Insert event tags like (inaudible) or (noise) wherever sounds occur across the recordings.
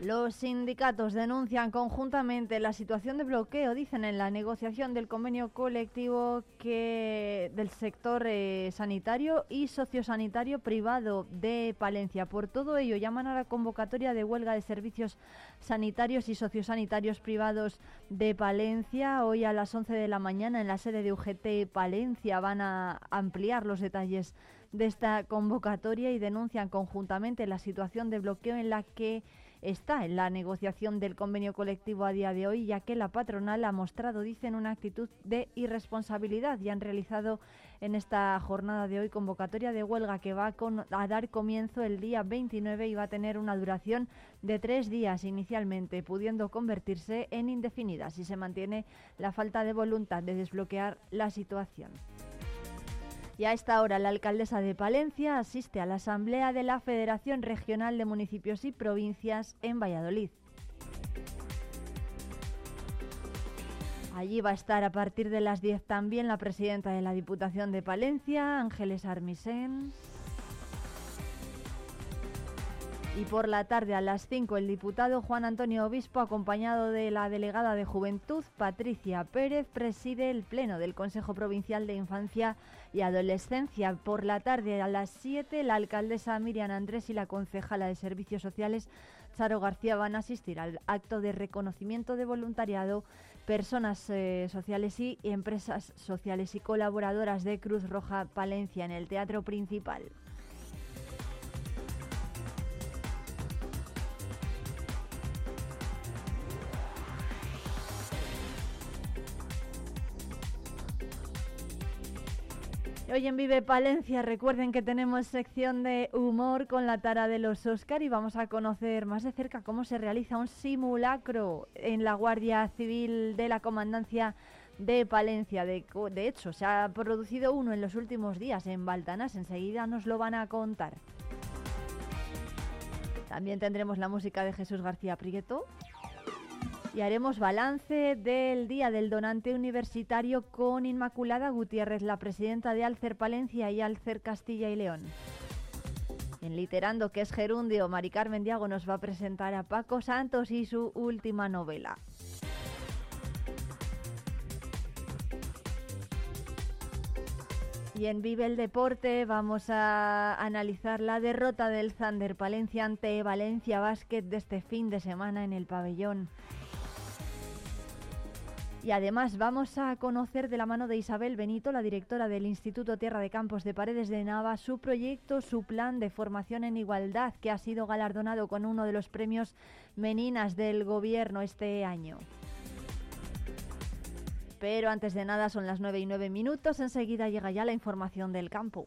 Los sindicatos denuncian conjuntamente la situación de bloqueo, dicen en la negociación del convenio colectivo que del sector eh, sanitario y sociosanitario privado de Palencia. Por todo ello, llaman a la convocatoria de huelga de servicios sanitarios y sociosanitarios privados de Palencia. Hoy a las 11 de la mañana en la sede de UGT Palencia van a ampliar los detalles de esta convocatoria y denuncian conjuntamente la situación de bloqueo en la que está en la negociación del convenio colectivo a día de hoy, ya que la patronal ha mostrado, dicen, una actitud de irresponsabilidad y han realizado en esta jornada de hoy convocatoria de huelga que va a dar comienzo el día 29 y va a tener una duración de tres días inicialmente, pudiendo convertirse en indefinida si se mantiene la falta de voluntad de desbloquear la situación. Y a esta hora la alcaldesa de Palencia asiste a la asamblea de la Federación Regional de Municipios y Provincias en Valladolid. Allí va a estar a partir de las 10 también la presidenta de la Diputación de Palencia, Ángeles Armisen. Y por la tarde a las 5 el diputado Juan Antonio Obispo, acompañado de la delegada de Juventud Patricia Pérez, preside el Pleno del Consejo Provincial de Infancia y Adolescencia. Por la tarde a las 7 la alcaldesa Miriam Andrés y la concejala de Servicios Sociales Charo García van a asistir al acto de reconocimiento de voluntariado, personas eh, sociales y empresas sociales y colaboradoras de Cruz Roja Palencia en el Teatro Principal. Hoy en Vive Palencia recuerden que tenemos sección de humor con la tara de los Oscar y vamos a conocer más de cerca cómo se realiza un simulacro en la Guardia Civil de la Comandancia de Palencia. De, de hecho, se ha producido uno en los últimos días en Baltanas. Enseguida nos lo van a contar. También tendremos la música de Jesús García Prieto y haremos balance del Día del Donante Universitario con Inmaculada Gutiérrez, la presidenta de Alcer Palencia y Alcer Castilla y León. En Literando, que es gerundio, Mari Carmen Diago nos va a presentar a Paco Santos y su última novela. Y en Vive el Deporte vamos a analizar la derrota del Thunder Palencia ante Valencia Basket de este fin de semana en el pabellón. Y además vamos a conocer de la mano de Isabel Benito, la directora del Instituto Tierra de Campos de Paredes de Nava, su proyecto, su plan de formación en igualdad, que ha sido galardonado con uno de los premios Meninas del Gobierno este año. Pero antes de nada son las 9 y 9 minutos, enseguida llega ya la información del campo.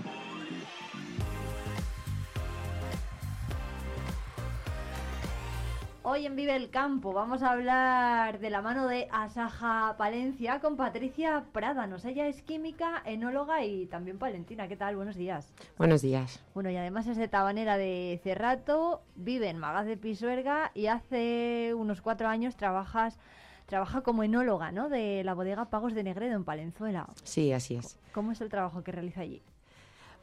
Hoy en Vive el Campo vamos a hablar de la mano de Asaja Palencia con Patricia Prádanos. Ella es química, enóloga y también palentina. ¿Qué tal? Buenos días. Buenos días. Bueno, y además es de Tabanera de Cerrato, vive en Magaz de Pisuerga y hace unos cuatro años trabajas trabaja como enóloga, ¿no? De la bodega Pagos de Negredo en Palenzuela. Sí, así es. ¿Cómo es el trabajo que realiza allí?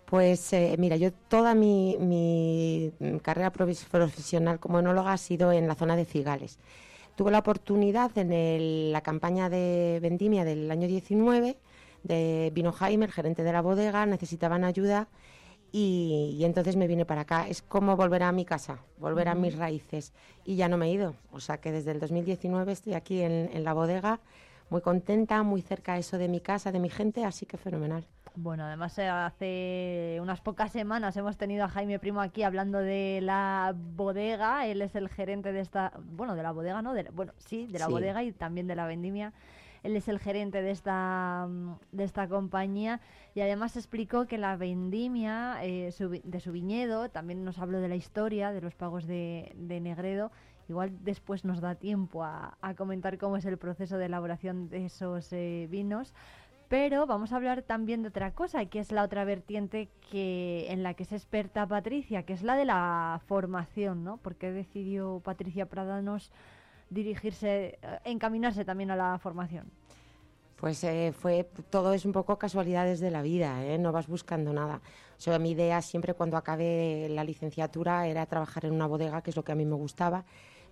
Pues eh, mira, yo toda mi, mi, carrera profesional como enóloga ha sido en la zona de Cigales. Tuve la oportunidad en el, la campaña de vendimia del año 19 de Vino Jaime, el gerente de la bodega, necesitaban ayuda y, y, entonces me vine para acá. Es como volver a mi casa, volver a mis raíces y ya no me he ido. O sea que desde el 2019 estoy aquí en, en la bodega, muy contenta, muy cerca eso de mi casa, de mi gente, así que fenomenal. Bueno, además eh, hace unas pocas semanas hemos tenido a Jaime Primo aquí hablando de la bodega. Él es el gerente de esta, bueno, de la bodega, ¿no? De, bueno, sí, de la Sí. bodega y también de la vendimia él es el gerente de esta, de esta compañía y además explicó que la vendimia eh, de su viñedo, también nos habló de la historia de los pagos de, Negredo, igual después nos da tiempo a, comentar cómo es el proceso de elaboración de esos eh, vinos. Pero vamos a hablar también de otra cosa, que es la otra vertiente que en la que es experta Patricia, que es la de la formación, ¿no? Porque decidió Patricia Pradanos dirigirse, eh, encaminarse también a la formación. Pues eh, fue todo es un poco casualidades de la vida, ¿eh? no vas buscando nada. O sea, mi idea siempre cuando acabé la licenciatura era trabajar en una bodega, que es lo que a mí me gustaba.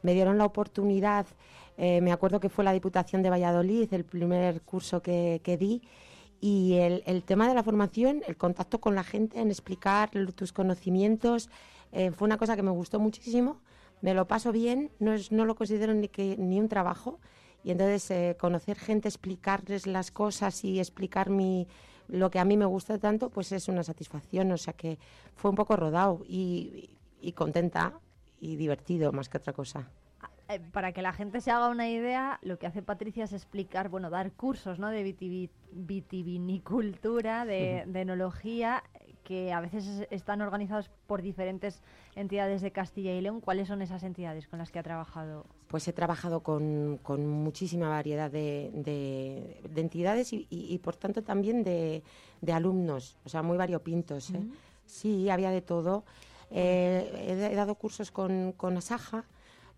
Me dieron la oportunidad eh, me acuerdo que fue la Diputación de Valladolid el primer curso que, di y el, tema de la formación, el contacto con la gente, en explicar tus conocimientos, eh, fue una cosa que me gustó muchísimo. Me lo paso bien, no, es, no lo considero ni, que, ni un trabajo. Y entonces eh, conocer gente, explicarles las cosas y explicar mi, lo que a mí me gusta tanto, pues es una satisfacción. O sea que fue un poco rodado y contenta y divertido más que otra cosa. Eh, para que la gente se haga una idea, lo que hace Patricia es explicar, bueno, dar cursos ¿no? de vitivinicultura, de, enología, que a veces están organizados por diferentes entidades de Castilla y León. ¿Cuáles son esas entidades con las que ha trabajado? Pues he trabajado con, muchísima variedad de, entidades y, por tanto también de, alumnos, o sea, muy variopintos. ¿eh? Sí, había de todo. Eh, he, dado cursos con, con Asaja,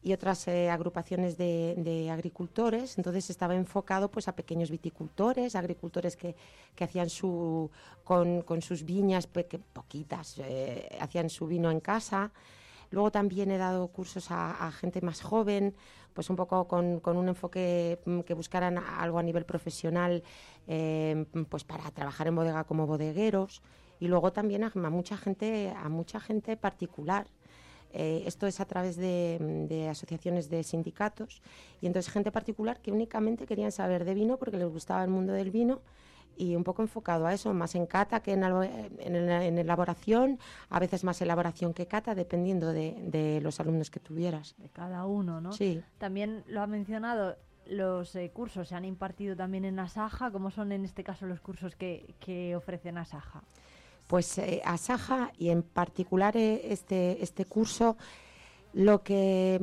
y otras eh, agrupaciones de, agricultores. Entonces estaba enfocado pues a pequeños viticultores, agricultores que, hacían su con, sus viñas poquitas, eh, hacían su vino en casa. Luego también he dado cursos a, gente más joven, pues un poco con, un enfoque mm, que buscaran algo a nivel profesional, pues para trabajar en bodega como bodegueros. Y luego también a, a mucha gente, a mucha gente particular eh, esto es a través de, asociaciones de sindicatos y entonces gente particular que únicamente querían saber de vino porque les gustaba el mundo del vino y un poco enfocado a eso, más en cata que en, en, elaboración, a veces más elaboración que cata, dependiendo de, los alumnos que tuvieras. De cada uno, ¿no? Sí. También lo ha mencionado, los eh, cursos se han impartido también en Asaja, ¿cómo son en este caso los cursos que, que ofrecen Asaja? Pues eh, Asaja y en particular eh, este, este curso, lo que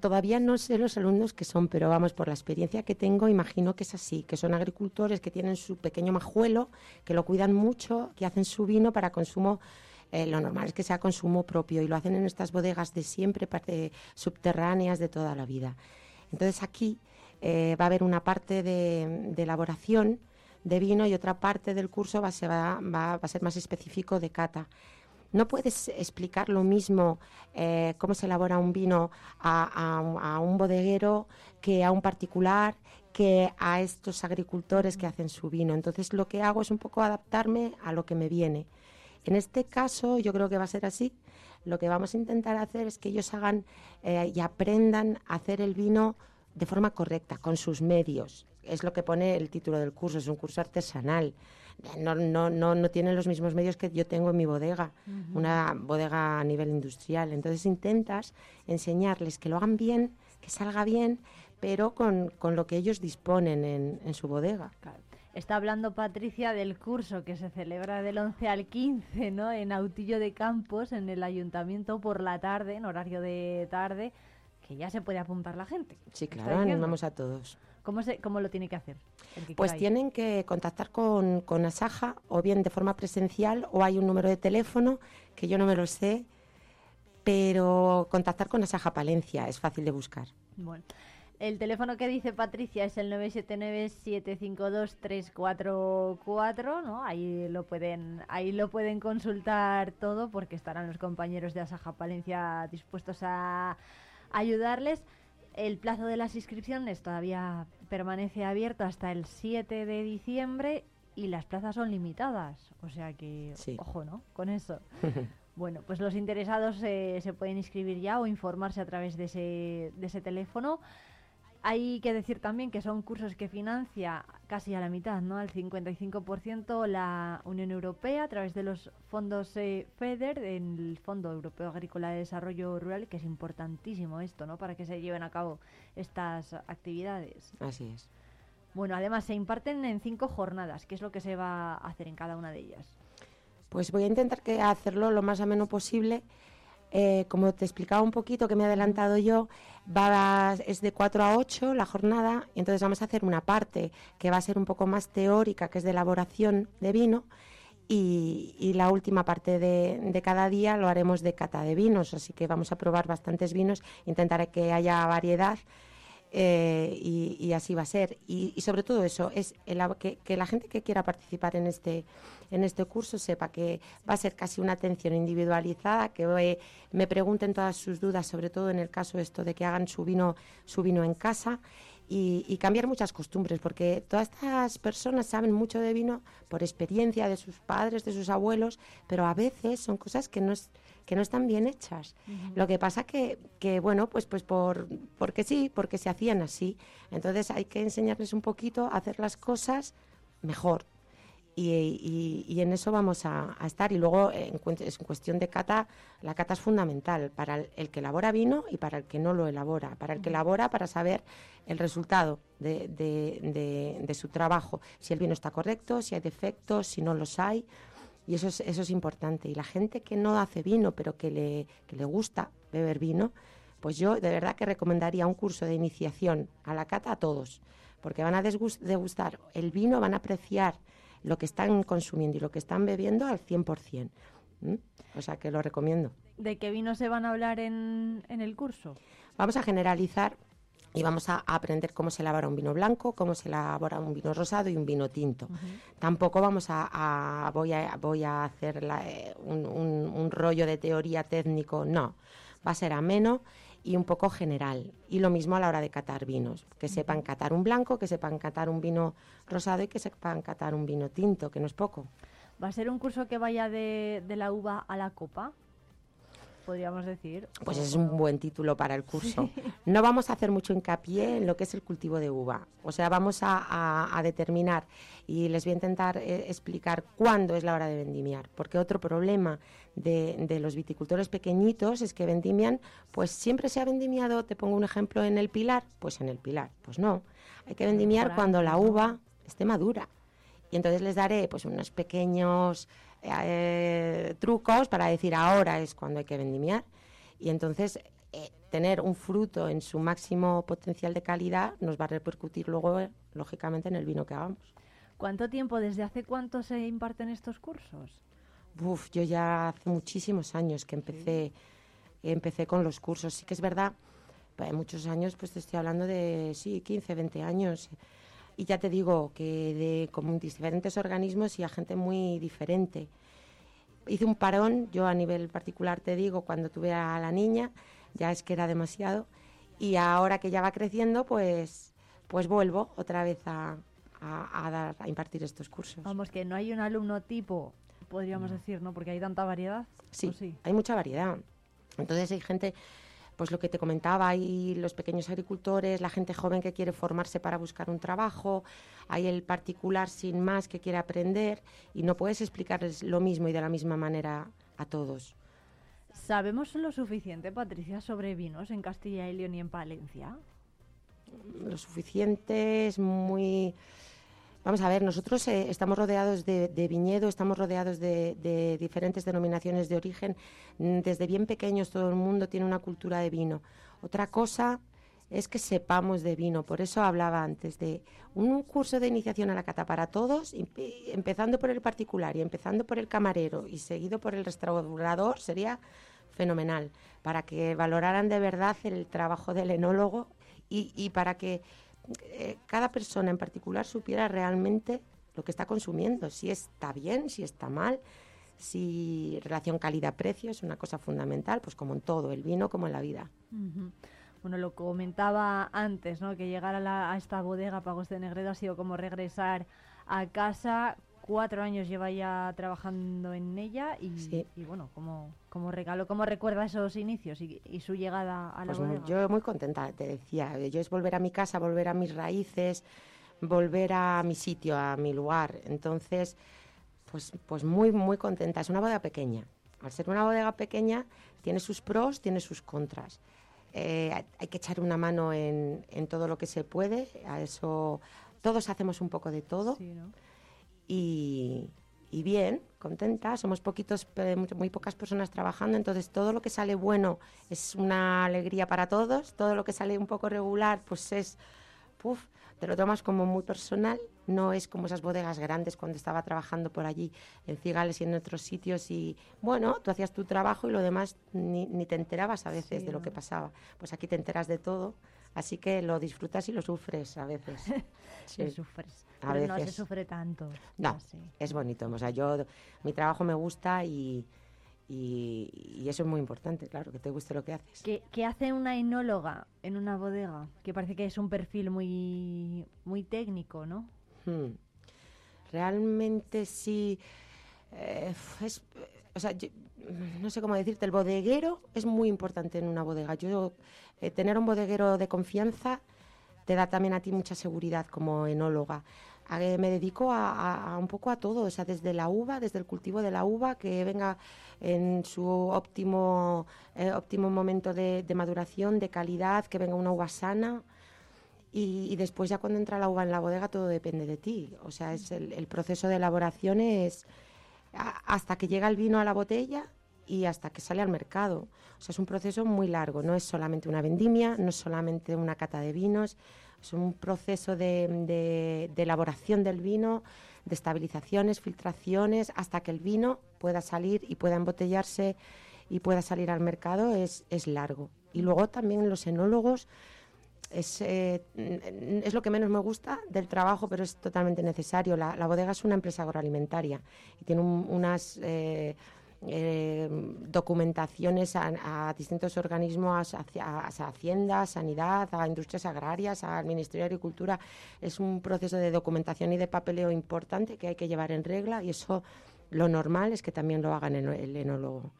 todavía no sé los alumnos que son, pero vamos, por la experiencia que tengo, imagino que es así, que son agricultores que tienen su pequeño majuelo, que lo cuidan mucho, que hacen su vino para consumo eh, lo normal es que sea consumo propio y lo hacen en estas bodegas de siempre, subterráneas de toda la vida. Entonces aquí va a haber una parte de elaboración de vino y otra parte del curso va, a ser más específico de cata. No puedes explicar lo mismo eh, cómo se elabora un vino a, un bodeguero que a un particular, que a estos agricultores que hacen su vino. Entonces lo que hago es un poco adaptarme a lo que me viene. En este caso yo creo que va a ser así. Lo que vamos a intentar hacer es que ellos hagan eh, y aprendan a hacer el vino de forma correcta, con sus medios es lo que pone el título del curso, es un curso artesanal. No, no, no, no tienen los mismos medios que yo tengo en mi bodega, una bodega a nivel industrial. Entonces intentas enseñarles que lo hagan bien, que salga bien, pero con, lo que ellos disponen en, su bodega. Está hablando Patricia del curso que se celebra del 11 al 15, ¿no? En Autillo de Campos, en el ayuntamiento por la tarde, en horario de tarde, que ya se puede apuntar la gente. Sí, claro, animamos a todos. ¿Cómo, se, ¿Cómo lo tiene que hacer? pues tienen que contactar con, con Asaja o bien de forma presencial o hay un número de teléfono que yo no me lo sé, pero contactar con Asaja Palencia es fácil de buscar. Bueno. El teléfono que dice Patricia es el 979-752-344, ¿no? Ahí lo pueden ahí lo pueden consultar todo porque estarán los compañeros de Asaja Palencia dispuestos a ayudarles. El plazo de las inscripciones todavía permanece abierto hasta el 7 de diciembre y las plazas son limitadas. O sea que, ojo, ¿no? Con eso. (laughs) bueno, pues los interesados eh, se pueden inscribir ya o informarse a través de ese, de ese teléfono. Hay que decir también que son cursos que financia casi a la mitad, ¿no? Al 55% la Unión Europea a través de los fondos eh, FEDER, el Fondo Europeo Agrícola de Desarrollo Rural, que es importantísimo esto, ¿no? Para que se lleven a cabo estas actividades. Así es. Bueno, además se imparten en cinco jornadas. ¿Qué es lo que se va a hacer en cada una de ellas? Pues voy a intentar que hacerlo lo más ameno posible. Eh, como te explicaba un poquito, que me he adelantado yo, va es de 4 a 8 la jornada, y entonces vamos a hacer una parte que va a ser un poco más teórica, que es de elaboración de vino, y, la última parte de, cada día lo haremos de cata de vinos, así que vamos a probar bastantes vinos, intentaré que haya variedad eh, y, así va a ser. Y, sobre todo eso, es que, la gente que quiera participar en este, en este curso sepa que va a ser casi una atención individualizada, que me pregunten todas sus dudas, sobre todo en el caso esto de que hagan su vino, su vino en casa y, cambiar muchas costumbres, porque todas estas personas saben mucho de vino por experiencia de sus padres, de sus abuelos, pero a veces son cosas que no, que no están bien hechas. Lo que pasa que, que, bueno, pues, pues por, porque sí, porque se hacían así. Entonces hay que enseñarles un poquito a hacer las cosas mejor, y, en eso vamos a, estar. Y luego, en, en, cuestión de cata, la cata es fundamental para el, que elabora vino y para el que no lo elabora. Para el que elabora, para saber el resultado de, su trabajo, si el vino está correcto, si hay defectos, si no los hay. Y eso es, eso es importante. Y la gente que no hace vino, pero que le, que le gusta beber vino, pues yo de verdad que recomendaría un curso de iniciación a la cata a todos, porque van a degustar el vino, van a apreciar lo que están consumiendo y lo que están bebiendo al 100%. O sea que lo recomiendo. ¿De qué vino se van a hablar en, el curso? Vamos a generalizar y vamos a aprender cómo se elabora un vino blanco, cómo se elabora un vino rosado y un vino tinto. Tampoco vamos a, voy a voy a hacer eh, un, un, rollo de teoría técnico, no. Va a ser ameno y un poco general. Y lo mismo a la hora de catar vinos, que sepan catar un blanco, que sepan catar un vino rosado y que sepan catar un vino tinto, que no es poco. ¿Va a ser un curso que vaya de, de la uva a la copa? Podríamos decir. Pues es un buen título para el curso. (laughs) No vamos a hacer mucho hincapié en lo que es el cultivo de uva. O sea, vamos a, determinar y les voy a intentar eh, explicar cuándo es la hora de vendimiar. Porque otro problema de, los viticultores pequeñitos es que vendimian, pues siempre se ha vendimiado, te pongo un ejemplo, en el pilar, pues en el pilar. Pues no, hay que vendimiar cuando la uva esté madura. Y entonces les daré pues unos pequeños eh, trucos para decir ahora es cuando hay que vendimiar. Y entonces eh, tener un fruto en su máximo potencial de calidad nos va a repercutir luego, eh, lógicamente, en el vino que hagamos. ¿Cuánto tiempo, desde hace cuánto se imparten estos cursos? Uf, yo ya hace muchísimos años que empecé, empecé con los cursos. Sí que es verdad, pues, muchos años, pues te estoy hablando de, sí, 15, 20 años. Y ya te digo que de como diferentes organismos y a gente muy diferente. Hice un parón, yo a nivel particular te digo, cuando tuve a la niña, ya es que era demasiado. Y ahora que ya va creciendo, pues, pues vuelvo otra vez a, a, dar, a impartir estos cursos. Vamos, que no hay un alumno tipo, podríamos decir, ¿no? Porque hay tanta variedad. Sí, sí, hay mucha variedad. Entonces hay gente pues lo que te comentaba, hay los pequeños agricultores, la gente joven que quiere formarse para buscar un trabajo, hay el particular sin más que quiere aprender y no puedes explicarles lo mismo y de la misma manera a todos. ¿Sabemos lo suficiente, Patricia, sobre vinos en Castilla y León y en Palencia? Lo suficiente es muy Vamos a ver, nosotros eh, estamos rodeados de, viñedo, estamos rodeados de, diferentes denominaciones de origen. Mm, desde bien pequeños todo el mundo tiene una cultura de vino. Otra cosa es que sepamos de vino. Por eso hablaba antes de un curso de iniciación a la cata para todos, empezando por el particular y empezando por el camarero y seguido por el restaurador, sería fenomenal, para que valoraran de verdad el trabajo del enólogo y para que eh, cada persona en particular supiera realmente lo que está consumiendo, si está bien, si está mal, si relación calidad-precio es una cosa fundamental, pues como en todo, el vino como en la vida. Bueno, lo comentaba antes, ¿no? Que llegar a, esta bodega Pagos de Negredo ha sido como regresar a casa cuatro años lleva ya trabajando en ella y, bueno, como, como regalo, ¿cómo recuerda esos inicios y, su llegada a la pues Yo muy contenta, te decía, yo es volver a mi casa, volver a mis raíces, volver a mi sitio, a mi lugar. Entonces, pues, pues muy, muy contenta. Es una bodega pequeña. Al ser una bodega pequeña, tiene sus pros, tiene sus contras. Eh, hay que echar una mano en, en todo lo que se puede. A eso todos hacemos un poco de todo y, bien, contenta. Somos poquitos, muy pocas personas trabajando, entonces todo lo que sale bueno es una alegría para todos. Todo lo que sale un poco regular, pues es, puff, te lo tomas como muy personal. No es como esas bodegas grandes cuando estaba trabajando por allí en Cigales y en otros sitios y bueno, tú hacías tu trabajo y lo demás ni, te enterabas a veces de lo que pasaba. Pues aquí te enteras de todo Así que lo disfrutas y lo sufres a veces. (laughs) sí. sufres. A pero no se sufre tanto. No, es bonito. O sea, yo, mi trabajo me gusta y, y, eso es muy importante, claro, que te guste lo que haces. ¿Qué, hace una enóloga en una bodega? Que parece que es un perfil muy, muy técnico, ¿no? Hmm. Realmente sí. Eh, es, o sea, no sé cómo decirte, el bodeguero es muy importante en una bodega. Yo eh, tener un bodeguero de confianza te da también a ti mucha seguridad como enóloga. me dedico a, un poco a todo, o sea, desde la uva, desde el cultivo de la uva, que venga en su óptimo, eh, óptimo momento de, maduración, de calidad, que venga una uva sana. Y, después ya cuando entra la uva en la bodega todo depende de ti. O sea, es el, el proceso de elaboración es hasta que llega el vino a la botella y hasta que sale al mercado. O sea, es un proceso muy largo, no es solamente una vendimia, no es solamente una cata de vinos, es un proceso de, elaboración del vino, de estabilizaciones, filtraciones, hasta que el vino pueda salir y pueda embotellarse y pueda salir al mercado, es, es largo. Y luego también los enólogos, es, eh, es, lo que menos me gusta del trabajo, pero es totalmente necesario. La, bodega es una empresa agroalimentaria y tiene unas... Eh, eh, documentaciones a, distintos organismos, a, a, Hacienda, Sanidad, a Industrias Agrarias, al Ministerio de Agricultura. Es un proceso de documentación y de papeleo importante que hay que llevar en regla y eso lo normal es que también lo hagan el enólogo.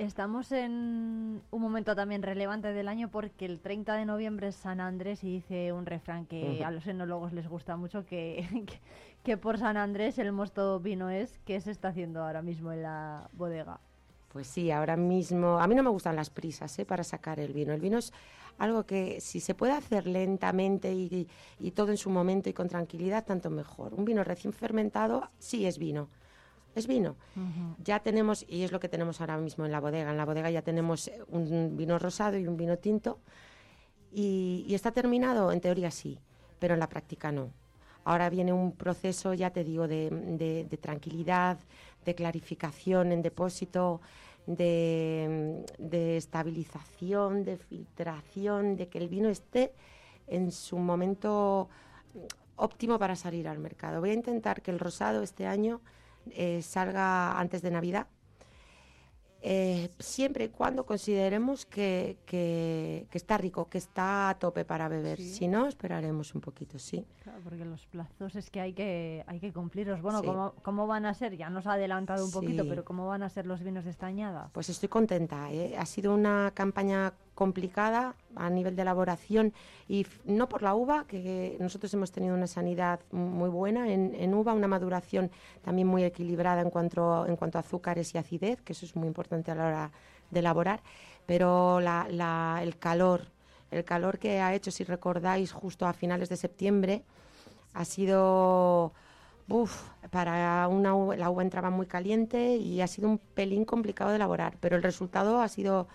Estamos en un momento también relevante del año porque el 30 de noviembre es San Andrés y dice un refrán que a los enólogos les gusta mucho (laughs) que, que, por San Andrés el mosto vino es. ¿Qué se está haciendo ahora mismo en la bodega? Pues sí, ahora mismo. A mí no me gustan las prisas ¿eh? para sacar el vino. El vino es algo que si se puede hacer lentamente y, y todo en su momento y con tranquilidad, tanto mejor. Un vino recién fermentado sí es vino es vino. Ya tenemos, y es lo que tenemos ahora mismo en la bodega, en la bodega ya tenemos un vino rosado y un vino tinto, y, está terminado, en teoría sí, pero en la práctica no. Ahora viene un proceso, ya te digo, de, tranquilidad, de clarificación en depósito, de, de, estabilización, de filtración, de que el vino esté en su momento óptimo para salir al mercado. Voy a intentar que el rosado este año eh, salga antes de Navidad eh, siempre y cuando consideremos que, que, está rico, que está a tope para beber. Si no, esperaremos un poquito, sí. porque los plazos es que hay que, hay que cumplirlos. Bueno, ¿cómo, ¿cómo, van a ser? Ya nos ha adelantado un poquito, pero ¿cómo van a ser los vinos de estañada? Pues estoy contenta. ¿eh? Ha sido una campaña complicada a nivel de elaboración y no por la uva, que nosotros hemos tenido una sanidad muy buena en, en uva, una maduración también muy equilibrada en cuanto, en cuanto a azúcares y acidez, que eso es muy importante a la hora de elaborar, pero el calor, el calor que ha hecho, si recordáis, justo a finales de septiembre, ha sido... Uf, para una la uva entraba muy caliente y ha sido un pelín complicado de elaborar, pero el resultado ha sido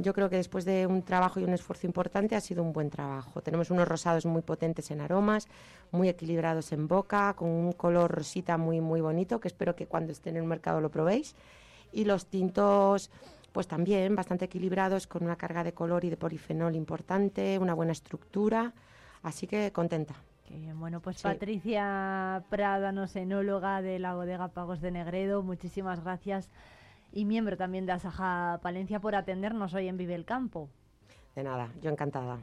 yo creo que después de un trabajo y un esfuerzo importante ha sido un buen trabajo. Tenemos unos rosados muy potentes en aromas, muy equilibrados en boca, con un color rosita muy muy bonito, que espero que cuando esté en el mercado lo probéis. Y los tintos pues también bastante equilibrados con una carga de color y de polifenol importante, una buena estructura, así que contenta. Bueno, pues Patricia Prada, enóloga de la bodega Pagos de Negredo, muchísimas gracias y miembro también de Asaja Palencia por atendernos hoy en Vive el Campo. De nada, yo encantada.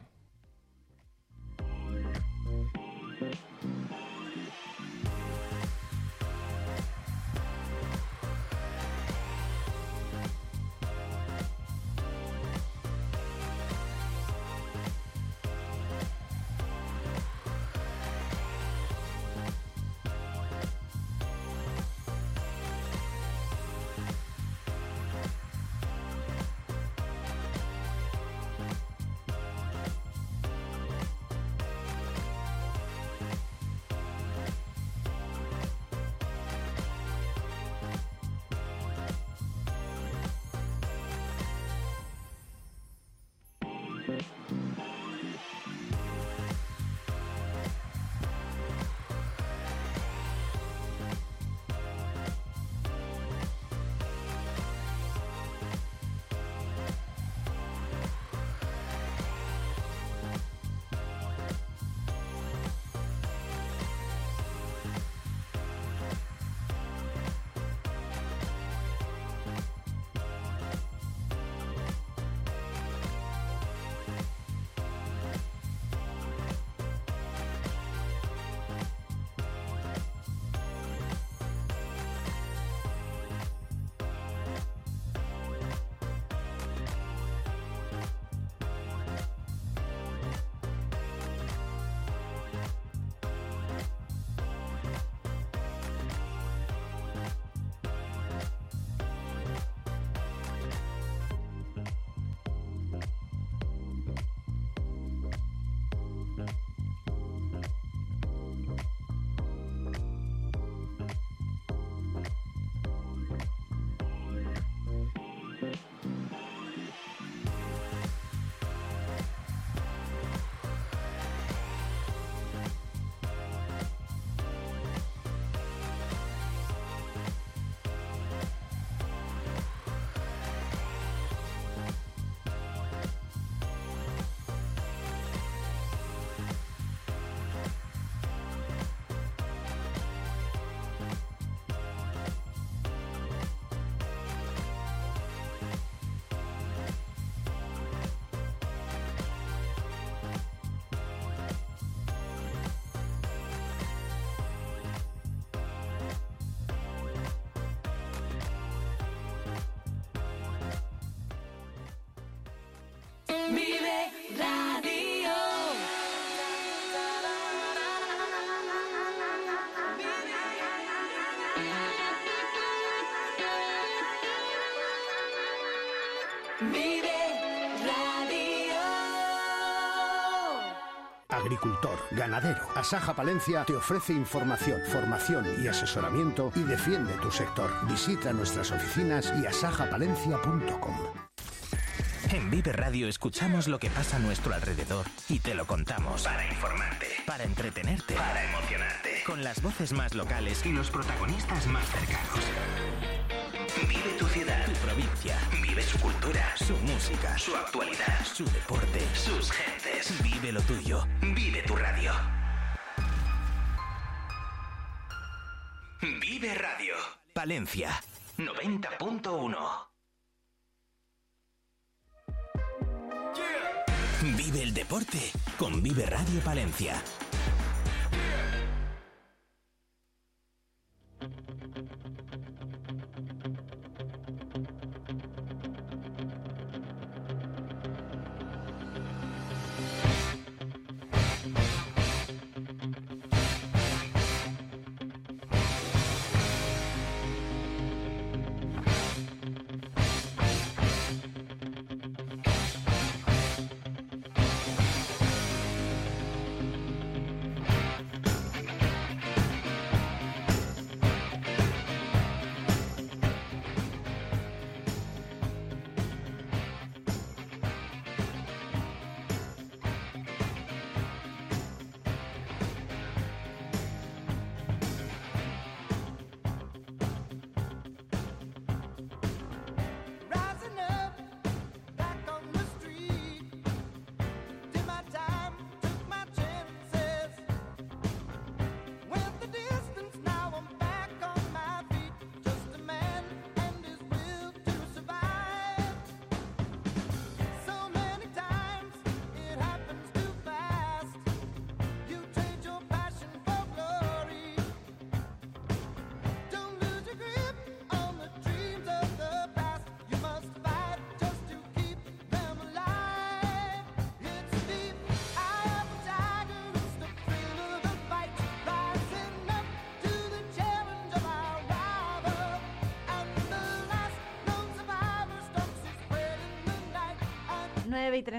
Agricultor, ganadero. Asaja Palencia te ofrece información, formación y asesoramiento y defiende tu sector. Visita nuestras oficinas y asajapalencia.com. En Vive Radio escuchamos lo que pasa a nuestro alrededor y te lo contamos. Para informarte. Para entretenerte. Para emocionarte. Con las voces más locales y los protagonistas más cercanos. Vive tu ciudad. Tu provincia. Vive su cultura. Su música. Su actualidad. Su deporte. Sus gentes. Vive lo tuyo. Vive tu radio. Vive Radio. Palencia. 90.1. Vive el deporte con Vive Radio Palencia.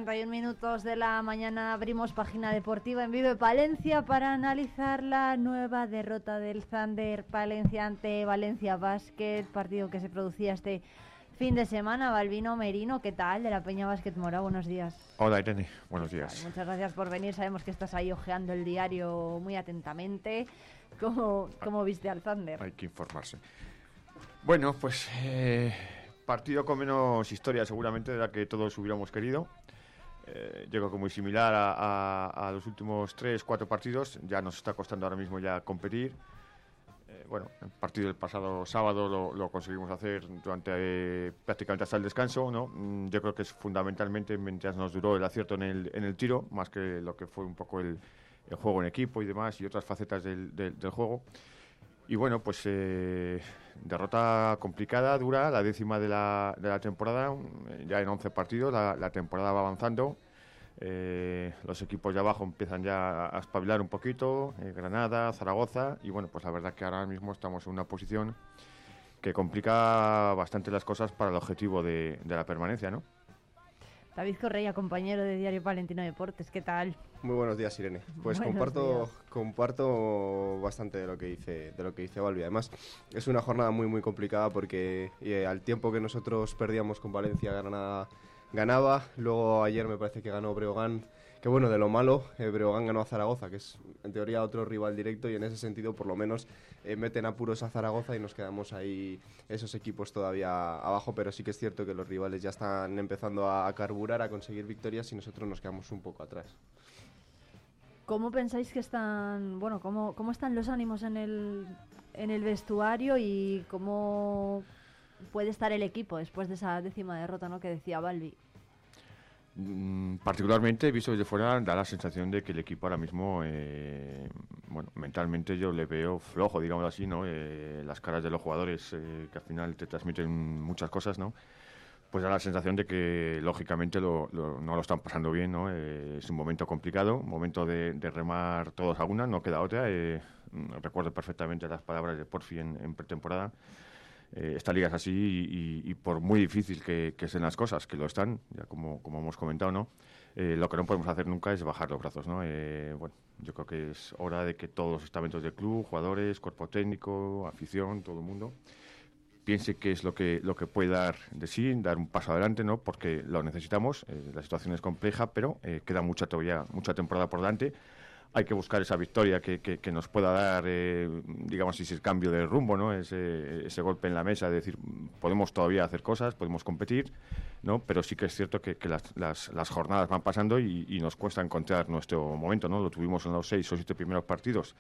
9 y 31 minutos de la mañana abrimos página deportiva en Vive Palencia para analizar la nueva derrota del Thunder Palencia ante Valencia Basket, partido que se producía este fin de semana. Balbino Merino, ¿qué tal? De la Peña Basket Mora, buenos días. Hola Irene, buenos días. Muchas gracias por venir. Sabemos que estás ahí hojeando el diario muy atentamente. ¿Cómo, cómo viste al Thunder? Hay que informarse. Bueno, pues eh, partido con menos historia seguramente de la que todos hubiéramos querido. Eh, yo creo que muy similar a, a- a los últimos tres, cuatro partidos. Ya nos está costando ahora mismo ya competir. Eh, bueno, el partido del pasado sábado lo, lo conseguimos hacer durante eh, prácticamente hasta el descanso, ¿no? Mm, Yo creo que es fundamentalmente mientras nos duró el acierto en el, en el tiro, más que lo que fue un poco el, el juego en equipo y demás y otras facetas del, del- del juego. Y bueno, pues eh, derrota complicada, dura, la décima de la, de la temporada, ya en 11 partidos, la, la temporada va avanzando. eh, los equipos de abajo empiezan ya a espabilar un poquito, eh, Granada, Zaragoza, y bueno, pues la verdad que ahora mismo estamos en una posición que complica bastante las cosas para el objetivo de, de la permanencia, ¿no? David Correia, compañero de Diario Palentino Deportes, ¿qué tal? Muy buenos días, Irene. (laughs) Pues Buenos comparto, días. comparto bastante de lo que dice, de lo que dice Balbi. Además, es una jornada muy muy complicada porque eh, al tiempo que nosotros perdíamos con Valencia, Granada ganaba. Luego ayer me parece que ganó Breogán. Que bueno, de lo malo, eh, ganó a Zaragoza, que es en teoría otro rival directo, y en ese sentido, por lo menos, eh, meten apuros a Zaragoza y nos quedamos ahí esos equipos todavía abajo. Pero sí que es cierto que los rivales ya están empezando a, a carburar, a conseguir victorias, y nosotros nos quedamos un poco atrás. ¿Cómo pensáis que están, bueno, cómo, cómo están los ánimos en el, en el vestuario y cómo puede estar el equipo después de esa décima derrota, ¿no? Que decía Balbi. Mm, Particularmente, visto desde fuera, da la sensación de que el equipo ahora mismo, eh, bueno, mentalmente yo le veo flojo, digamos así, ¿no? Eh, las caras de los jugadores, eh, que al final te transmiten muchas cosas, ¿no? Pues da la sensación de que, lógicamente, lo- lo- no lo están pasando bien, ¿no? Eh, es un momento complicado, momento de, de remar todos a una, no queda otra. eh, recuerdo perfectamente las palabras de Porfi en, en pretemporada. Eh, esta liga es así y, por muy difícil que, que sean las cosas, que lo están, ya como, como hemos comentado, ¿no? Eh, lo que no podemos hacer nunca es bajar los brazos, ¿no? Eh, bueno, yo creo que es hora de que todos los estamentos del club, jugadores, cuerpo técnico, afición, todo el mundo, piense qué es lo que, lo que puede dar de sí, dar un paso adelante, ¿no? Porque lo necesitamos, eh, la situación es compleja, pero eh, queda mucha todavía, mucha temporada por delante. Hay que buscar esa victoria que, que- que nos pueda dar, eh, digamos, ese cambio de rumbo, ¿no? Ese, ese golpe en la mesa, de decir, podemos todavía hacer cosas, podemos competir, ¿no? Pero sí que es cierto que, que las, las- las jornadas van pasando y, y nos cuesta encontrar nuestro momento, ¿no? Lo tuvimos en los seis o siete primeros partidos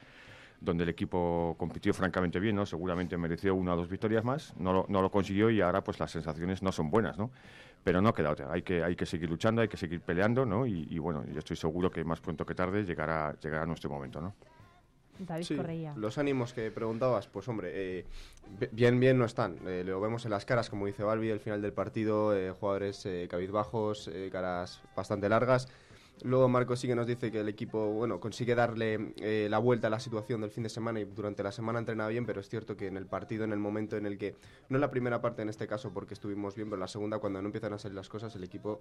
donde el equipo compitió francamente bien, ¿no? Seguramente mereció una o dos victorias más, no lo, no lo consiguió y ahora pues las sensaciones no son buenas, ¿no? Pero no queda otra, hay que, hay que seguir luchando, hay que seguir peleando, ¿no? Y, y, bueno, yo estoy seguro que más pronto que tarde llegará, llegará nuestro momento, ¿no? David Sí, Correia. los ánimos que preguntabas, pues hombre, eh, bi- bien, bien no están. Eh, lo vemos en las caras, como dice Balbi, el final del partido, eh, jugadores eh, cabizbajos, eh, caras bastante largas. Luego Marco sí que nos dice que el equipo, bueno, consigue darle eh, la vuelta a la situación del fin de semana y durante la semana entrena bien, pero es cierto que en el partido, en el momento en el que, no en la primera parte en este caso porque estuvimos bien, pero en la segunda cuando no empiezan a salir las cosas, el equipo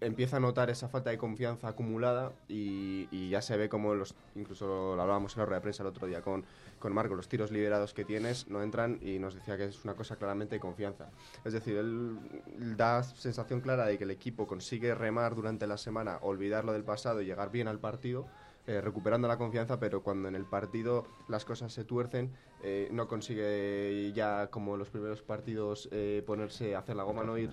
empieza a notar esa falta de confianza acumulada y, y ya se ve como los, incluso lo hablábamos en la rueda de prensa el otro día con, con Marco, los tiros liberados que tienes no entran y nos decía que es una cosa claramente de confianza. Es decir, él da sensación clara de que el equipo consigue remar durante la semana, olvidar lo del pasado y llegar bien al partido. eh, recuperando la confianza, pero cuando en el partido las cosas se tuercen, eh, no consigue ya como los primeros partidos eh, ponerse a hacer la goma, no ir,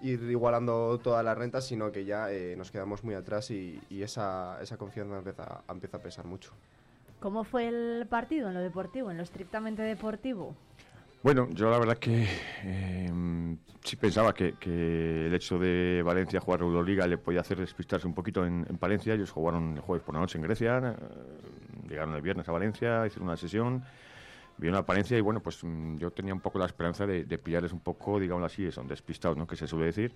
ir igualando todas las rentas, sino que ya nos quedamos muy atrás y, y esa, esa confianza empieza, empieza a pesar mucho. ¿Cómo fue el partido en lo deportivo, en lo estrictamente deportivo? Bueno, yo la verdad que eh, sí pensaba que, que el hecho de Valencia jugar Euroliga le podía hacer despistarse un poquito en, en Palencia. Ellos jugaron el jueves por la noche en Grecia, eh, llegaron el viernes a Valencia, hicieron una sesión, vieron a Palencia y bueno, pues mm, yo tenía un poco la esperanza de, de pillarles un poco, digamos así, son despistados, ¿no? Que se suele decir.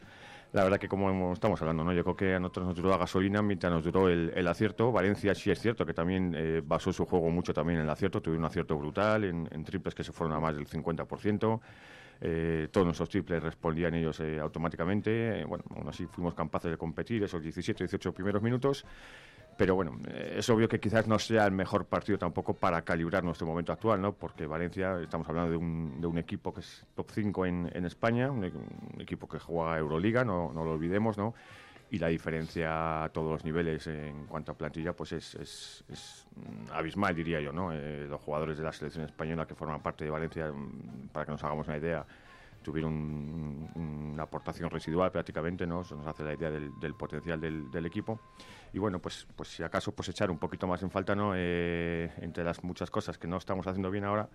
La verdad que como estamos hablando, ¿no? Yo creo que a nosotros nos duró la gasolina mientras nos duró el, el acierto. Valencia sí es cierto que también eh, basó su juego mucho también en el acierto, tuvieron un acierto brutal, en, en triples que se fueron a más del 50%. Eh, todos nuestros triples respondían ellos eh, automáticamente. Eh, bueno, aún así fuimos capaces de competir esos 17, 18 primeros minutos. Pero bueno, eh, es obvio que quizás no sea el mejor partido tampoco para calibrar nuestro momento actual, ¿no? Porque Valencia, estamos hablando de un, de un equipo que es top 5 en, España, un, e- un equipo que juega Euroliga, no, lo olvidemos, ¿no? Y la diferencia a todos los niveles en cuanto a plantilla, pues es, es- abismal, diría yo, ¿no? Eh, los jugadores de la selección española que forman parte de Valencia, mm, para que nos hagamos una idea, tuvieron un- una aportación residual prácticamente, ¿no? Eso nos hace la idea del, potencial del equipo. Y bueno, pues, pues si acaso pues echar un poquito más en falta, ¿no? Eh, entre las muchas cosas que no estamos haciendo bien ahora,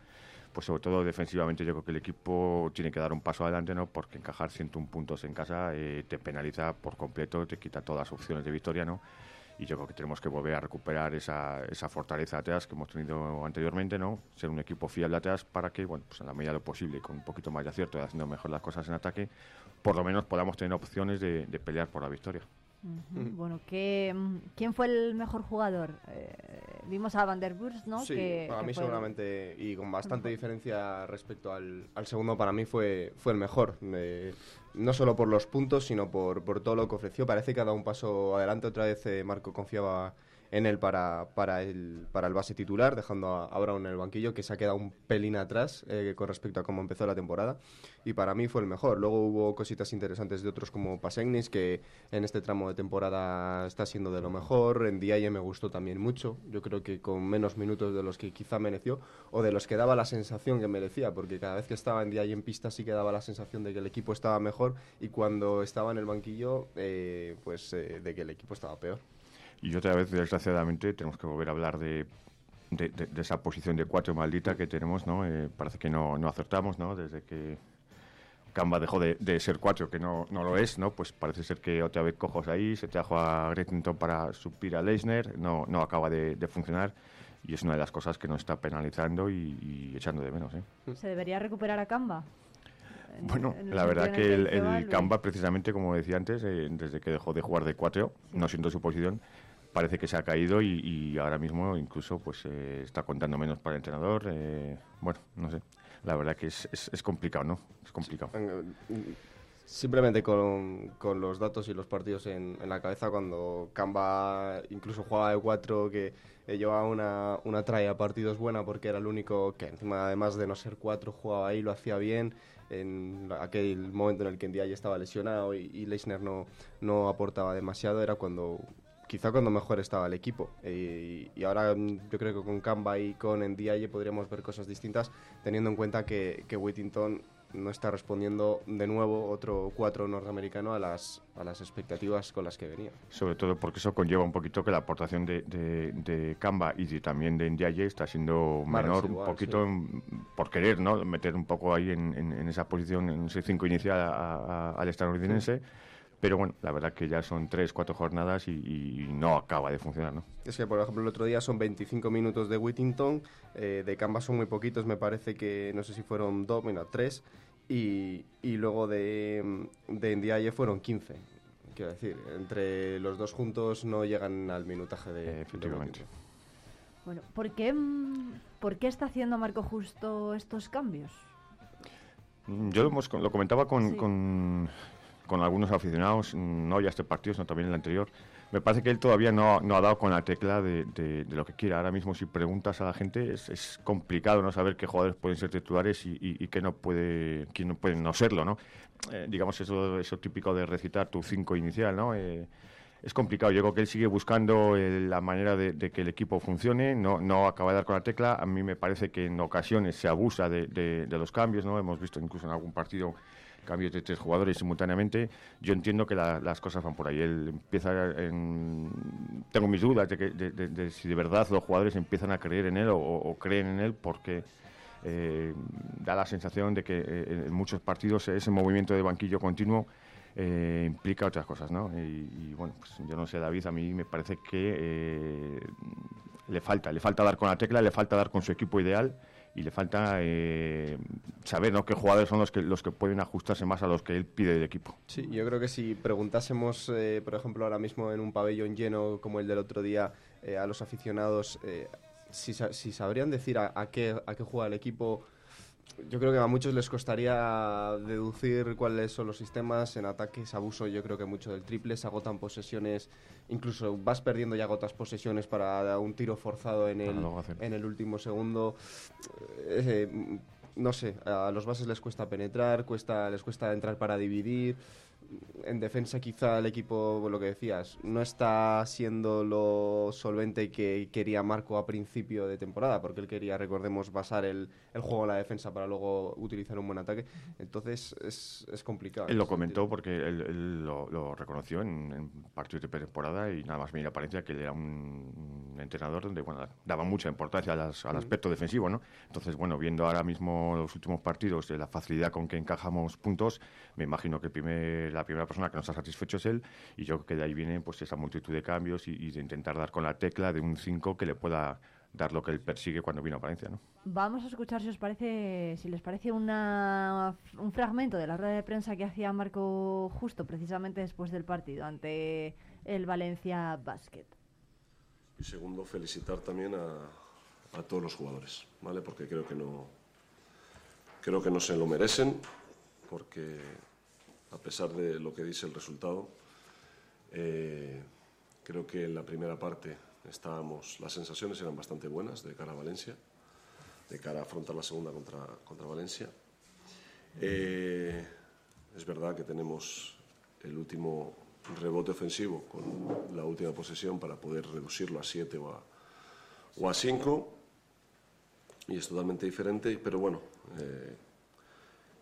pues sobre todo defensivamente yo creo que el equipo tiene que dar un paso adelante, ¿no? Porque encajar 101 puntos en casa eh, te penaliza por completo, te quita todas las opciones de victoria, ¿no? Y yo creo que tenemos que volver a recuperar esa, esa fortaleza atrás que hemos tenido anteriormente, ¿no? Ser un equipo fiable atrás para que, bueno, pues en la medida de lo posible, con un poquito más de acierto y haciendo mejor las cosas en ataque, por lo menos podamos tener opciones de, de pelear por la victoria. Bueno, ¿qué, mm, ¿quién fue el mejor jugador? Eh, vimos a Van der Burs, ¿no? Sí, que, para que mí fue- seguramente y con bastante diferencia respecto al, al segundo, para mí fue, fue el mejor. Eh, no solo por los puntos, sino por, por todo lo que ofreció. Parece que ha dado un paso adelante. Otra vez eh, Marco confiaba en él para, para, el, para el base titular, dejando a, a Brown en el banquillo, que se ha quedado un pelín atrás eh, con respecto a cómo empezó la temporada. Y para mí fue el mejor. Luego hubo cositas interesantes de otros como Pasegnis, que en este tramo de temporada está siendo de lo mejor. En Diaye me gustó también mucho. Yo creo que con menos minutos de los que quizá mereció, o de los que daba la sensación que merecía, porque cada vez que estaba en Diaye en pista sí que daba la sensación de que el equipo estaba mejor, y cuando estaba en el banquillo, eh, pues eh, de que el equipo estaba peor. Y otra vez, desgraciadamente, tenemos que volver a hablar de, de, de- de esa posición de cuatro maldita que tenemos, ¿no? Eh, parece que no, no acertamos, ¿no? Desde que Camba dejó de, de ser cuatro, que no, no lo es, ¿no? Pues parece ser que otra vez cojos ahí, se trajo a Gretington para suplir a Leisner, no, no acaba de, de funcionar y es una de las cosas que nos está penalizando y, y echando de menos, ¿eh? ¿Se debería recuperar a Camba? En- Bueno, la verdad que el, el. Camba, precisamente, como decía antes, eh, desde que dejó de jugar de cuatro, no siendo su posición, parece que se ha caído y, y ahora mismo incluso pues eh, está contando menos para el entrenador. eh, bueno, no sé. La verdad que es, es, es complicado, ¿no? Es complicado. Simplemente con, con los datos y los partidos en, en la cabeza, cuando Camba incluso jugaba de cuatro, que llevaba una, una tralla a partidos buena porque era el único que encima además de no ser cuatro jugaba ahí, lo hacía bien, en aquel momento en el que ya estaba lesionado y, y Leisner no, no aportaba demasiado, era cuando quizá cuando mejor estaba el equipo. Eh, y, ahora mm, yo creo que con Camba y con Ndiaye podríamos ver cosas distintas, teniendo en cuenta que, que Whittington no está respondiendo de nuevo otro cuatro norteamericano a las, a las expectativas con las que venía. Sobre todo porque eso conlleva un poquito que la aportación de, de, de Camba y de- también de Ndiaye está siendo Más menor, residual, un poquito sí. en- por querer, ¿no? Meter un poco ahí en, en- en esa posición, en ese 5 inicial a- a- al estadounidense. Pero bueno, la verdad que ya son tres, cuatro jornadas y, y no acaba de funcionar, ¿no? Es que, por ejemplo, el otro día son 25 minutos de Whittington, eh, de Camba son muy poquitos, me parece que no sé si fueron dos, bueno, tres, y, y luego de, de Ndiaye fueron 15. Quiero decir, entre los dos juntos no llegan al minutaje de, de Efectivamente. Whittington. Bueno, ¿por qué, mm, ¿por qué está haciendo Marco Justo estos cambios? Mm, Yo lo, hemos- lo comentaba con, Sí. con, con algunos aficionados, no ya este partido, sino también el anterior. Me parece que él todavía no, no ha dado con la tecla de, de- de lo que quiere. Ahora mismo, si preguntas a la gente, es, es complicado no saber qué jugadores pueden ser titulares y, y, y qué no puede, quién no puede no serlo, ¿no? Eh, digamos, eso, eso típico de recitar tu cinco inicial, ¿no? Eh, es complicado. Yo creo que él sigue buscando eh, la manera de, de que el equipo funcione, no, no acaba de dar con la tecla. A mí me parece que en ocasiones se abusa de, de- de los cambios, ¿no? Hemos visto incluso en algún partido cambios de tres jugadores simultáneamente. Yo entiendo que la- las cosas van por ahí. Él empieza en... Tengo mis dudas de, que, de, de- si de verdad los jugadores empiezan a creer en él o, creen en él porque... eh, da la sensación de que eh, en muchos partidos ese movimiento de banquillo continuo eh, implica otras cosas, ¿no? Y, bueno, pues yo no sé, David, a mí me parece que le falta, le falta dar con la tecla, le falta dar con su equipo ideal y le falta eh, saber ¿no? qué jugadores son los que los que pueden ajustarse más a los que él pide del equipo. Sí, yo creo que si preguntásemos, eh, por ejemplo, ahora mismo en un pabellón lleno como el del otro día, eh, a los aficionados, eh, si, si sabrían decir a, a qué, a qué juega el equipo, yo creo que a muchos les costaría deducir cuáles son los sistemas. En ataques, abuso yo creo que mucho del triple, se agotan posesiones, incluso vas perdiendo y agotas posesiones para un tiro forzado en Para el, en el último segundo. Eh, no sé, a los bases les cuesta penetrar, cuesta, les cuesta entrar para dividir. En defensa quizá el equipo, lo que decías, no está siendo lo solvente que quería Marco a principio de temporada, porque él quería, recordemos, basar el, el juego en la defensa para luego utilizar un buen ataque. Entonces es, es complicado. Él lo comentó sentido. porque él, él lo, lo reconoció en, en partidos de pretemporada y nada más me apariencia que él era un, un entrenador donde bueno, daba mucha importancia las- al aspecto defensivo. ¿no? Entonces, bueno, viendo ahora mismo los últimos partidos, de la facilidad con que encajamos puntos, me imagino que el primer- la primera persona que nos ha satisfecho es él y yo creo que de ahí viene pues esa multitud de cambios y, y de intentar dar con la tecla de un 5 que le pueda dar lo que él persigue cuando vino a Valencia. ¿no? Vamos a escuchar si os parece, si les parece una, un fragmento de la rueda de prensa que hacía Marco justo precisamente después del partido ante el Valencia Basket. Y segundo, felicitar también a, a todos los jugadores, ¿vale? Porque creo que no creo que no se lo merecen, porque a pesar de lo que dice el resultado, eh, creo que en la primera parte estábamos, las sensaciones eran bastante buenas de cara a Valencia, de cara a afrontar la segunda contra, contra Valencia. Eh, es verdad que tenemos el último rebote ofensivo con la última posesión para poder reducirlo a 7 o a, o a 5 y es totalmente diferente, pero bueno, eh,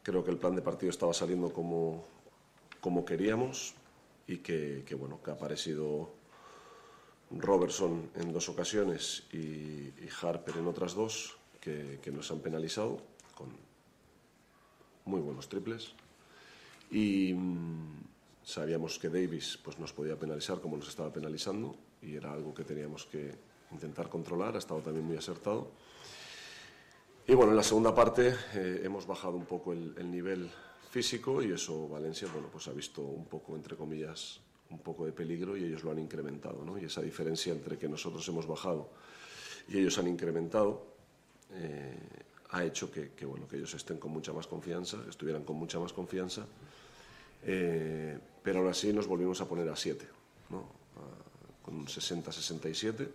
creo que el plan de partido estaba saliendo como, como queríamos y que, que, bueno, que ha aparecido Robertson en dos ocasiones y, y Harper en otras dos que, que nos han penalizado con muy buenos triples y mm, sabíamos que Davis pues, nos podía penalizar como nos estaba penalizando y era algo que teníamos que intentar controlar, ha estado también muy acertado. Y bueno, en la segunda parte eh, hemos bajado un poco el, el nivel físico y eso Valencia bueno, pues ha visto un poco, entre comillas, un poco de peligro y ellos lo han incrementado. ¿no? Y esa diferencia entre que nosotros hemos bajado y ellos han incrementado eh, ha hecho que, que, bueno, que ellos estén con mucha más confianza, estuvieran con mucha más confianza. Eh, pero aún así nos volvimos a poner a 7, ¿no? Con un 60-67.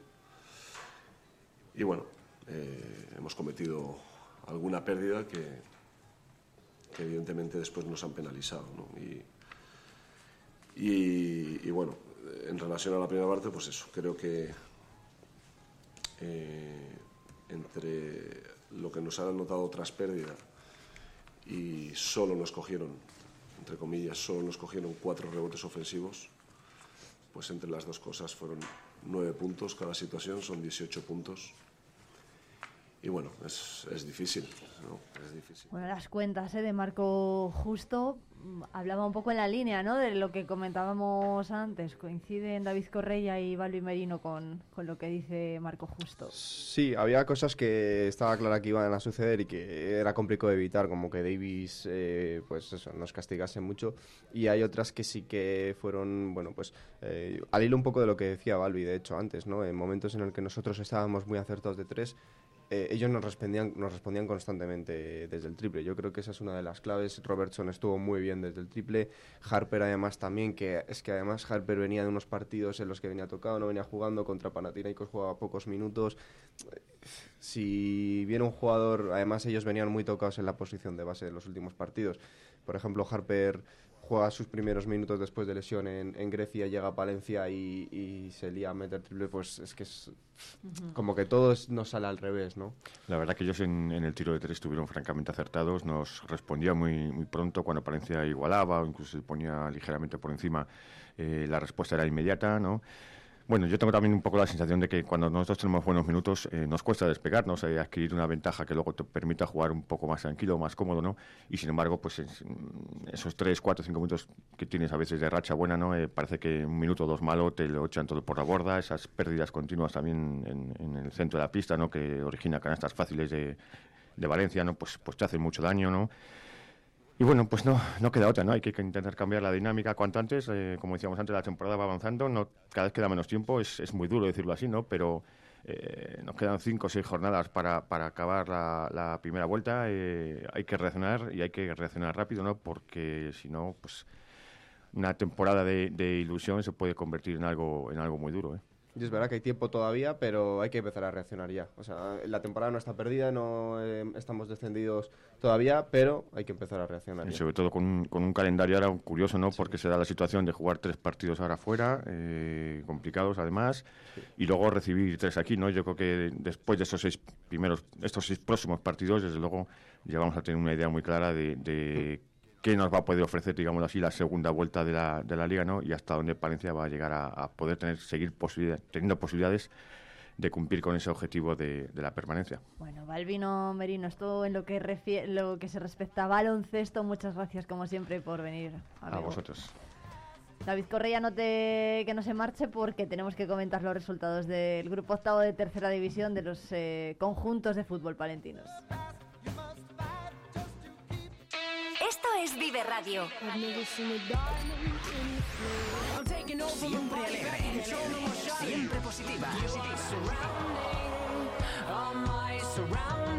Y bueno, eh, hemos cometido alguna pérdida que, que evidentemente después nos han penalizado. ¿no? Y, y- y bueno, en relación a la primera parte, pues eso, creo que eh, entre lo que nos han anotado tras pérdida y solo nos cogieron, entre comillas, solo nos cogieron cuatro rebotes ofensivos, pues entre las dos cosas fueron nueve puntos cada situación, son 18 puntos. Y bueno, es, es difícil, ¿no? Es difícil. Bueno, las cuentas ¿eh? de Marco Justo mm, hablaba un poco en la línea ¿no? de lo que comentábamos antes. Coinciden David Correia y Balbi Merino con, con lo que dice Marco Justo. Sí, había cosas que estaba clara que iban a suceder y que era complicado de evitar, como que Davis, eh, pues eso, nos castigase mucho. Y hay otras que sí que fueron, bueno, pues eh, al hilo un poco de lo que decía Balbi, de hecho, antes, ¿no? En momentos en el que nosotros estábamos muy acertados de tres, eh, ellos nos respondían, nos respondían constantemente desde el triple. Yo creo que esa es una de las claves. Robertson estuvo muy bien desde el triple. Harper además también, que es que además Harper venía de unos partidos en los que venía tocado, no venía jugando contra Panathinaikos, jugaba pocos minutos. Si viene un jugador, además ellos venían muy tocados en la posición de base de los últimos partidos. Por ejemplo, Harper juega sus primeros minutos después de lesión en, en Grecia, llega a Palencia y, y se lía a meter triple, pues es que es como que todo es- nos sale al revés, ¿no? La verdad que ellos en, en el tiro de tres estuvieron francamente acertados, nos respondía muy, muy pronto cuando Palencia igualaba o incluso se ponía ligeramente por encima, eh, la respuesta era inmediata, ¿no? Bueno, yo tengo también un poco la sensación de que cuando nosotros tenemos buenos minutos eh, nos cuesta despegarnos, eh, adquirir una ventaja que luego te permita jugar un poco más tranquilo, más cómodo, ¿no? Y sin embargo, pues es- mm, esos 3, 4, 5 minutos que tienes a veces de racha buena, ¿no? Eh, parece que un minuto o dos malo te lo echan todo por la borda, esas pérdidas continuas también en, en el centro de la pista, ¿no? Que origina canastas fáciles de, de Valencia, ¿no? Pues, pues te hacen mucho daño, ¿no? Y bueno, pues no, no queda otra, ¿no? Hay que intentar cambiar la dinámica cuanto antes. eh, como decíamos antes, la temporada va avanzando, no, cada vez queda menos tiempo, es, es muy duro decirlo así, ¿no? Pero, eh, nos quedan cinco o seis jornadas para, para acabar la, la primera vuelta. eh, hay que reaccionar y hay que reaccionar rápido, ¿no? Porque si no, pues una temporada de, de ilusión se puede convertir en algo, en algo muy duro, ¿eh? Y es verdad que hay tiempo todavía, pero hay que empezar a reaccionar ya. O sea, la temporada no está perdida, no eh, estamos descendidos todavía, pero hay que empezar a reaccionar Y ya. sobre todo con un, con un calendario ahora curioso, ¿no? Porque se da la situación de jugar tres partidos ahora fuera, eh, complicados además, y luego recibir tres aquí, ¿no? Yo creo que después de estos seis primeros, estos seis próximos partidos, desde luego, ya vamos a tener una idea muy clara de, de qué nos va a poder ofrecer, digamos así, la segunda vuelta de la, de la liga, ¿no? Y hasta dónde Palencia va a llegar a, a poder tener, seguir posibilidad- teniendo posibilidades de cumplir con ese objetivo de, de la permanencia. Bueno, Balvino Merino, esto en lo que, lo que se respecta a baloncesto, muchas gracias como siempre por venir. A amigo. vosotros. David Correa, no te, que no se marche porque tenemos que comentar los resultados del grupo octavo de tercera división de los eh, conjuntos de fútbol palentinos. Es Vive Radio. Siempre alegre, siempre positiva.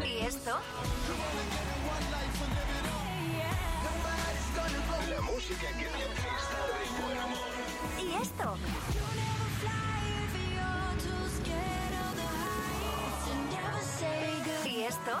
¿Y esto? La música que te hace. ¿Y esto? ¿Y esto?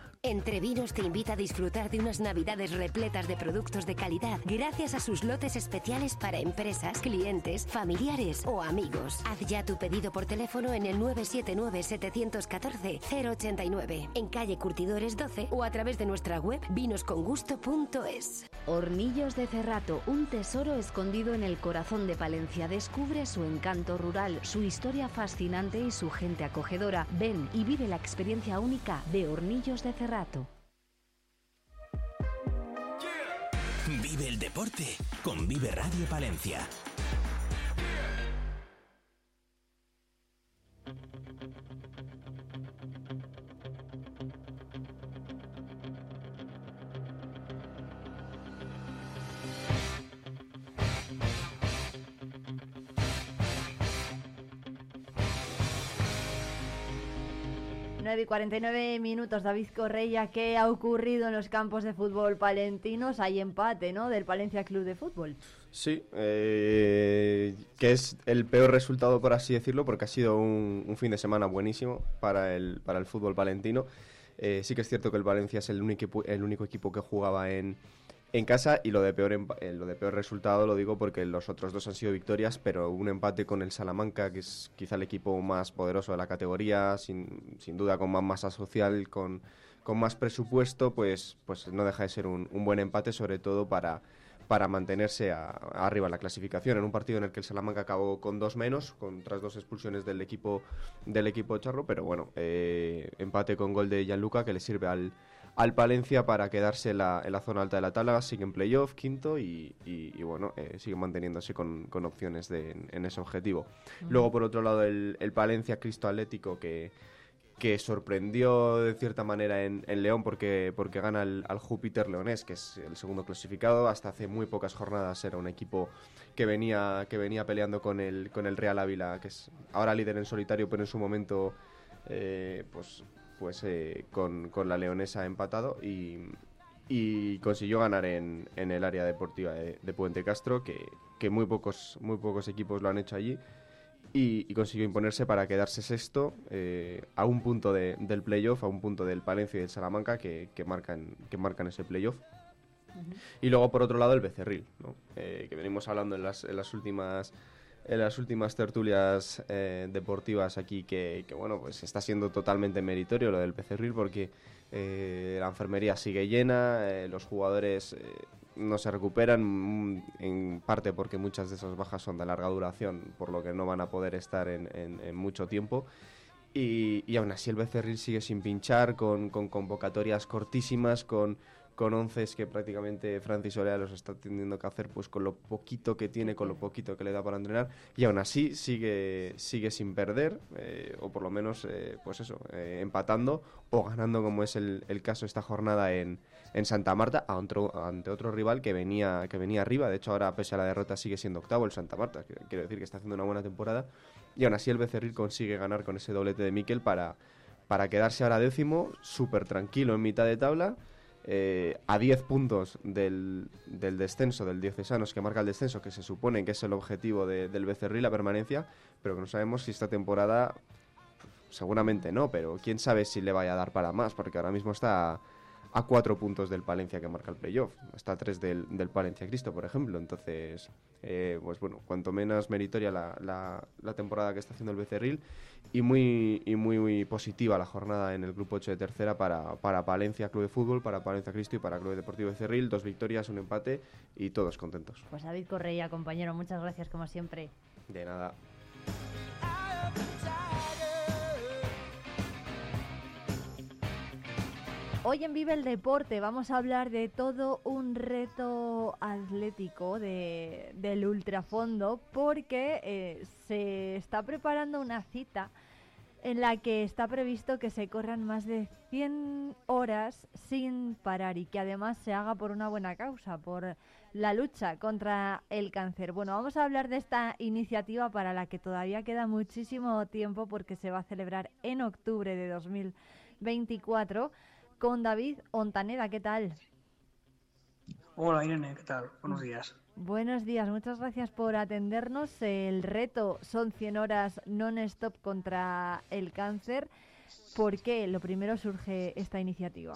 Entre Vinos te invita a disfrutar de unas navidades repletas de productos de calidad gracias a sus lotes especiales para empresas, clientes, familiares o amigos. Haz ya tu pedido por teléfono en el 979-714-089, en calle Curtidores 12 o a través de nuestra web vinoscongusto.es. Hornillos de Cerrato, un tesoro escondido en el corazón de Palencia. Descubre su encanto rural, su historia fascinante y su gente acogedora. Ven y vive la experiencia única de Hornillos de Cerrato. Vive el deporte con Vive Radio Palencia. Nueve y 49 minutos, David Correia, ¿qué ha ocurrido en los campos de fútbol palentinos? Hay empate, ¿no? Del Palencia Club de Fútbol. Sí, eh, que es el peor resultado, por así decirlo, porque ha sido un, un fin de semana buenísimo para el, para el fútbol palentino. Eh, sí que es cierto que el Valencia es el único, el único equipo que jugaba en, en casa y lo de, peor eh, lo de peor resultado lo digo porque los otros dos han sido victorias, pero un empate con el Salamanca, que es quizá el equipo más poderoso de la categoría, sin, sin duda con más masa social, con, con más presupuesto, pues, pues no deja de ser un, un buen empate, sobre todo para, para mantenerse a- arriba en la clasificación. En un partido en el que el Salamanca acabó con dos menos, con tras dos expulsiones del equipo del equipo charro, pero bueno, eh, empate con gol de Gianluca que le sirve al, al Palencia para quedarse en la, en la zona alta de la tabla, sigue en playoff, quinto y, y- y bueno, eh, sigue manteniéndose con, con opciones de, en, en ese objetivo. Luego, por otro lado, el, el Palencia Cristo Atlético que que sorprendió de cierta manera en, en León porque, porque gana al, al Júpiter Leonés, que es el segundo clasificado. Hasta hace muy pocas jornadas era un equipo que venía, que venía peleando con el, con el Real Ávila, que es ahora líder en solitario, pero en su momento eh, pues, pues eh, con, con la Leonesa empatado y, y consiguió ganar en, en el área deportiva de, de Puente Castro, que, que muy, pocos, muy pocos equipos lo han hecho allí y, y consiguió imponerse para quedarse sexto eh, a un punto de- del playoff, a un punto del Palencia y del Salamanca que, que marcan, que marcan ese playoff. Y luego, por otro lado, el Becerril, ¿no? Eh, que venimos hablando en las, en las últimas en las últimas tertulias eh, deportivas aquí que, que, bueno, pues está siendo totalmente meritorio lo del Becerril porque eh, la enfermería sigue llena, eh, los jugadores eh, no se recuperan, mm, en parte porque muchas de esas bajas son de larga duración, por lo que no van a poder estar en, en- en mucho tiempo. Y, y aún así el Becerril sigue sin pinchar, con, con convocatorias cortísimas, con, con onces que prácticamente Francis Olea los está teniendo que hacer pues con lo poquito que tiene, con lo poquito que le da para entrenar. Y aún así sigue, sigue sin perder, eh, o por lo menos, eh, pues eso, eh, empatando o ganando como es el, caso esta jornada en, en Santa Marta a otro- ante otro rival que venía, que venía arriba. De hecho, ahora pese a la derrota sigue siendo octavo el Santa Marta. Quiero decir que está haciendo una buena temporada. Y aún así el Becerril consigue ganar con ese doblete de Miquel para, para quedarse ahora décimo, súper tranquilo en mitad de tabla, eh, a 10 puntos del, del descenso, del Diocesanos que marca el descenso, que se supone que es el objetivo de- del Becerril, la permanencia, pero que no sabemos si esta temporada, seguramente no, pero quién sabe si le vaya a dar para más, porque ahora mismo está a 4 puntos del Palencia que marca el playoff, está a 3 del, del Palencia Cristo, por ejemplo, entonces, eh, pues bueno, cuanto menos meritoria la, la- la temporada que está haciendo el Becerril y muy, y muy, muy positiva la jornada en el grupo 8 de tercera para, para Palencia Club de Fútbol, para Palencia Cristo y para Club Deportivo Becerril, dos victorias, un empate y todos contentos. Pues David Correia, compañero, muchas gracias como siempre. De nada. Hoy en Vive el Deporte vamos a hablar de todo un reto atlético de, del ultrafondo porque eh, se está preparando una cita en la que está previsto que se corran más de 100 horas sin parar y que además se haga por una buena causa, por la lucha contra el cáncer. Bueno, vamos a hablar de esta iniciativa para la que todavía queda muchísimo tiempo porque se va a celebrar en octubre de 2024 con David Ontaneda. ¿Qué tal? Hola Irene, ¿qué tal? Buenos días. Buenos días, muchas gracias por atendernos. El reto son 100 horas non-stop contra el cáncer. ¿Por qué? Lo primero surge esta iniciativa.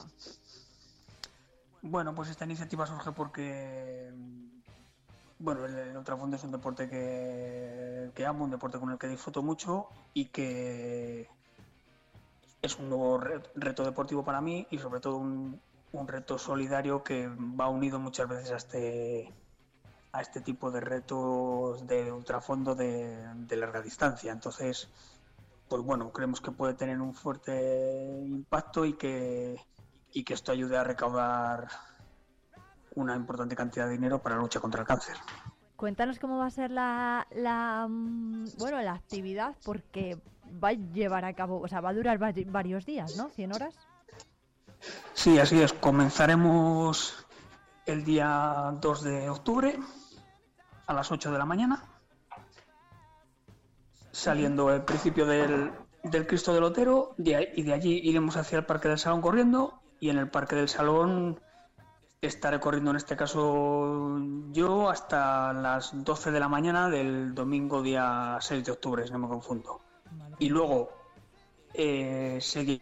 Bueno, pues esta iniciativa surge porque, bueno, el, el ultrafondo es un deporte que, que amo, un deporte con el que disfruto mucho y que es un nuevo re- reto deportivo para mí y sobre todo un, un reto solidario que va unido muchas veces a este, a este tipo de retos de ultrafondo de, de larga distancia. Entonces, pues bueno, creemos que puede tener un fuerte impacto y que, y que esto ayude a recaudar una importante cantidad de dinero para la lucha contra el cáncer. Cuéntanos cómo va a ser la, la, mm, bueno, la actividad, porque va a llevar a cabo, o sea, va a durar vari- varios días, ¿no? ¿100 horas? Sí, así es. Comenzaremos el día 2 de octubre a las 8 de la mañana, saliendo el principio del, del Cristo del Otero de y de allí iremos hacia el Parque del Salón corriendo y en el Parque del Salón estaré corriendo en este caso yo hasta las 12 de la mañana del domingo día 6 de octubre, si no me confundo. Y luego eh, segui-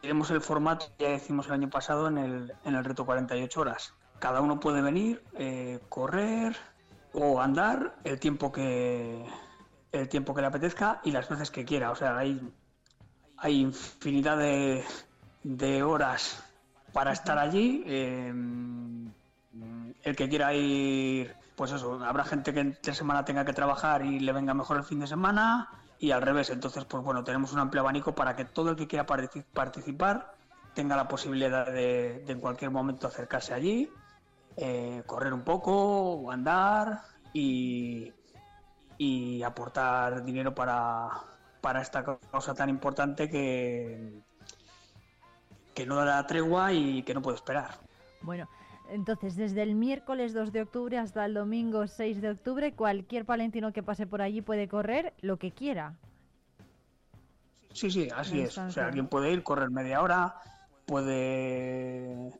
Seguiremos el formato que ya decimos el año pasado en el, en el reto 48 horas. Cada uno puede venir, eh, correr o andar el tiempo que el tiempo que le apetezca y las veces que quiera. O sea, hay, hay infinidad de, de horas para estar allí. eh, el que quiera ir, pues eso, habrá gente que entre semana tenga que trabajar y le venga mejor el fin de semana y al revés. Entonces, pues bueno, tenemos un amplio abanico para que todo el que quiera partici- participar tenga la posibilidad de, de en cualquier momento acercarse allí, eh, correr un poco, andar y, y aportar dinero para, para esta causa tan importante que, que no da tregua y que no puede esperar. Bueno, entonces desde el miércoles 2 de octubre hasta el domingo 6 de octubre, cualquier palentino que pase por allí puede correr lo que quiera. Sí, sí, así es. O sea, alguien puede ir, correr media hora, puede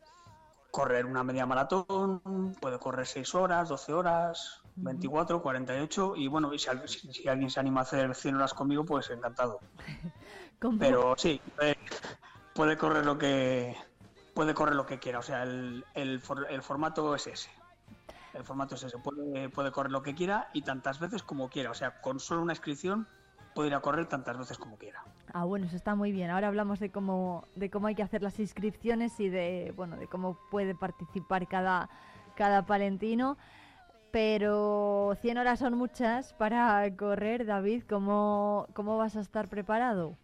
correr una media maratón, puede correr 6 horas, 12 horas, 24, 48 y bueno, y si, si- alguien se anima a hacer 100 horas conmigo, pues encantado. (laughs) Pero sí, puede, puede correr lo que puede correr lo que quiera, o sea, el, el, for- el formato es ese. El formato es ese, puede, puede correr lo que quiera y tantas veces como quiera. O sea, con solo una inscripción puede ir a correr tantas veces como quiera. Ah, bueno, eso está muy bien. Ahora hablamos de cómo, de cómo hay que hacer las inscripciones y de, bueno, de cómo puede participar cada, cada palentino. Pero 100 horas son muchas para correr, David. ¿Cómo, cómo vas a estar preparado?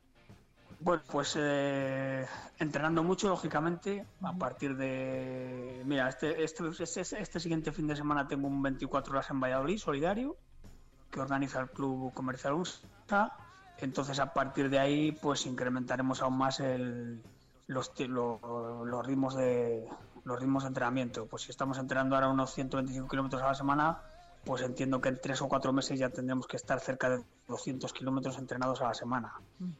Bueno, pues eh, entrenando mucho, lógicamente, a partir de... Mira, este, este, este, este siguiente fin de semana tengo un 24 horas en Valladolid, solidario, que organiza el Club Comercial USA. Entonces, a partir de ahí, pues incrementaremos aún más el, los, ti- lo- los ritmos de los ritmos de entrenamiento. Pues si estamos entrenando ahora unos 125 kilómetros a la semana, pues entiendo que en tres o cuatro meses ya tendremos que estar cerca de 200 kilómetros entrenados a la semana.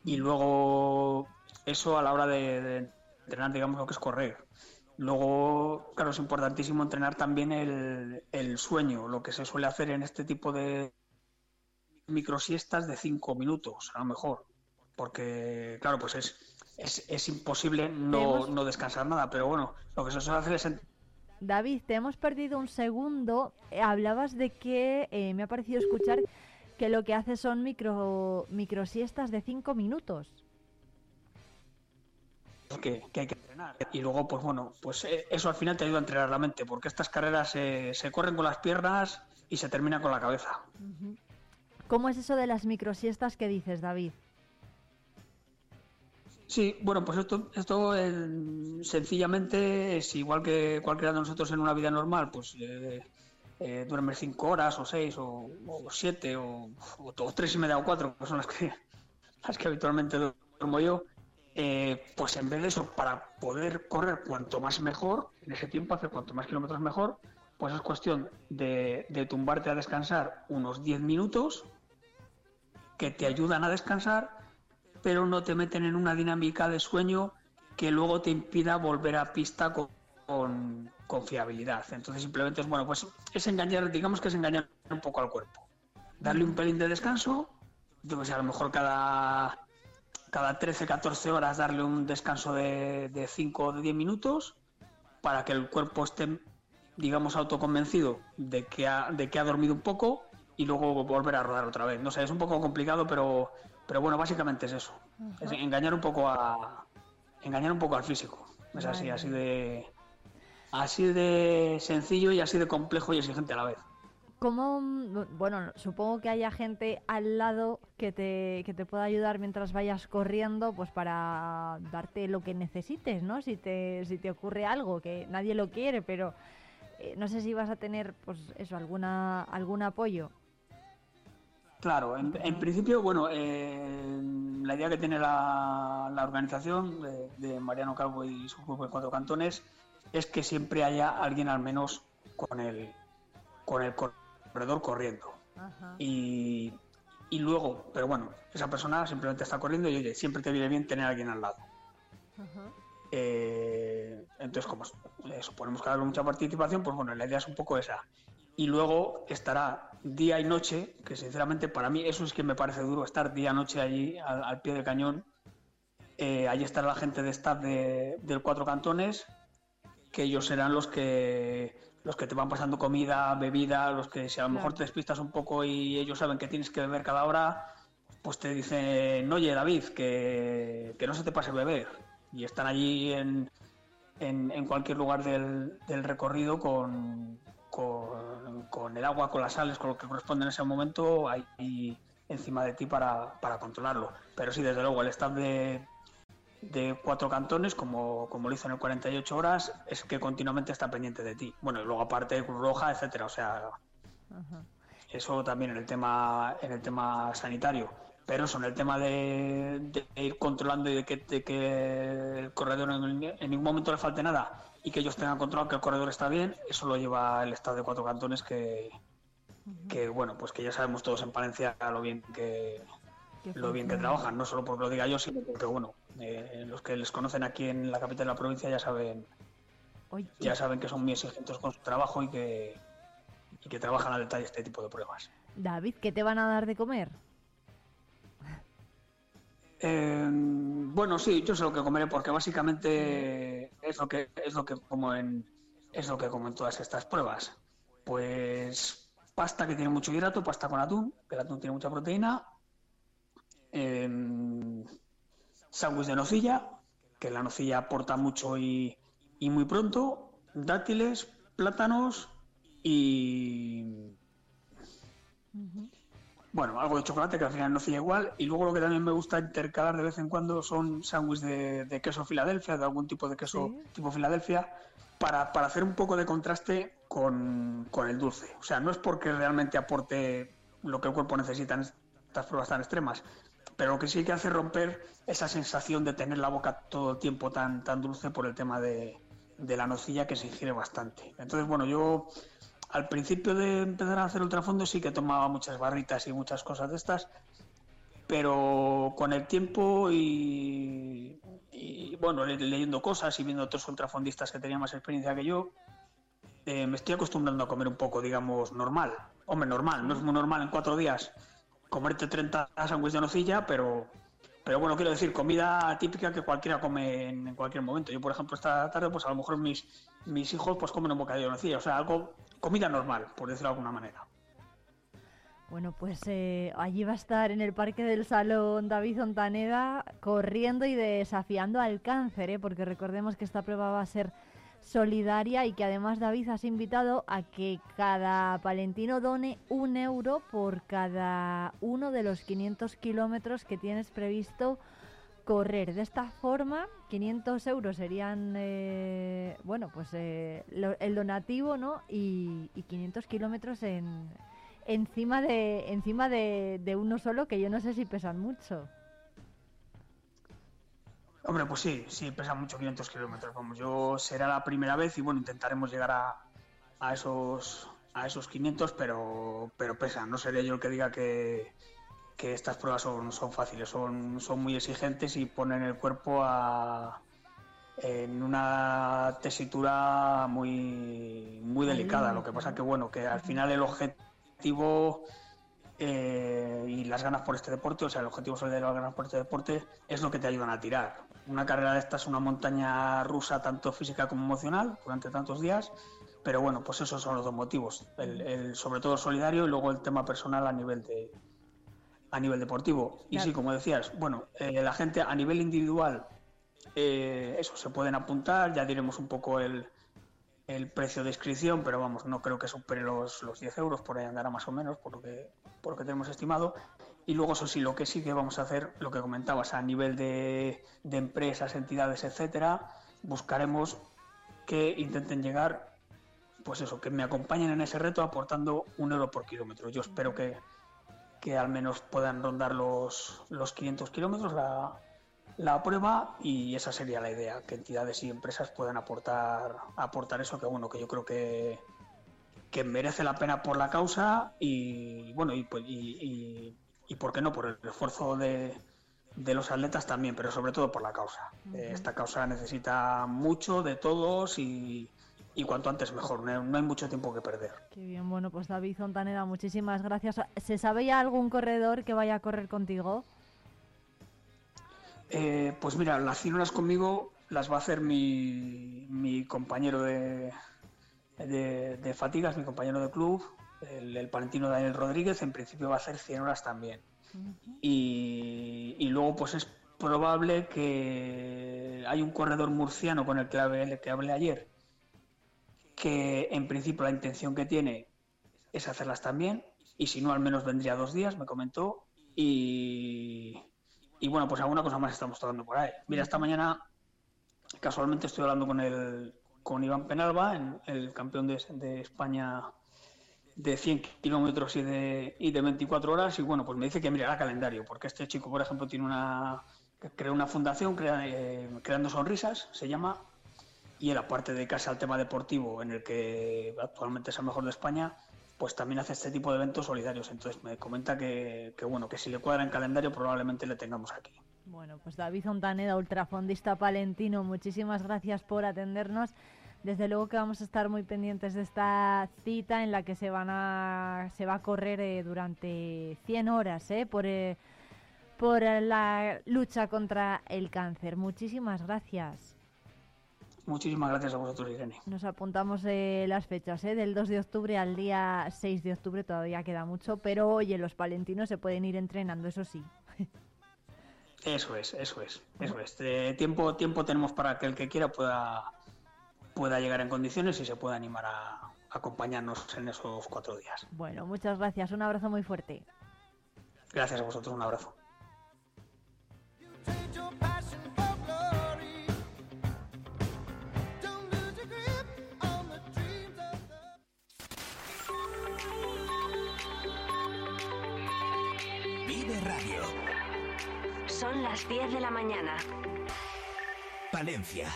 Y luego eso a la hora de, de entrenar, digamos, lo que es correr. Luego, claro, es importantísimo entrenar también el, el sueño, lo que se suele hacer en este tipo de microsiestas de cinco minutos, a lo mejor. Porque, claro, pues es, es, es imposible no, no descansar nada. Pero bueno, lo que se suele hacer es David, te hemos perdido un segundo. Eh, hablabas de que eh, me ha parecido escuchar que lo que haces son micro, microsiestas de 5 minutos. que, que hay que entrenar. Y luego, pues bueno, pues eh, eso al final te ayuda a entrenar la mente, porque estas carreras eh, se corren con las piernas y se termina con la cabeza. ¿Cómo es eso de las microsiestas que dices, David? Sí, bueno, pues esto, esto eh, sencillamente es igual que cualquiera de nosotros en una vida normal, pues eh, eh, duermes cinco horas o seis o, siete o, o, o tres y media o cuatro, que son las que, (laughs) las que habitualmente duermo yo. Eh, pues en vez de eso, para poder correr cuanto más mejor, en ese tiempo hacer cuanto más kilómetros mejor, pues es cuestión de, de tumbarte a descansar unos 10 minutos que te ayudan a descansar, pero no te meten en una dinámica de sueño que luego te impida volver a pista con, con, con fiabilidad. Entonces simplemente es, bueno, pues es engañar, digamos que es engañar un poco al cuerpo. Darle un pelín de descanso, yo que sé, a lo mejor cada cada 13, 14 horas darle un descanso de, de 5 o de 10 minutos para que el cuerpo esté, digamos, autoconvencido de que ha, de que ha dormido un poco y luego volver a rodar otra vez. No sé, es un poco complicado, pero, pero bueno, básicamente es eso. Es engañar un poco a engañar un poco al físico. Es así, así de así de sencillo y así de complejo y exigente a la vez. ¿Cómo, mm, bueno, supongo que haya gente al lado que te, que te pueda ayudar mientras vayas corriendo, pues para darte lo que necesites, ¿no? Si te, si te ocurre algo, que nadie lo quiere, pero eh, no sé si vas a tener, pues eso, alguna, algún apoyo. Claro, en, en principio, bueno, eh, la idea que tiene la, la organización de, de Mariano Calvo y su grupo de cuatro cantones es que siempre haya alguien al menos con el, con el corredor corriendo. Y, y luego, pero bueno, esa persona simplemente está corriendo y oye, siempre te viene bien tener a alguien al lado. Eh, entonces, como eh, suponemos que darle mucha participación, pues bueno, la idea es un poco esa. Y luego estará día y noche, que sinceramente para mí eso es que me parece duro, estar día y noche allí al, al pie del cañón. Eh, allí estará la gente de staff de, del Cuatro Cantones, que ellos serán los que los que te van pasando comida, bebida, los que si a lo mejor te despistas un poco y ellos saben que tienes que beber cada hora, pues te dicen, oye David, que, que no se te pase beber. Y están allí en, en, en cualquier lugar del, del recorrido con, con, con el agua, con las sales, con lo que corresponde en ese momento, ahí encima de ti para, para controlarlo. Pero sí, desde luego, el staff de, de cuatro cantones, como, como lo hizo en el 48 horas, es que continuamente está pendiente de ti. Bueno, y luego aparte Cruz Roja, etcétera, o sea, eso también en el tema, en el tema sanitario. Pero eso, en el tema de, de ir controlando y de que, de que el corredor en, en ningún momento le falte nada y que ellos tengan controlado que el corredor está bien, eso lo lleva el Estado de Cuatro Cantones que, que bueno, pues que ya sabemos todos en Palencia lo bien que, lo bien que trabajan, no solo porque lo diga yo, sino porque bueno, eh, los que les conocen aquí en la capital de la provincia ya saben, Oye, ya saben que son muy exigentes con su trabajo y que, y que trabajan al detalle este tipo de pruebas. David, ¿qué te van a dar de comer? Eh, bueno, sí, yo sé lo que comeré porque básicamente es lo que es lo que como en es lo que como en todas estas pruebas. pues pasta que tiene mucho hidrato, pasta con atún, que el atún tiene mucha proteína, em, sándwich de nocilla, que la nocilla aporta mucho y, y muy pronto, dátiles, plátanos y bueno, algo de chocolate que al final no nocilla igual. Y luego lo que también me gusta intercalar de vez en cuando son sándwiches de, de queso Filadelfia, de algún tipo de queso Sí. tipo Filadelfia, para, para hacer un poco de contraste con, con el dulce. O sea, no es porque realmente aporte lo que el cuerpo necesita en estas pruebas tan extremas, pero lo que sí que hace romper esa sensación de tener la boca todo el tiempo tan, tan dulce por el tema de, la nocilla que se ingiere bastante. Entonces, bueno, yo al principio de empezar a hacer ultrafondo sí que tomaba muchas barritas y muchas cosas de estas, pero con el tiempo y, y, bueno, le- leyendo cosas y viendo otros ultrafondistas que tenían más experiencia que yo, eh, me estoy acostumbrando a comer un poco, digamos, normal. Hombre, normal, no es muy normal en cuatro días comerte 30 sándwiches de nocilla, pero, pero bueno, quiero decir, comida típica que cualquiera come en, cualquier momento. Yo, por ejemplo, esta tarde, pues a lo mejor mis, mis hijos pues comen un bocadillo de nocilla, o sea, algo, comida normal, por decirlo de alguna manera. Bueno, pues eh, allí va a estar en el Parque del Salón David Zontaneda corriendo y desafiando al cáncer, ¿eh? porque recordemos que esta prueba va a ser solidaria y que además David has invitado a que cada palentino done un euro por cada uno de los 500 kilómetros que tienes previsto correr. De esta forma, 500 euros serían, eh, bueno, pues eh, lo- el donativo, ¿no? Y, y 500 kilómetros en, encima de encima de, de uno solo, que yo no sé si pesan mucho. Hombre, pues sí, sí, pesa mucho 500 kilómetros. Vamos, yo será la primera vez y bueno, intentaremos llegar a, a esos a esos 500, pero pero pesa. No seré yo el que diga que, que estas pruebas son, son fáciles, son, son muy exigentes y ponen el cuerpo a, en una tesitura muy, muy delicada. Lo que pasa que bueno, que al final el objetivo eh, y las ganas por este deporte, o sea, el objetivo de las ganas por este deporte es lo que te ayudan a tirar. Una carrera de esta es una montaña rusa tanto física como emocional durante tantos días, pero bueno, pues esos son los dos motivos, el, el- sobre todo solidario y luego el tema personal a nivel de a nivel deportivo. Y Claro. sí, como decías, bueno, eh, la gente a nivel individual, eh, eso se pueden apuntar, ya diremos un poco el, el precio de inscripción, pero vamos, no creo que supere los, los 10 euros, por ahí andará más o menos, por lo que, por lo que tenemos estimado. Y luego, eso sí, lo que sí que vamos a hacer, lo que comentabas, a nivel de, de empresas, entidades, etcétera, buscaremos que intenten llegar, pues eso, que me acompañen en ese reto aportando un euro por kilómetro. Yo espero que, que al menos puedan rondar los, los 500 kilómetros la, la prueba y esa sería la idea, que entidades y empresas puedan aportar, aportar eso, que bueno, que yo creo que, que merece la pena por la causa y bueno, y, pues- y, y, y por qué no, por el esfuerzo de, de los atletas también, pero sobre todo por la causa. Esta causa necesita mucho de todos y, y cuanto antes mejor, no hay- mucho tiempo que perder. Qué bien, bueno, pues David Zontaneda, muchísimas gracias. ¿Se sabe ya algún corredor que vaya a correr contigo? Eh, pues mira, las 100 horas conmigo las va a hacer mi, mi compañero de, de, de fatigas, mi compañero de club, el, el palentino Daniel Rodríguez, en principio va a hacer 100 horas también. Y, y luego pues es probable que hay un corredor murciano con el que hablé, que hablé ayer, que en principio la intención que tiene es hacerlas también, y si no al menos vendría dos días, me comentó, y, y bueno, pues alguna cosa más estamos tocando por ahí. Mira, esta mañana casualmente estoy hablando con el con Iván Penalba, en- el campeón de, de España de 100 kilómetros y de, y de 24 horas, y bueno, pues me dice que mirará calendario, porque este chico, por ejemplo, tiene una creó una fundación eh, creando sonrisas, se llama, y él aparte de dedicarse al tema deportivo, en el que actualmente es el mejor de España, pues también hace este tipo de eventos solidarios. Entonces me comenta que, que bueno, que si le cuadra en calendario probablemente le tengamos aquí. Bueno, pues David Zontaneda, ultrafondista palentino, muchísimas gracias por atendernos. Desde luego que vamos a estar muy pendientes de esta cita en la que se van a se va a correr eh, durante 100 horas, eh, por eh, por la lucha contra el cáncer. Muchísimas gracias. Muchísimas gracias a vosotros, Irene. Nos apuntamos eh, las fechas, ¿eh? del 2 de octubre al día 6 de octubre, todavía queda mucho, pero oye, los palentinos se pueden ir entrenando, eso sí. Eso es, eso es, eso es. Eh, tiempo, tiempo tenemos para que el que quiera pueda, pueda llegar en condiciones y se pueda animar a acompañarnos en esos cuatro días. Bueno, muchas gracias, un abrazo muy fuerte. Gracias a vosotros, un abrazo. Vive Radio. Son las 10 de la mañana. Palencia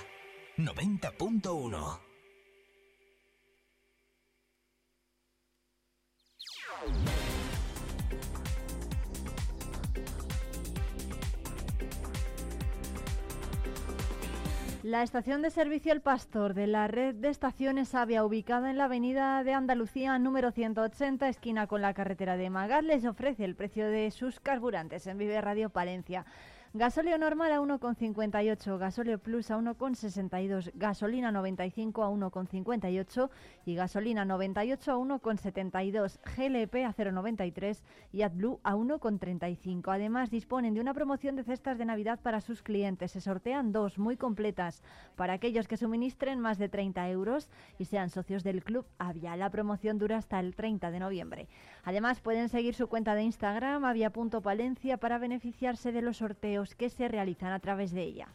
90.1. La estación de servicio El Pastor de la red de estaciones Avia, ubicada en la avenida de Andalucía número 180, esquina con la carretera de Magat, les ofrece el precio de sus carburantes en Vive Radio Palencia. Gasóleo normal a 1,58, gasóleo plus a 1,62, gasolina 95 a 1,58 y gasolina 98 a 1,72, GLP a 0,93 y AdBlue a 1,35. Además, disponen de una promoción de cestas de Navidad para sus clientes. Se sortean dos muy completas para aquellos que suministren más de 30 euros y sean socios del club Avia. La promoción dura hasta el 30 de noviembre. Además, pueden seguir su cuenta de Instagram, avia.palencia, para beneficiarse de los sorteos que se realizan a través de ella.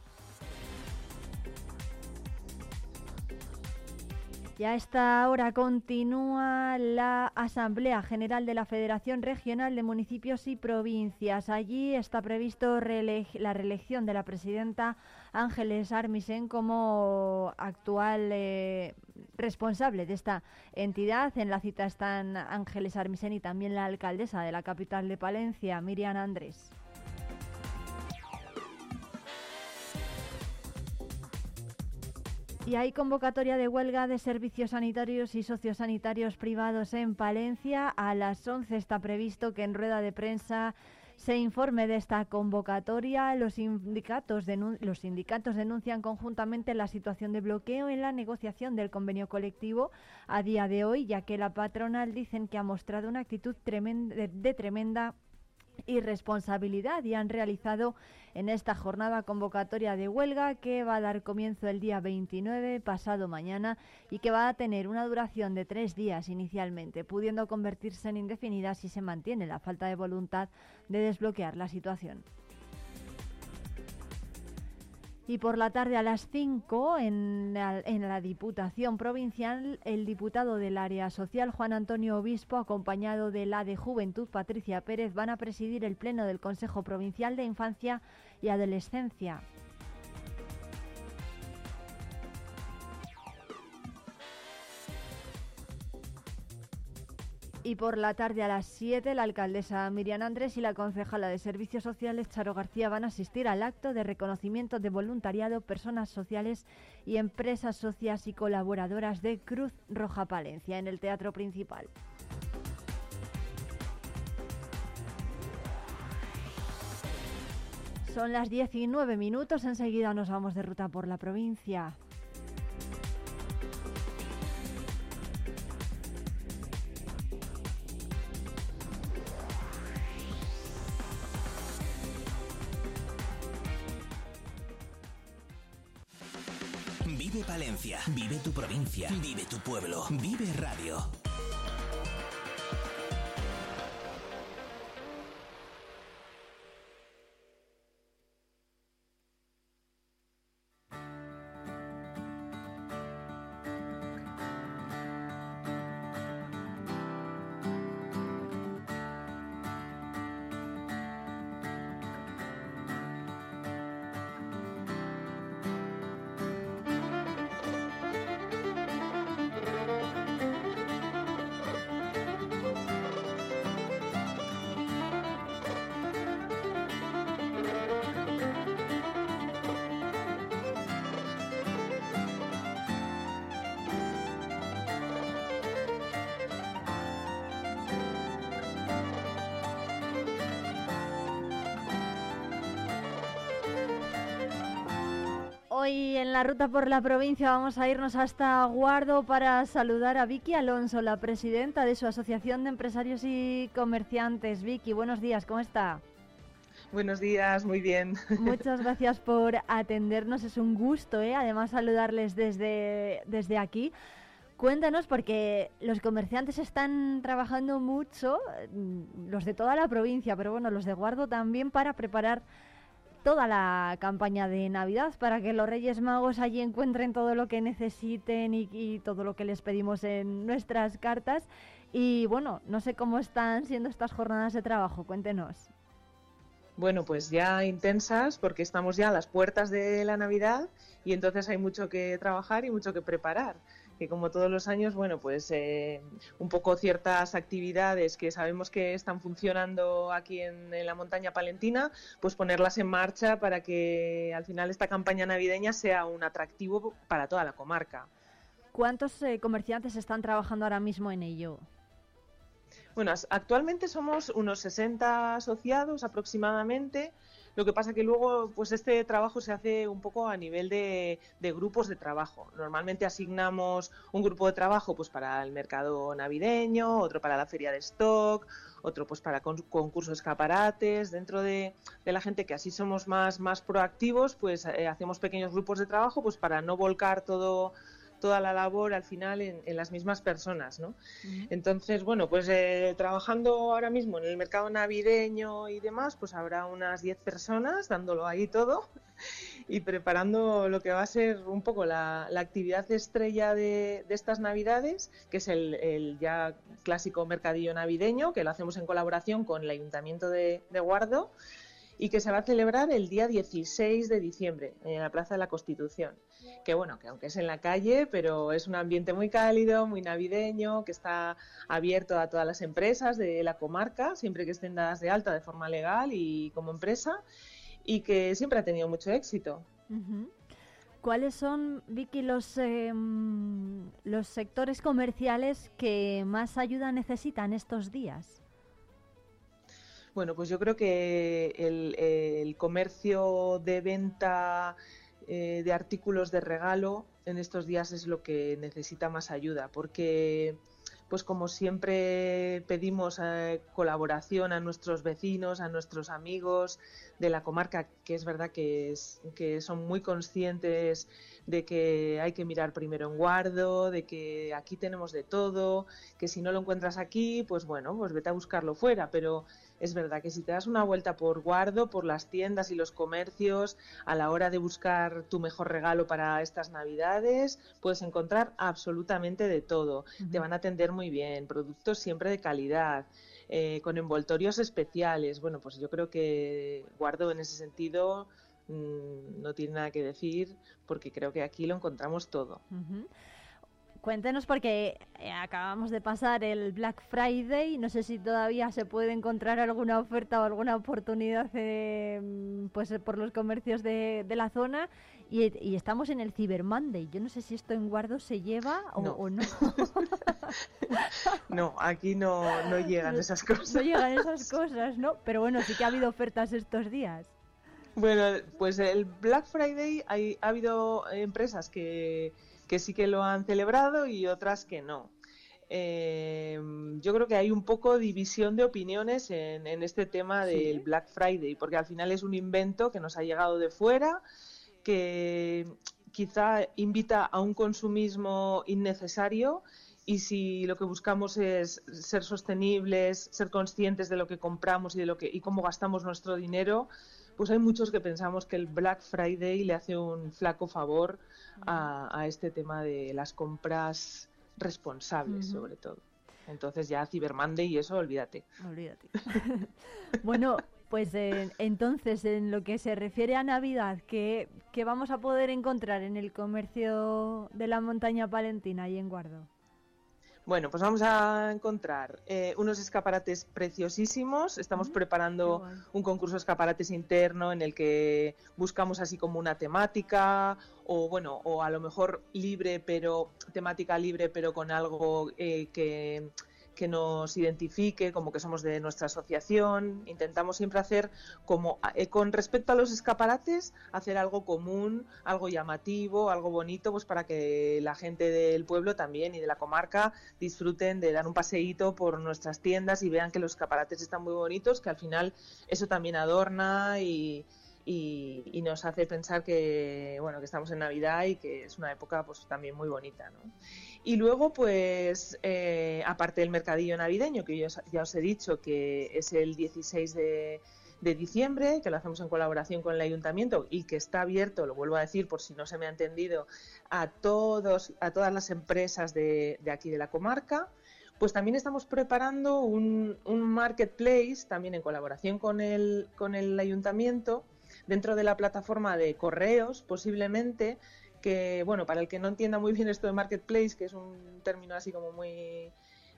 Y a esta hora continúa la Asamblea General de la Federación Regional de Municipios y Provincias. Allí está previsto la reelección de la presidenta Ángeles Armisen como actual eh, responsable de esta entidad. En la cita están Ángeles Armisen y también la alcaldesa de la capital de Palencia, Miriam Andrés. Y hay convocatoria de huelga de servicios sanitarios y sociosanitarios privados en Palencia. A las 11 está previsto que en rueda de prensa se informe de esta convocatoria. Los sindicatos, denuncian conjuntamente la situación de bloqueo en la negociación del convenio colectivo a día de hoy, ya que la patronal dicen que ha mostrado una actitud tremen- de- de tremenda irresponsabilidad y han realizado en esta jornada convocatoria de huelga que va a dar comienzo el día 29, pasado mañana, y que va a tener una duración de tres días inicialmente, pudiendo convertirse en indefinida si se mantiene la falta de voluntad de desbloquear la situación. Y por la tarde a las 5, en la, en la Diputación Provincial, el diputado del área social, Juan Antonio Obispo, acompañado de la de Juventud, Patricia Pérez, van a presidir el Pleno del Consejo Provincial de Infancia y Adolescencia. Y por la tarde a las 7, la alcaldesa Miriam Andrés y la concejala de Servicios Sociales, Charo García, van a asistir al acto de reconocimiento de voluntariado, personas sociales y empresas socias y colaboradoras de Cruz Roja Palencia en el Teatro Principal. Son las 19 minutos, enseguida nos vamos de ruta por la provincia. Palencia, vive tu provincia, vive tu pueblo, vive Radio. Hoy en la ruta por la provincia vamos a irnos hasta Guardo para saludar a Vicky Alonso, la presidenta de su Asociación de Empresarios y Comerciantes. Vicky, buenos días, ¿cómo está? Buenos días, muy bien. Muchas (laughs) gracias por atendernos, es un gusto, ¿eh? además saludarles desde, desde aquí. Cuéntanos, porque los comerciantes están trabajando mucho, mm, los de toda la provincia, pero bueno, los de Guardo también para preparar toda la campaña de Navidad para que los Reyes Magos allí encuentren todo lo que necesiten y, todo lo que les pedimos en nuestras cartas. Y bueno, no sé cómo están siendo estas jornadas de trabajo, cuéntenos. Bueno, pues ya intensas porque estamos ya a las puertas de la Navidad y entonces hay mucho que trabajar y mucho que preparar. Que como todos los años, bueno, pues eh, un poco ciertas actividades que sabemos que están funcionando aquí en, en la montaña palentina, pues ponerlas en marcha para que al final esta campaña navideña sea un atractivo para toda la comarca. ¿Cuántos eh, comerciantes están trabajando ahora mismo en ello? Bueno, actualmente somos unos 60 asociados aproximadamente. Lo que pasa que luego, pues este trabajo se hace un poco a nivel de, de grupos de trabajo. Normalmente asignamos un grupo de trabajo, pues para el mercado navideño, otro para la feria de stock, otro pues para con- concursos escaparates. Dentro de, de la gente que así somos más, más proactivos, pues eh, hacemos pequeños grupos de trabajo, pues para no volcar todo toda la labor al final en, en las mismas personas, ¿no? Entonces, bueno, pues eh, trabajando ahora mismo en el mercado navideño y demás, pues habrá unas 10 personas dándolo ahí todo y preparando lo que va a ser un poco la, la actividad estrella de, de estas navidades, que es el, el ya clásico mercadillo navideño, que lo hacemos en colaboración con el Ayuntamiento de, de Guardo y que se va a celebrar el día 16 de diciembre en la Plaza de la Constitución. Que bueno, que aunque es en la calle, pero es un ambiente muy cálido, muy navideño, que está abierto a todas las empresas de la comarca, siempre que estén dadas de alta de forma legal y como empresa, y que siempre ha tenido mucho éxito. ¿Cuáles son, Vicky, los, eh, los sectores comerciales que más ayuda necesitan estos días? Bueno, pues yo creo que el, comercio de venta eh, de artículos de regalo en estos días es lo que necesita más ayuda, porque pues como siempre pedimos eh, colaboración a nuestros vecinos, a nuestros amigos de la comarca, que es verdad que, que son muy conscientes de que hay que mirar primero en guardo, de que aquí tenemos de todo, que si no lo encuentras aquí, pues bueno, pues vete a buscarlo fuera, pero es verdad que si te das una vuelta por guardo, por las tiendas y los comercios, a la hora de buscar tu mejor regalo para estas navidades, puedes encontrar absolutamente de todo. Te van a atender muy bien, productos siempre de calidad, eh, con envoltorios especiales. Bueno, pues yo creo que guardo en ese sentido mm, no tiene nada que decir porque creo que aquí lo encontramos todo. Cuéntenos porque eh, acabamos de pasar el Black Friday, no sé si todavía se puede encontrar alguna oferta o alguna oportunidad eh, pues por los comercios de, de la zona y, y estamos en el Cyber Monday. Yo no sé si esto en Guardo se lleva o No. o no. (laughs) No, aquí no, no llegan esas cosas. No llegan esas (laughs) cosas, ¿no? Pero bueno, sí que ha habido ofertas estos días. Bueno, pues el Black Friday hay, ha habido empresas que, que sí que lo han celebrado y otras que no. Eh, yo creo que hay un poco división de opiniones en, en este tema del Black Friday, porque al final es un invento que nos ha llegado de fuera, que quizá invita a un consumismo innecesario y si lo que buscamos es ser sostenibles, ser conscientes de lo que compramos y de lo que y cómo gastamos nuestro dinero, pues hay muchos que pensamos que el Black Friday le hace un flaco favor a, a este tema de las compras responsables, sobre todo. Entonces ya Cyber Monday y eso, olvídate. Olvídate. (laughs) bueno, pues eh, entonces en lo que se refiere a Navidad, ¿qué, qué vamos a poder encontrar en el comercio de la montaña palentina y en Guardo? Bueno, pues vamos a encontrar eh, unos escaparates preciosísimos. Estamos preparando un concurso de escaparates interno en el que buscamos así como una temática o bueno, o a lo mejor libre, pero temática libre, pero con algo eh, que, que nos identifique, como que somos de nuestra asociación. Intentamos siempre hacer como, eh, con respecto a los escaparates, hacer algo común, algo llamativo, algo bonito, pues para que la gente del pueblo también y de la comarca disfruten de dar un paseíto por nuestras tiendas y vean que los escaparates están muy bonitos, que al final eso también adorna y, y, nos hace pensar que bueno que estamos en Navidad y que es una época pues también muy bonita ¿no? Y luego pues eh, aparte del mercadillo navideño que yo ya os he dicho que es el 16 de, de diciembre que lo hacemos en colaboración con el ayuntamiento y que está abierto lo vuelvo a decir por si no se me ha entendido a todos a todas las empresas de, de aquí de la comarca pues también estamos preparando un, un marketplace, también en colaboración con el, con el ayuntamiento, dentro de la plataforma de correos, posiblemente, que, bueno, para el que no entienda muy bien esto de marketplace, que es un término así como muy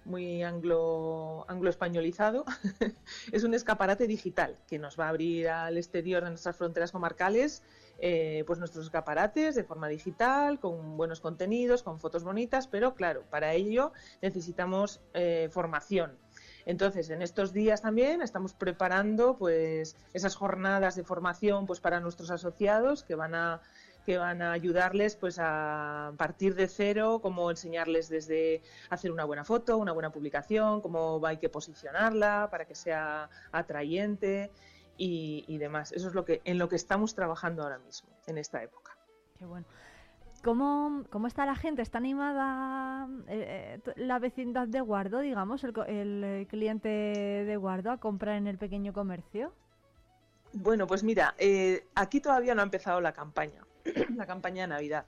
muy anglo, anglo españolizado, (laughs) es un escaparate digital que nos va a abrir al exterior de nuestras fronteras comarcales eh, pues nuestros escaparates de forma digital, con buenos contenidos, con fotos bonitas, pero claro, para ello necesitamos eh, formación. Entonces, en estos días también estamos preparando pues esas jornadas de formación pues para nuestros asociados que van a que van a ayudarles pues a partir de cero, cómo enseñarles desde hacer una buena foto, una buena publicación, cómo hay que posicionarla para que sea atrayente y, y demás. Eso es lo que en lo que estamos trabajando ahora mismo en esta época. Qué bueno. ¿Cómo, cómo está la gente? ¿Está animada eh, eh, la vecindad de Guardo, digamos, el, el, eh, cliente de Guardo a comprar en el pequeño comercio? Bueno, pues mira, eh, aquí todavía no ha empezado la campaña, la campaña de Navidad.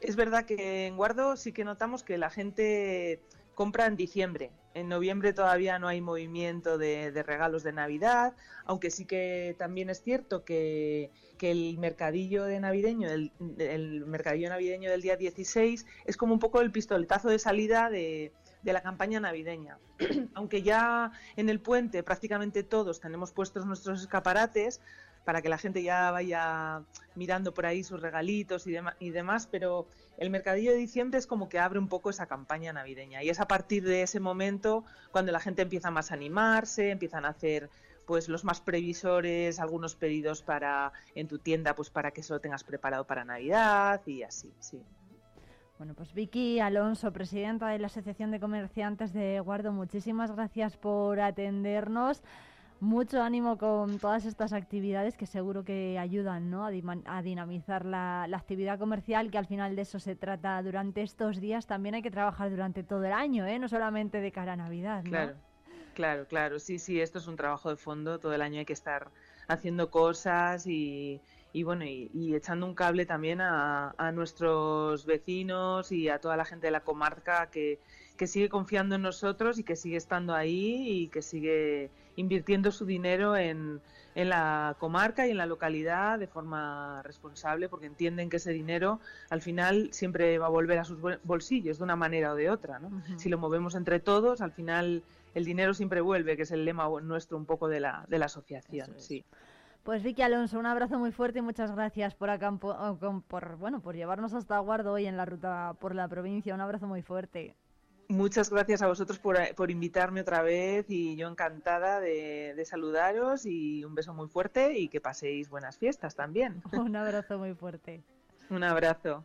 Es verdad que en Guardo sí que notamos que la gente compra en diciembre. En noviembre todavía no hay movimiento de, regalos de Navidad, aunque sí que también es cierto que, el mercadillo de navideño, el, mercadillo navideño del día 16 es como un poco el pistoletazo de salida de la campaña navideña. (clears throat) aunque ya en el puente prácticamente todos tenemos puestos nuestros escaparates para que la gente ya vaya mirando por ahí sus regalitos y, dema- y demás, pero el mercadillo de diciembre es como que abre un poco esa campaña navideña y es a partir de ese momento cuando la gente empieza más a animarse, empiezan a hacer pues los más previsores, algunos pedidos para en tu tienda pues para que eso lo tengas preparado para Navidad y así, sí. Bueno, pues Vicky Alonso, presidenta de la Asociación de Comerciantes de Guardo, muchísimas gracias por atendernos. Mucho ánimo con todas estas actividades que seguro que ayudan ¿no? a, a dinamizar la, actividad comercial, que al final de eso se trata durante estos días. También hay que trabajar durante todo el año, ¿eh? no solamente de cara a Navidad. Claro, claro, claro. Sí, sí, esto es un trabajo de fondo. Todo el año hay que estar haciendo cosas y, y bueno, y, echando un cable también a, nuestros vecinos y a toda la gente de la comarca que sigue confiando en nosotros y que sigue estando ahí y que sigue invirtiendo su dinero en, en la comarca y en la localidad de forma responsable porque entienden que ese dinero al final siempre va a volver a sus bol- bolsillos de una manera o de otra. ¿no? Si lo movemos entre todos, al final el dinero siempre vuelve, que es el lema nuestro un poco de la, de la asociación. Sí. Pues Vicky Alonso, un abrazo muy fuerte y muchas gracias por, con- por, bueno, por llevarnos hasta Guardo hoy en la ruta por la provincia. Un abrazo muy fuerte. Muchas gracias a vosotros por, por invitarme otra vez y yo encantada de, de saludaros y un beso muy fuerte y que paséis buenas fiestas también. (laughs) Un abrazo muy fuerte. Un abrazo.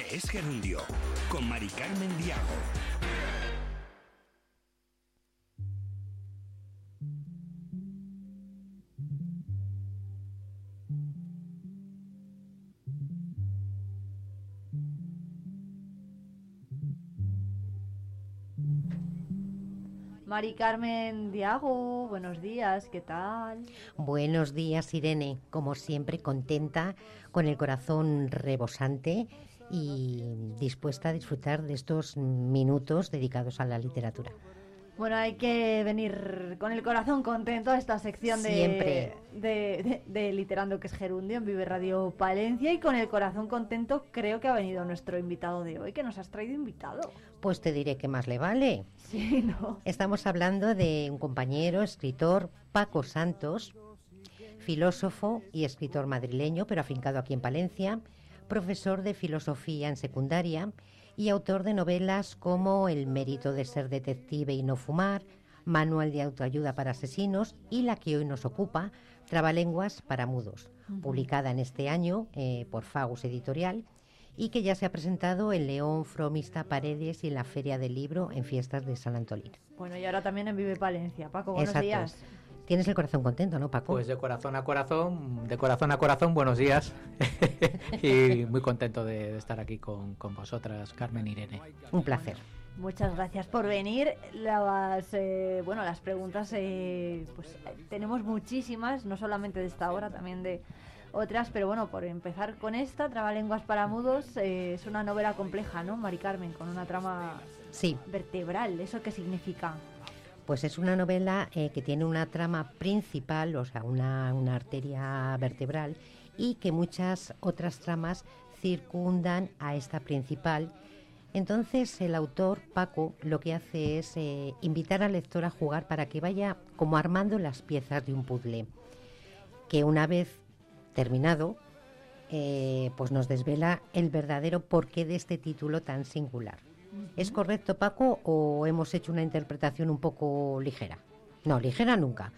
Que es gerundio, con Mari Carmen Diago. Mari Carmen Diago, buenos días, ¿qué tal? Buenos días, Irene. Como siempre, contenta, con el corazón rebosante y dispuesta a disfrutar de estos minutos dedicados a la literatura. Bueno, hay que venir con el corazón contento a esta sección de, Siempre. de, de- de Literando que es Gerundio en Vive Radio Palencia y con el corazón contento creo que ha venido nuestro invitado de hoy, que nos has traído invitado. Pues te diré que más le vale. Sí, (laughs) ¿no? Estamos hablando de un compañero, escritor, Paco Santos, filósofo y escritor madrileño, pero afincado aquí en Palencia, profesor de filosofía en secundaria y autor de novelas como El mérito de ser detective y no fumar, Manual de autoayuda para asesinos y la que hoy nos ocupa, Trabalenguas para mudos, publicada en este año eh, por Fagus Editorial y que ya se ha presentado en León, Fromista, Paredes y en la Feria del Libro en Fiestas de San Antolín. Bueno, y ahora también en Vive Palencia. Paco, buenos Exacto. días. Tienes el corazón contento, ¿no, Paco? Pues de corazón a corazón, de corazón a corazón, buenos días. (laughs) y muy contento de, de estar aquí con, con vosotras, Carmen e Irene. Un placer. Muchas gracias por venir. Las, eh, bueno, las preguntas, eh, pues eh, tenemos muchísimas, no solamente de esta hora, también de otras, pero bueno, por empezar con esta, Trabalenguas para Mudos, eh, es una novela compleja, ¿no, Mari Carmen? Con una trama Sí. vertebral, ¿eso qué significa? Pues es una novela eh, que tiene una trama principal, o sea, una, una arteria vertebral, y que muchas otras tramas circundan a esta principal. Entonces el autor, Paco, lo que hace es eh, invitar al lector a jugar para que vaya como armando las piezas de un puzzle, que una vez terminado, eh, pues nos desvela el verdadero porqué de este título tan singular. ¿Es correcto, Paco, o hemos hecho una interpretación un poco ligera? No, ligera nunca.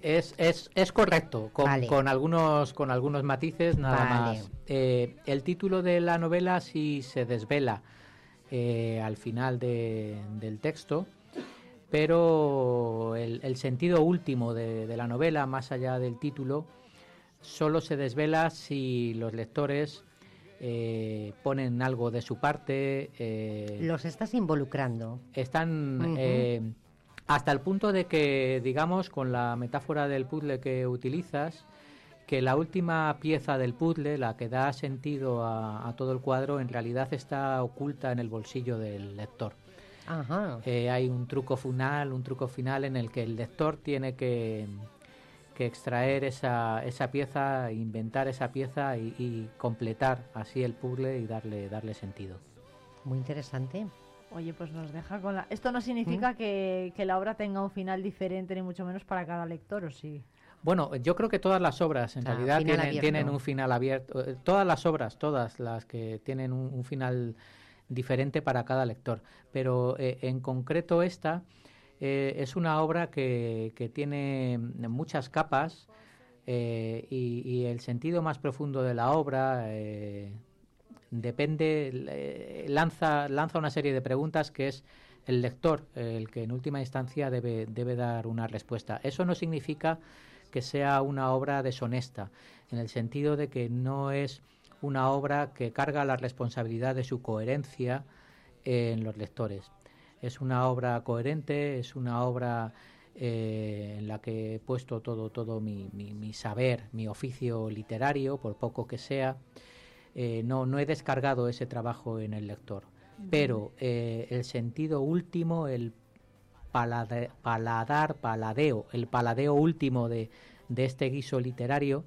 Es, es, es correcto, con, Vale. con algunos, con algunos matices nada Vale. más. Eh, el título de la novela sí se desvela eh, al final de- del texto, pero el, el sentido último de, de la novela, más allá del título, solo se desvela si los lectores eh, ponen algo de su parte. eh, Los estás involucrando. están eh, hasta el punto de que, digamos, con la metáfora del puzzle que utilizas, que la última pieza del puzzle, la que da sentido a, a todo el cuadro, en realidad está oculta en el bolsillo del lector. Ajá. Hay un truco final, un truco final en el que el lector tiene que, que extraer esa, esa pieza, inventar esa pieza y, y completar así el puzzle y darle, darle sentido. Muy interesante. Oye, pues nos deja con la... Esto no ¿Mm? significa que, que la obra tenga un final diferente, ni mucho menos para cada lector, ¿o sí? Bueno, yo creo que todas las obras en O sea, realidad tienen, tienen un final abierto. eh, Todas las obras, todas las que tienen un, un final diferente para cada lector. Pero eh, en concreto esta eh, es una obra que, tiene muchas capas eh, y, el sentido más profundo de la obra eh, depende, lanza, lanza una serie de preguntas que es el lector el que en última instancia debe, debe dar una respuesta. Eso no significa que sea una obra deshonesta, en el sentido de que no es una obra que carga la responsabilidad de su coherencia en los lectores. Es una obra coherente, es una obra eh, en la que he puesto todo, todo mi, mi- mi saber, mi oficio literario, por poco que sea. Eh, no, no he descargado ese trabajo en el lector. Pero eh, el sentido último, el palade- paladar, paladeo, el paladeo último de, de este guiso literario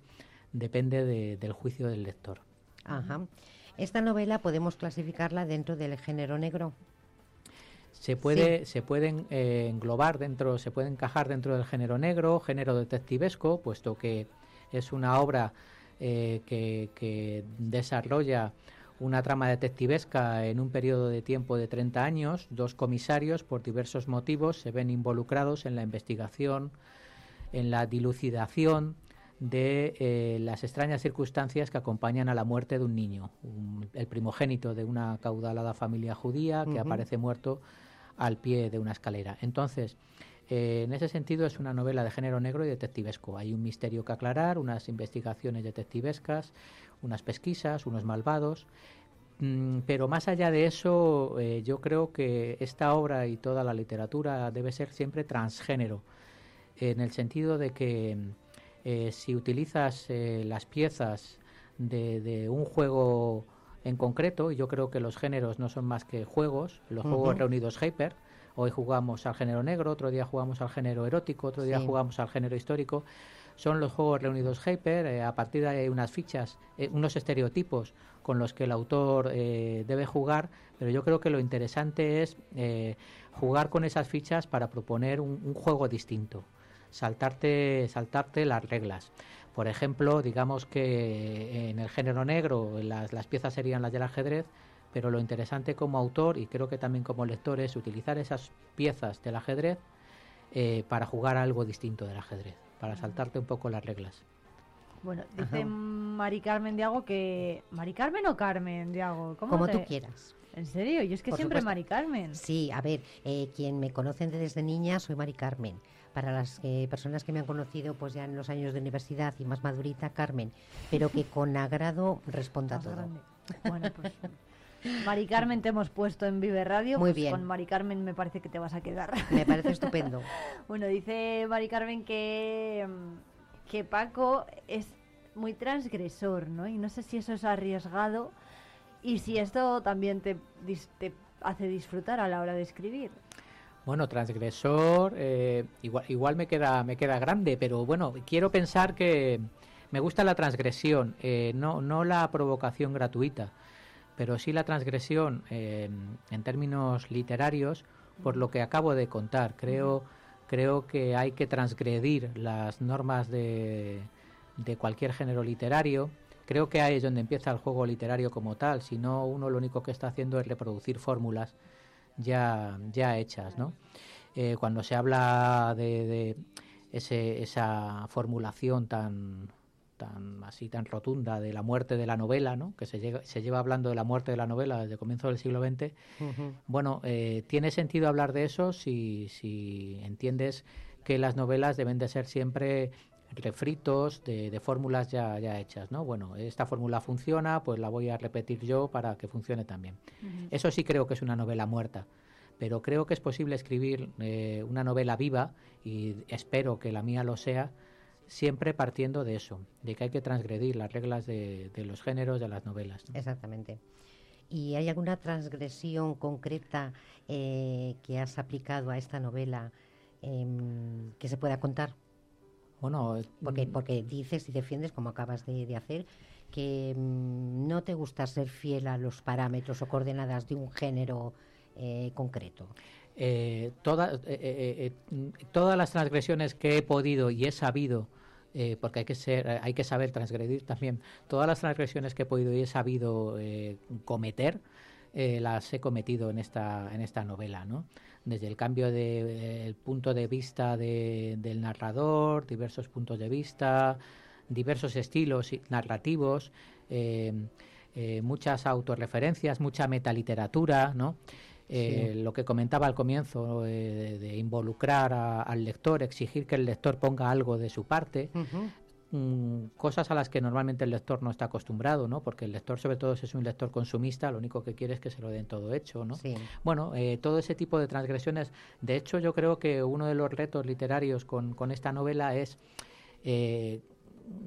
depende de- del juicio del lector. Ajá. Esta novela podemos clasificarla dentro del género negro. Se puede, se pueden eh, englobar dentro, se puede encajar dentro del género negro, género detectivesco, puesto que es una obra eh, que, que desarrolla una trama detectivesca en un periodo de tiempo de 30 años. Dos comisarios, por diversos motivos, se ven involucrados en la investigación, en la dilucidación de eh, las extrañas circunstancias que acompañan a la muerte de un niño, un- el primogénito de una caudalada familia judía que aparece muerto al pie de una escalera. Entonces, eh, en ese sentido es una novela de género negro y detectivesco. Hay un misterio que aclarar, unas investigaciones detectivescas, unas pesquisas, unos malvados. Mm, Pero más allá de eso, eh, yo creo que esta obra y toda la literatura debe ser siempre transgénero, en el sentido de que eh, si utilizas eh, las piezas de, de un juego en concreto, y yo creo que los géneros no son más que juegos, los juegos reunidos Hyper, hoy jugamos al género negro, otro día jugamos al género erótico, otro día Sí. jugamos al género histórico, son los juegos reunidos Hyper, eh, a partir de ahí hay unas fichas, eh, unos estereotipos con los que el autor eh, debe jugar, pero yo creo que lo interesante es eh, jugar con esas fichas para proponer un, un juego distinto, saltarte, saltarte las reglas. Por ejemplo, digamos que en el género negro las, las piezas serían las del ajedrez, pero lo interesante como autor y creo que también como lector es utilizar esas piezas del ajedrez eh, para jugar algo distinto del ajedrez, para saltarte un poco las reglas. Bueno, dice Ajá. Mari Carmen Diago que... ¿Mari Carmen o Carmen Diago? ¿Cómo Como te- tú quieras. ¿En serio? Yo es que Por siempre supuesto. Mari Carmen. Sí, a ver, eh, quien me conocen desde niña soy Mari Carmen. Para las eh, personas que me han conocido pues ya en los años de universidad y más madurita, Carmen. Pero que con agrado responda a todo. grande. Bueno, pues... Mari Carmen te hemos puesto en Vive Radio. Muy pues bien. Con Mari Carmen me parece que te vas a quedar. Me parece estupendo. (laughs) Bueno, dice Mari Carmen que, que Paco es muy transgresor, ¿no? Y no sé si eso es arriesgado y si esto también te, te hace disfrutar a la hora de escribir. Bueno, transgresor, eh, igual, igual me queda, me queda grande, pero bueno, quiero pensar que me gusta la transgresión, eh, no, no la provocación gratuita, pero sí la transgresión eh, en términos literarios, por lo que acabo de contar. Creo, creo que hay que transgredir las normas de, de cualquier género literario. Creo que ahí es donde empieza el juego literario como tal, si no uno lo único que está haciendo es reproducir fórmulas ya, ya hechas, ¿no? Eh, cuando se habla de, de ese- esa formulación tan tan así tan rotunda de la muerte de la novela, ¿no? Que se, llega- se lleva hablando de la muerte de la novela desde el comienzo del siglo XX. Bueno, eh, tiene sentido hablar de eso si, si entiendes que las novelas deben de ser siempre refritos de, de fórmulas ya, ya hechas, ¿no? Bueno, esta fórmula funciona, pues la voy a repetir yo para que funcione también. Eso sí creo que es una novela muerta, pero creo que es posible escribir eh, una novela viva y espero que la mía lo sea, siempre partiendo de eso, de que hay que transgredir las reglas de, de los géneros de las novelas. ¿no? Exactamente. ¿Y hay alguna transgresión concreta eh, que has aplicado a esta novela em, que se pueda contar? Bueno, porque, porque dices y defiendes, como acabas de, de hacer, que mm, no te gusta ser fiel a los parámetros o coordenadas de un género eh, concreto. Eh, toda- eh, eh, eh, mm, todas las transgresiones que he podido y he sabido, eh, porque hay que ser, eh, hay que saber transgredir también, todas las transgresiones que he podido y he sabido eh, cometer, eh, las he cometido en esta, en esta novela, ¿no? Desde el cambio de, el punto de vista de- del narrador, diversos puntos de vista, diversos estilos narrativos, eh, eh, muchas autorreferencias, mucha metaliteratura, ¿no? Eh, Lo que comentaba al comienzo, eh, de, de involucrar a- al lector, exigir que el lector ponga algo de su parte, mm, cosas a las que normalmente el lector no está acostumbrado, ¿no? Porque el lector, sobre todo, si es un lector consumista, lo único que quiere es que se lo den todo hecho, ¿no? Bueno, eh, todo ese tipo de transgresiones. De hecho, yo creo que uno de los retos literarios con, con esta novela es eh,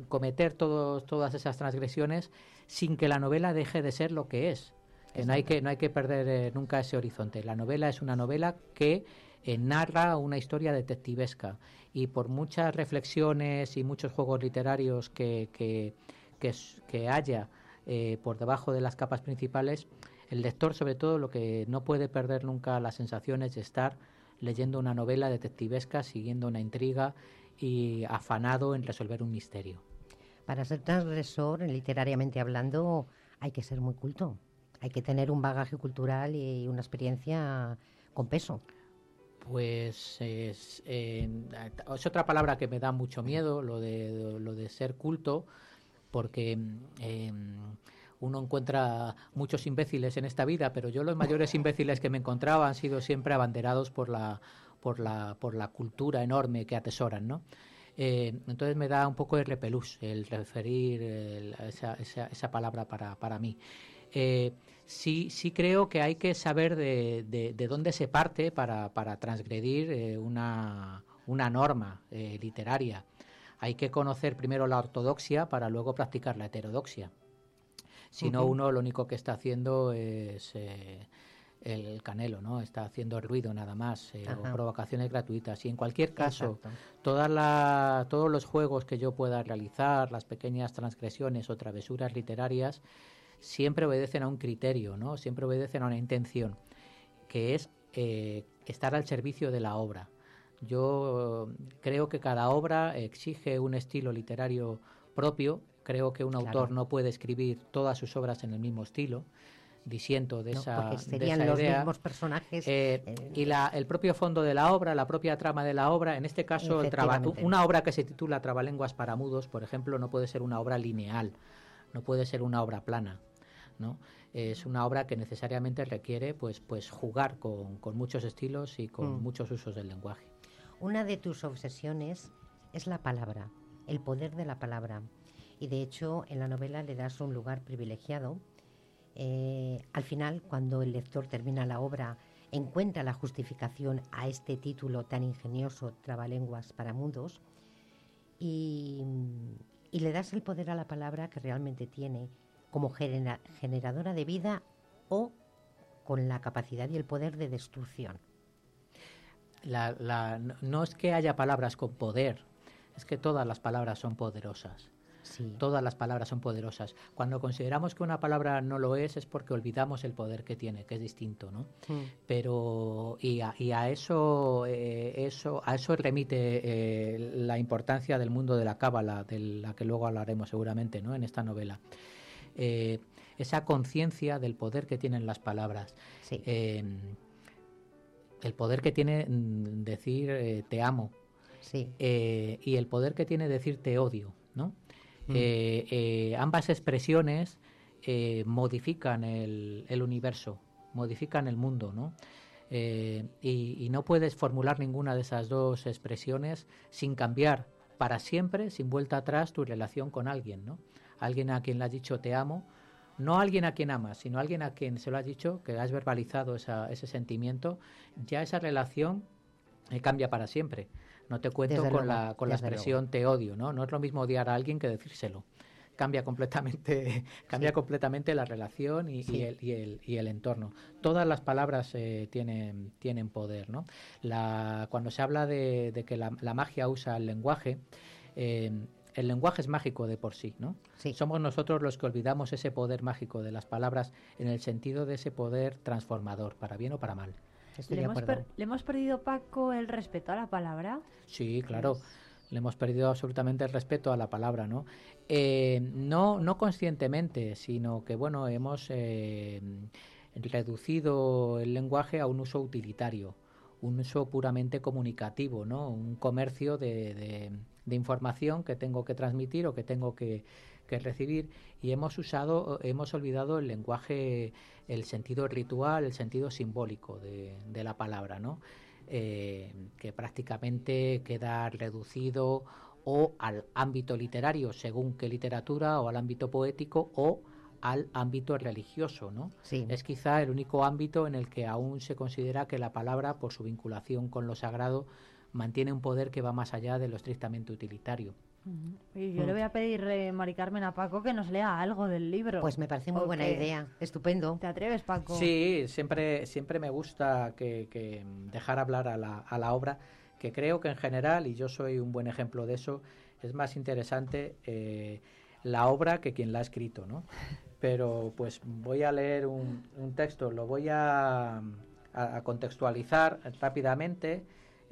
cometer todos, todas esas transgresiones sin que la novela deje de ser lo que es. Que no hay que no hay que perder eh, nunca ese horizonte. La novela es una novela que eh, narra una historia detectivesca y por muchas reflexiones y muchos juegos literarios que, que, que, haya eh, por debajo de las capas principales, el lector sobre todo lo que no puede perder nunca las sensaciones de estar leyendo una novela detectivesca, siguiendo una intriga y afanado en resolver un misterio. Para ser transgresor, literariamente hablando, hay que ser muy culto. Hay que tener un bagaje cultural y una experiencia con peso. Pues es, otra palabra que me da mucho miedo, lo de, lo de ser culto, porque eh, uno encuentra muchos imbéciles en esta vida, pero yo los mayores imbéciles que me encontraba han sido siempre abanderados por la, por la, por la cultura enorme que atesoran, ¿no? Eh, entonces me da un poco de repelús el referir esa, esa palabra para, para mí. Eh, sí, sí creo que hay que saber de, de- de dónde se parte para, para transgredir eh, una, una norma eh, literaria. Hay que conocer primero la ortodoxia para luego practicar la heterodoxia. Si no, uno lo único que está haciendo es eh, el canelo, ¿no? Está haciendo ruido nada más, eh, o provocaciones gratuitas. Y en cualquier caso, todas la- todos los juegos que yo pueda realizar, las pequeñas transgresiones o travesuras literarias, siempre obedecen a un criterio, ¿no? Siempre obedecen a una intención, que es eh, estar al servicio de la obra. Yo eh, creo que cada obra exige un estilo literario propio. Creo que un Claro. autor no puede escribir todas sus obras en el mismo estilo. Disiento de No, esa, de serían esa los idea. mismos personajes. Eh, eh, y la, el propio fondo de la obra, la propia trama de la obra, en este caso, el traba- una obra que se titula Trabalenguas para mudos, por ejemplo, no puede ser una obra lineal, no puede ser una obra plana. ¿No? Es una obra que necesariamente requiere pues, pues jugar con, con muchos estilos y con Mm. muchos usos del lenguaje. Una de tus obsesiones es la palabra, el poder de la palabra. Y de hecho, en la novela le das un lugar privilegiado. Eh, al final, cuando el lector termina la obra, encuentra la justificación a este título tan ingenioso, Trabalenguas para Mundos, y, y le das el poder a la palabra que realmente tiene como genera- generadora de vida o con la capacidad y el poder de destrucción. La- la- no- es que haya palabras con poder, es que todas las palabras son poderosas. Todas las palabras son poderosas. Cuando consideramos que una palabra no lo es, es porque olvidamos el poder que tiene, que es distinto, ¿no? Pero y a, y a eso, eh, eso a eso remite eh, la importancia del mundo de la cábala, de la que luego hablaremos seguramente, ¿no? En esta novela. Eh, esa conciencia del poder que tienen las palabras. Eh, el poder que tiene mm, decir eh, te amo. Eh, y el poder que tiene decir te odio, ¿no? Mm. Ambas expresiones modifican el, el universo, modifican el mundo, ¿no? Eh, y, y no puedes formular ninguna de esas dos expresiones sin cambiar para siempre, sin vuelta atrás, tu relación con alguien, ¿no? Alguien a quien le has dicho te amo, no alguien a quien amas, sino alguien a quien se lo has dicho, que has verbalizado esa- ese sentimiento, ya esa relación eh, cambia para siempre. No te cuento Desde con, luego, la, con la expresión te odio, ¿no? No es lo mismo odiar a alguien que decírselo. Cambia completamente, (laughs) cambia completamente la relación y, el, y, el, y el entorno. Todas las palabras eh, tienen, tienen poder, ¿no? La, cuando se habla de, de que la, la magia usa el lenguaje, eh, el lenguaje es mágico de por sí, ¿no? Somos nosotros los que olvidamos ese poder mágico de las palabras en el sentido de ese poder transformador, para bien o para mal. ¿Le hemos, per- ¿Le hemos perdido, Paco, el respeto a la palabra? Sí, claro. Le hemos perdido absolutamente el respeto a la palabra, ¿no? Eh, no, no conscientemente, sino que, bueno, hemos eh, reducido el lenguaje a un uso utilitario, un uso puramente comunicativo, ¿no? Un comercio de, de- de información que tengo que transmitir o que tengo que, que recibir y hemos usado, hemos olvidado el lenguaje, el sentido ritual, el sentido simbólico de, de la palabra, ¿no? Eh, que prácticamente queda reducido o al ámbito literario, según qué literatura, o al ámbito poético, o al ámbito religioso, ¿no? Es quizá el único ámbito en el que aún se considera que la palabra, por su vinculación con lo sagrado, mantiene un poder que va más allá de lo estrictamente utilitario. Y yo le voy a pedir, eh, Mari Carmen, a Paco que nos lea algo del libro. Pues me parece muy buena Ok. idea. Estupendo. ¿Te atreves, Paco? Sí, siempre, siempre me gusta que, que dejar hablar a la, a la obra, que creo que en general, y yo soy un buen ejemplo de eso, es más interesante eh, la obra que quien la ha escrito, ¿no? Pero pues voy a leer un, un texto, lo voy a, a- a contextualizar rápidamente.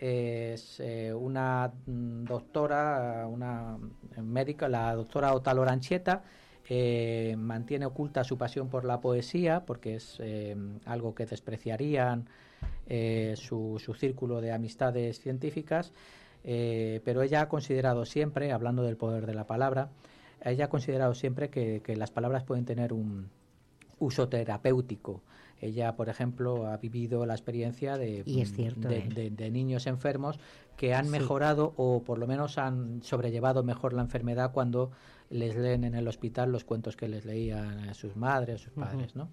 Es eh, una mm, doctora, una médica, la doctora Ota Loranchieta, eh, mantiene oculta su pasión por la poesía, porque es eh, algo que despreciarían su, su círculo de amistades científicas, pero ella ha considerado siempre, hablando del poder de la palabra, ella ha considerado siempre que, que las palabras pueden tener un uso terapéutico. Ella, por ejemplo, ha vivido la experiencia de, Y es cierto, de, ¿eh? de- de niños enfermos que han Sí. mejorado o por lo menos han sobrellevado mejor la enfermedad cuando les leen en el hospital los cuentos que les leían a sus madres, sus padres, ¿no?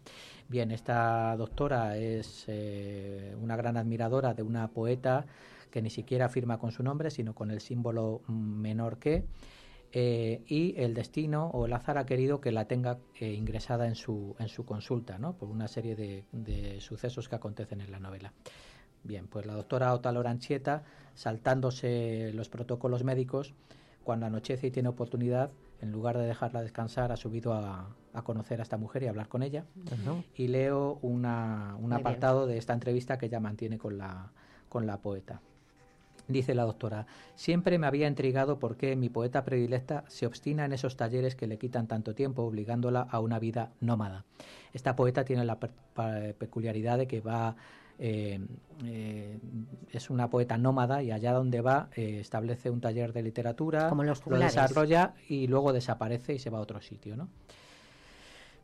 Bien, esta doctora es eh, una gran admiradora de una poeta que ni siquiera firma con su nombre, sino con el símbolo menor que, eh, y el destino o el azar ha querido que la tenga eh, ingresada en su, en su consulta, ¿no? por una serie de, de sucesos que acontecen en la novela. Bien, pues la doctora Ota Loranchieta, saltándose los protocolos médicos, cuando anochece y tiene oportunidad, en lugar de dejarla descansar, ha subido a, a conocer a esta mujer y a hablar con ella. Y leo una- un Muy bien. apartado de esta entrevista que ella mantiene con la, con la poeta. Dice la doctora, siempre me había intrigado por qué mi poeta predilecta se obstina en esos talleres que le quitan tanto tiempo, obligándola a una vida nómada. Esta poeta tiene la peculiaridad de que va, eh, eh, es una poeta nómada y allá donde va eh, establece un taller de literatura, Como los lo desarrolla y luego desaparece y se va a otro sitio, ¿no?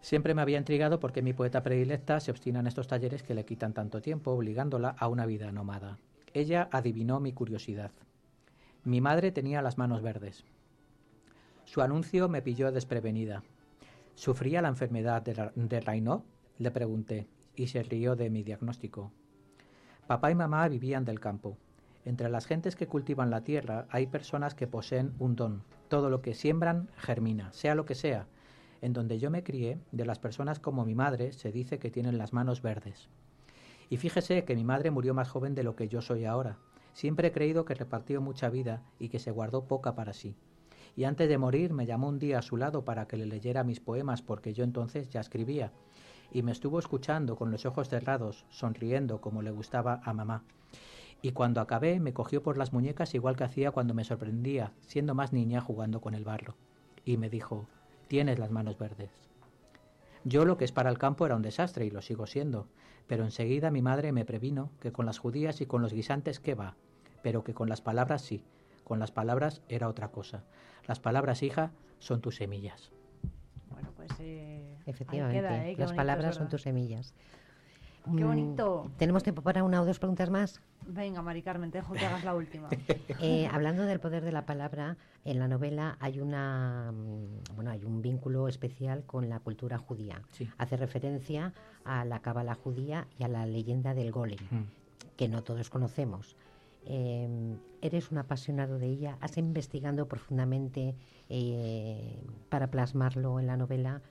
Siempre me había intrigado por qué mi poeta predilecta se obstina en estos talleres que le quitan tanto tiempo, obligándola a una vida nómada. Ella adivinó mi curiosidad. Mi madre tenía las manos verdes. Su anuncio me pilló desprevenida. ¿Sufría la enfermedad de, Ra- de Raynaud? Le pregunté, y se rió de mi diagnóstico. Papá y mamá vivían del campo. Entre las gentes que cultivan la tierra hay personas que poseen un don. Todo lo que siembran germina, sea lo que sea. En donde yo me crié, de las personas como mi madre, se dice que tienen las manos verdes. Y fíjese que mi madre murió más joven de lo que yo soy ahora. Siempre he creído que repartió mucha vida y que se guardó poca para sí. Y antes de morir me llamó un día a su lado para que le leyera mis poemas porque yo entonces ya escribía. Y me estuvo escuchando con los ojos cerrados, sonriendo como le gustaba a mamá. Y cuando acabé me cogió por las muñecas igual que hacía cuando me sorprendía, siendo más niña jugando con el barro. Y me dijo, tienes las manos verdes. Yo lo que es para el campo era un desastre y lo sigo siendo, pero enseguida mi madre me previno que con las judías y con los guisantes qué va, pero que con las palabras sí, con las palabras era otra cosa. Las palabras, hija, son tus semillas. Bueno, pues eh, Efectivamente, queda, ¿eh? Las palabras son tus semillas. Qué Mm, bonito. ¿Tenemos tiempo para una o dos preguntas más? Venga, Mari Carmen, te dejo que hagas la última. (laughs) Eh, hablando del poder de la palabra, en la novela hay una mm, bueno hay un vínculo especial con la cultura judía. Sí. Hace referencia a la cábala judía y a la leyenda del golem, Mm. que no todos conocemos. Eh, eres un apasionado de ella, has investigado profundamente eh, para plasmarlo en la novela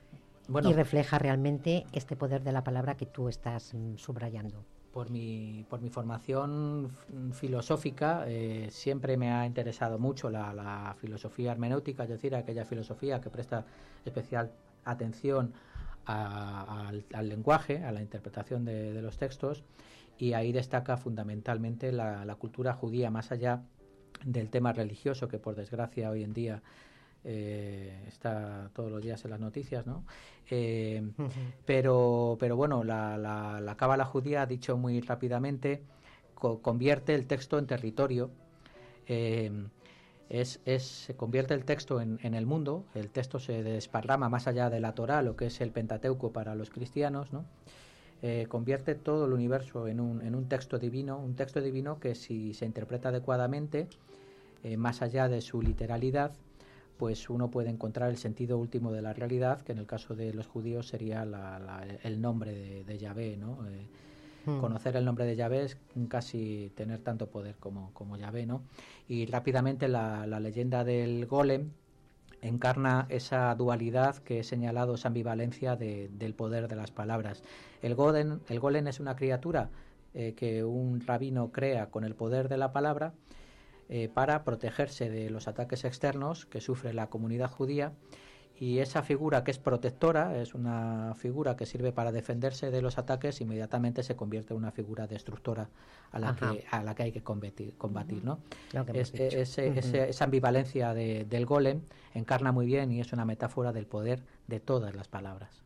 Bueno. y refleja realmente este poder de la palabra que tú estás mm, subrayando. Por mi, por mi formación filosófica eh, siempre me ha interesado mucho la, la filosofía hermenéutica, es decir, aquella filosofía que presta especial atención a- al, al lenguaje, a la interpretación de, de los textos, y ahí destaca fundamentalmente la, la cultura judía, más allá del tema religioso, que por desgracia hoy en día eh, está todos los días en las noticias, ¿no? Eh, pero, pero bueno, la, la, la cábala judía, dicho muy rápidamente, co- convierte el texto en territorio. eh, es, es- se convierte el texto en, en el mundo, el texto se desparrama más allá de la Torah, lo que es el Pentateuco para los cristianos, ¿no? Convierte todo el universo en un, en un texto divino, un texto divino que si se interpreta adecuadamente, más allá de su literalidad, pues uno puede encontrar el sentido último de la realidad, que en el caso de los judíos sería la- la- el nombre de, de Yahvé, ¿no? Eh, Mm. Conocer el nombre de Yahvé es casi tener tanto poder como, como Yahvé, ¿no? Y rápidamente la, la leyenda del golem encarna esa dualidad que he señalado, esa ambivalencia de- del poder de las palabras. El golem, el golem es una criatura eh, que un rabino crea con el poder de la palabra eh, para protegerse de los ataques externos que sufre la comunidad judía y esa figura que es protectora, es una figura que sirve para defenderse de los ataques, inmediatamente se convierte en una figura destructora a la, Ajá. que, a la que hay que combatir, combatir ¿no? Que Es- Ujú. ese- esa ambivalencia de- del golem encarna muy bien y es una metáfora del poder de todas las palabras.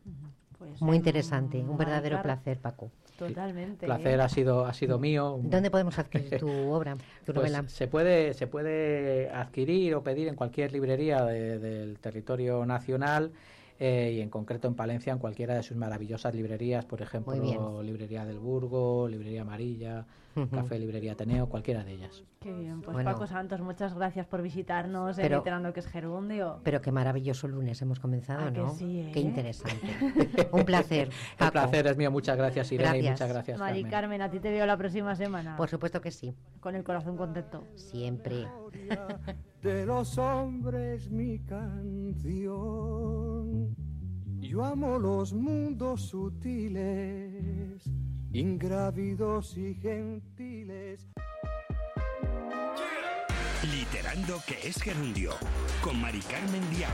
Pues, Muy interesante, un verdadero placer, Paco. Totalmente. placer ¿eh? ha sido ha sido mío. ¿Dónde podemos (laughs) adquirir tu obra, tu Pues novela? se puede se puede adquirir o pedir en cualquier librería de- del territorio nacional eh, y en concreto en Palencia en cualquiera de sus maravillosas librerías, por ejemplo, librería del Burgo, librería Amarilla, Café Librería Ateneo, cualquiera de ellas. Qué bien, pues Bueno. Paco Santos, muchas gracias por visitarnos en Pero- Literando que es Gerundio. Pero qué maravilloso lunes hemos comenzado, ¿A que ¿no? sí, Qué eh? interesante. (laughs) un placer. El Paco. placer es mío, muchas gracias Irene y muchas gracias Mari Carmen. Carmen, a ti te veo la próxima semana. Por supuesto que sí. Con el corazón contento. Siempre. de los hombres mi canción. Yo amo los mundos sutiles, ingrávidos y gentiles. Literando que es gerundio, con Mari Carmen Diago.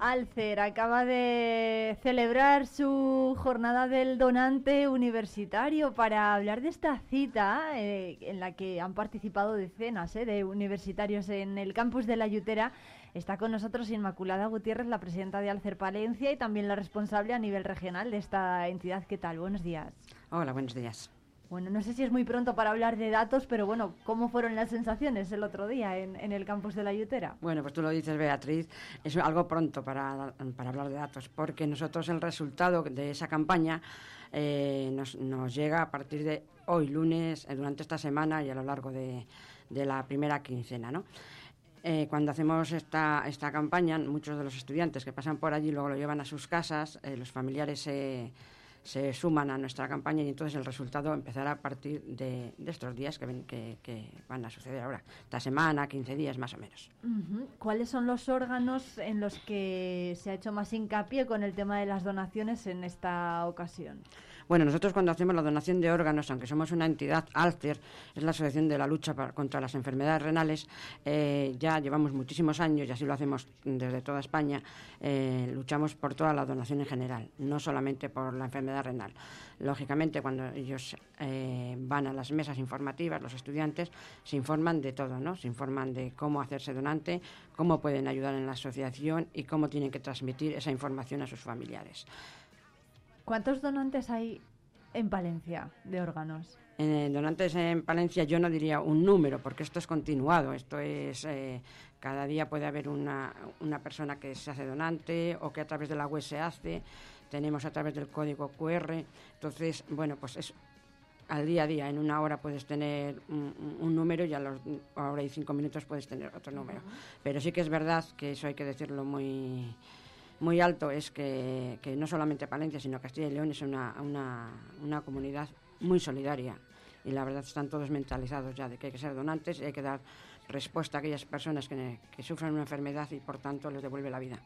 Alcer acaba de celebrar su jornada del donante universitario para hablar de esta cita eh, en la que han participado decenas eh, de universitarios en el campus de la Yutera. Está con nosotros Inmaculada Gutiérrez, la presidenta de Alcer Palencia y también la responsable a nivel regional de esta entidad. ¿Qué tal? Buenos días. Hola, buenos días. Bueno, no sé si es muy pronto para hablar de datos, pero bueno, ¿cómo fueron las sensaciones el otro día en, el campus de la Yutera? Bueno, pues tú lo dices, Beatriz, es algo pronto para, para hablar de datos, porque nosotros el resultado de esa campaña eh, nos, nos llega a partir de hoy, lunes, eh, durante esta semana y a lo largo de, de la primera quincena, ¿no? Eh, cuando hacemos esta, esta campaña, muchos de los estudiantes que pasan por allí luego lo llevan a sus casas, los familiares se, se suman a nuestra campaña y entonces el resultado empezará a partir de, estos días que, ven- que, van a suceder ahora, esta semana, 15 días más o menos. ¿Cuáles son los órganos en los que se ha hecho más hincapié con el tema de las donaciones en esta ocasión? Bueno, nosotros cuando hacemos la donación de órganos, aunque somos una entidad Alcer, es la Asociación de la Lucha contra las Enfermedades Renales, eh, ya llevamos muchísimos años, y así lo hacemos desde toda España, eh, luchamos por toda la donación en general, no solamente por la enfermedad renal. Lógicamente, cuando ellos eh, van a las mesas informativas, los estudiantes se informan de todo, ¿no? Se informan de cómo hacerse donante, cómo pueden ayudar en la asociación y cómo tienen que transmitir esa información a sus familiares. ¿Cuántos donantes hay en Palencia de órganos? Eh, donantes en Palencia yo no diría un número, porque esto es continuado, esto es... eh, cada día puede haber una, una persona que se hace donante o que a través de la web se hace, tenemos a través del código QR, entonces, bueno, pues es al día a día, en una hora puedes tener un, número y a los a hora y cinco minutos puedes tener otro número. Pero sí que es verdad que eso hay que decirlo muy muy alto es que, que no solamente Palencia, sino Castilla y León es una, una, una comunidad muy solidaria. Y la verdad están todos mentalizados ya de que hay que ser donantes y hay que dar respuesta a aquellas personas que, que sufren una enfermedad y por tanto les devuelve la vida.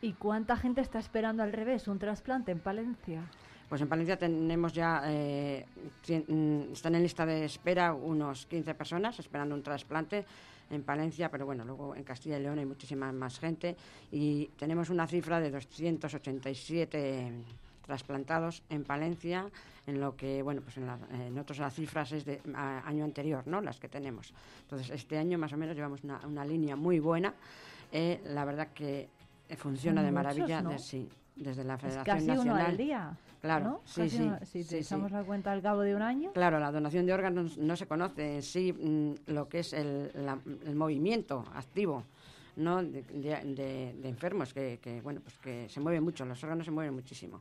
¿Y cuánta gente está esperando al revés un trasplante en Palencia? Pues en Palencia tenemos ya, eh, mm, están en lista de espera unos 15 personas esperando un trasplante en Palencia, pero bueno, luego en Castilla y León hay muchísima más gente y tenemos una cifra de 287 trasplantados en Palencia, en lo que, bueno, pues en, la- en otros las cifras es de a- año anterior, ¿no? Las que tenemos. Entonces, este año más o menos llevamos una, una línea muy buena. Eh, la verdad que funciona de muchos, maravilla, ¿no? de- sí, desde la Es Federación casi Nacional. uno al día. Claro, ¿no? sí, Casi sí, uno- si sí, sí. echamos la cuenta al cabo de un año. Claro, la donación de órganos no se conoce en sí mm, lo que es el, la- el movimiento activo ¿no? de- de enfermos que, que, bueno pues que se mueven mucho, los órganos se mueven muchísimo.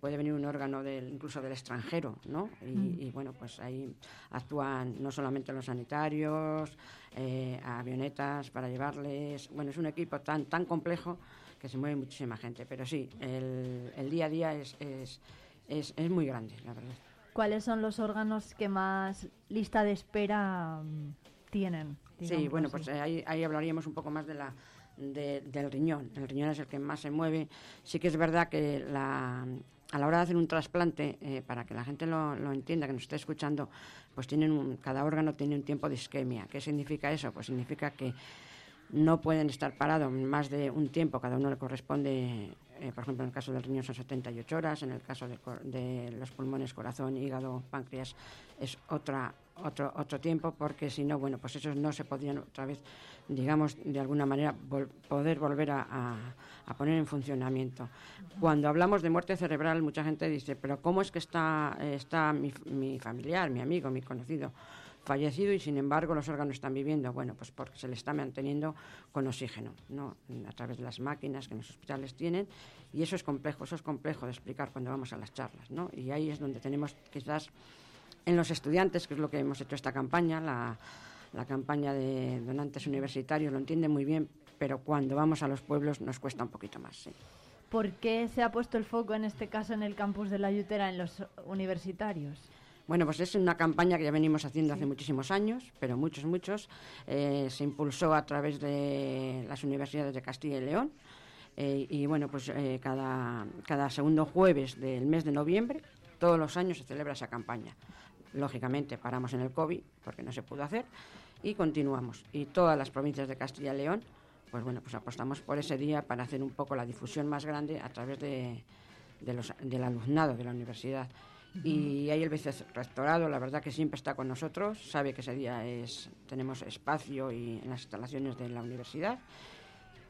Puede venir un órgano del, incluso del extranjero, ¿no? Y, Mm. y, bueno, pues ahí actúan no solamente los sanitarios, eh, avionetas para llevarles. Bueno, es un equipo tan tan complejo que se mueve muchísima gente. Pero sí, el, el día a día es, es, es, es muy grande, la verdad. ¿Cuáles son los órganos que más lista de espera mm, tienen? Sí, bueno, así? pues eh, ahí, ahí hablaríamos un poco más de la, de- del riñón. El riñón es el que más se mueve. Sí que es verdad que la, a la hora de hacer un trasplante, eh, para que la gente lo, lo entienda, que nos esté escuchando, pues tienen un- cada órgano tiene un tiempo de isquemia. ¿Qué significa eso? Pues significa que no pueden estar parados más de un tiempo, cada uno le corresponde, eh, por ejemplo, en el caso del riñón son 78 horas, en el caso de, de los pulmones, corazón, hígado, páncreas, es otra, otro, otro tiempo, porque si no, bueno, pues esos no se podrían otra vez, digamos, de alguna manera poder volver a, a- a poner en funcionamiento. Cuando hablamos de muerte cerebral, mucha gente dice, pero ¿cómo es que está, está mi, mi familiar, mi amigo, mi conocido? Fallecido y sin embargo los órganos están viviendo. Bueno, pues porque se le está manteniendo con oxígeno, ¿no? A través de las máquinas que en los hospitales tienen. Y eso es complejo, eso es complejo de explicar cuando vamos a las charlas, ¿no? Y ahí es donde tenemos quizás en los estudiantes, que es lo que hemos hecho esta campaña, la, la campaña de donantes universitarios, lo entienden muy bien, pero cuando vamos a los pueblos nos cuesta un poquito más, sí. ¿Por qué se ha puesto el foco en este caso en el campus de la Yutera en los universitarios? Bueno, pues es una campaña que ya venimos haciendo hace muchísimos años, pero muchos, muchos. Eh, se impulsó a través de las universidades de Castilla y León. Eh, y bueno, pues eh, cada, cada segundo jueves del mes de noviembre, todos los años se celebra esa campaña. Lógicamente paramos en el COVID porque no se pudo hacer y continuamos. Y todas las provincias de Castilla y León, pues bueno, pues apostamos por ese día para hacer un poco la difusión más grande a través de, de los, del alumnado de la universidad. Y ahí el vicerrectorado, la verdad que siempre está con nosotros, sabe que ese día es, tenemos espacio y en las instalaciones de la universidad.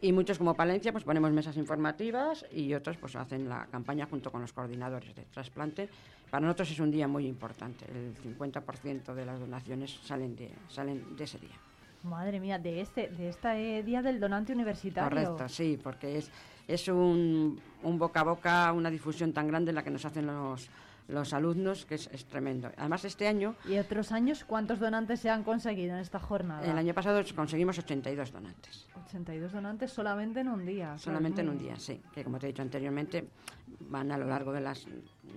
Y muchos como Palencia pues ponemos mesas informativas y otros pues hacen la campaña junto con los coordinadores de trasplante. Para nosotros es un día muy importante, el 50% de las donaciones salen de, salen de ese día. Madre mía, de este, de este día del donante universitario. Correcto, sí, porque es, es un, un boca a boca, una difusión tan grande la que nos hacen los, los alumnos que es, es tremendo. Además este año, ¿Y otros años cuántos donantes se han conseguido en esta jornada? el año pasado conseguimos 82 donantes. 82 donantes solamente en un día. Solamente en un día, sí. Que como te he dicho anteriormente, van a lo largo de las...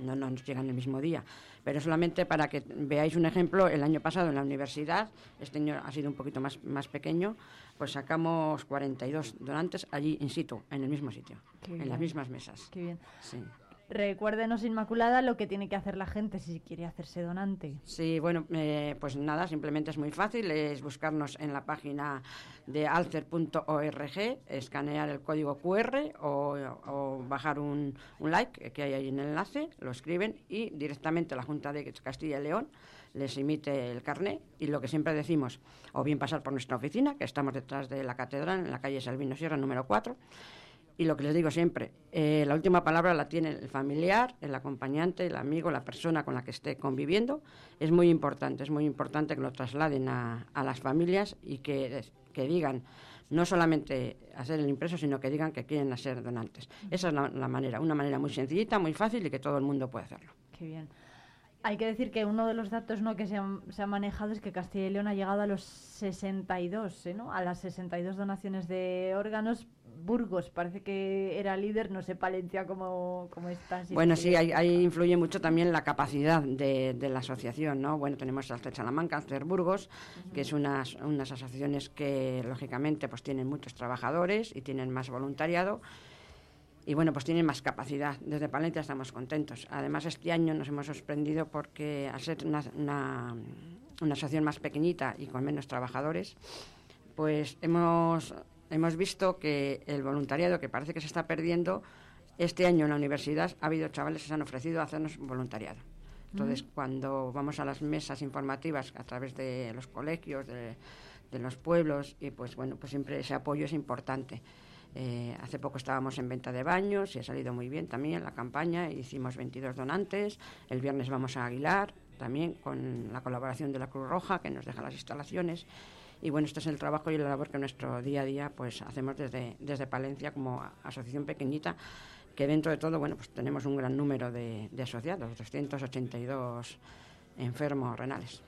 No, no nos llegan el mismo día. Pero solamente para que veáis un ejemplo, el año pasado en la universidad, este año ha sido un poquito más, más pequeño, pues sacamos 42 donantes allí in situ, en el mismo sitio, Qué en bien. las mismas mesas. Qué bien. Sí. Recuérdenos, Inmaculada, lo que tiene que hacer la gente si quiere hacerse donante. Sí, bueno, eh, pues nada, simplemente es muy fácil, es buscarnos en la página de alcer.org, escanear el código QR o, bajar un, un like que hay ahí en el enlace, lo escriben y directamente la Junta de Castilla y León les emite el carné y lo que siempre decimos, o bien pasar por nuestra oficina, que estamos detrás de la catedral, en la calle Salvino Sierra número 4, y lo que les digo siempre, eh, la última palabra la tiene el familiar, el acompañante, el amigo, la persona con la que esté conviviendo. Es muy importante, es muy importante que lo trasladen a, a las familias y que, que digan, no solamente hacer el impreso, sino que digan que quieren ser donantes. Esa es la, la manera, una manera muy sencillita, muy fácil y que todo el mundo puede hacerlo. Qué bien. Hay que decir que uno de los datos ¿no? que se han, se manejado es que Castilla y León ha llegado a los 62, ¿eh? ¿no? a las 62 donaciones de órganos. Burgos parece que era líder, no sé Palencia cómo, cómo está. si Bueno, sí, ahí, ahí influye mucho también la capacidad de, de la asociación, ¿no? Bueno, tenemos Alcer Salamanca, Alcer Burgos, que es unas, unas asociaciones que, lógicamente, pues tienen muchos trabajadores y tienen más voluntariado y, bueno, pues tienen más capacidad. Desde Palencia estamos contentos. Además, este año nos hemos sorprendido porque, al ser una, una, una asociación más pequeñita y con menos trabajadores, pues hemos, hemos visto que el voluntariado que parece que se está perdiendo, este año en la universidad ha habido chavales que se han ofrecido a hacernos voluntariado. Entonces, cuando vamos a las mesas informativas a través de los colegios, de, de los pueblos, y pues bueno, pues siempre ese apoyo es importante. Eh, hace poco estábamos en venta de baños y ha salido muy bien también la campaña. Hicimos 22 donantes. El viernes vamos a Aguilar, también con la colaboración de la Cruz Roja, que nos deja las instalaciones. Y bueno, este es el trabajo y la labor que nuestro día a día pues hacemos desde, desde Palencia como asociación pequeñita, que dentro de todo, bueno, pues tenemos un gran número de, de asociados, 282 enfermos renales.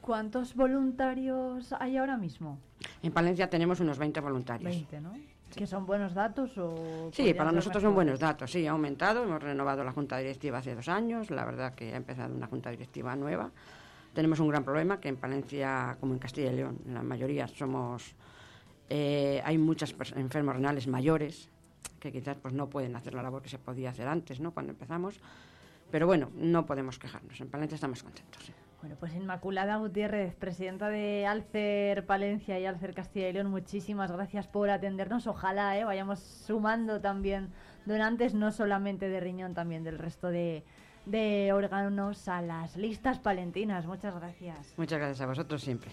¿Cuántos voluntarios hay ahora mismo? En Palencia tenemos unos 20 voluntarios. 20, ¿no? ¿Que son buenos datos o...? Sí, para nosotros son buenos datos. Sí, ha aumentado. Hemos renovado la junta directiva hace dos años. La verdad que ha empezado una junta directiva nueva. Tenemos un gran problema que en Palencia, como en Castilla y León, en la mayoría somos. eh, hay muchos enfermos renales mayores que quizás pues no pueden hacer la labor que se podía hacer antes, ¿no? Cuando empezamos. Pero bueno, no podemos quejarnos. En Palencia estamos contentos. sí. Bueno, pues Inmaculada Gutiérrez, presidenta de Alcer Palencia y Alcer Castilla y León, muchísimas gracias por atendernos. Ojalá eh, vayamos sumando también donantes, no solamente de riñón, también del resto de, de órganos a las listas palentinas. Muchas gracias. Muchas gracias a vosotros siempre.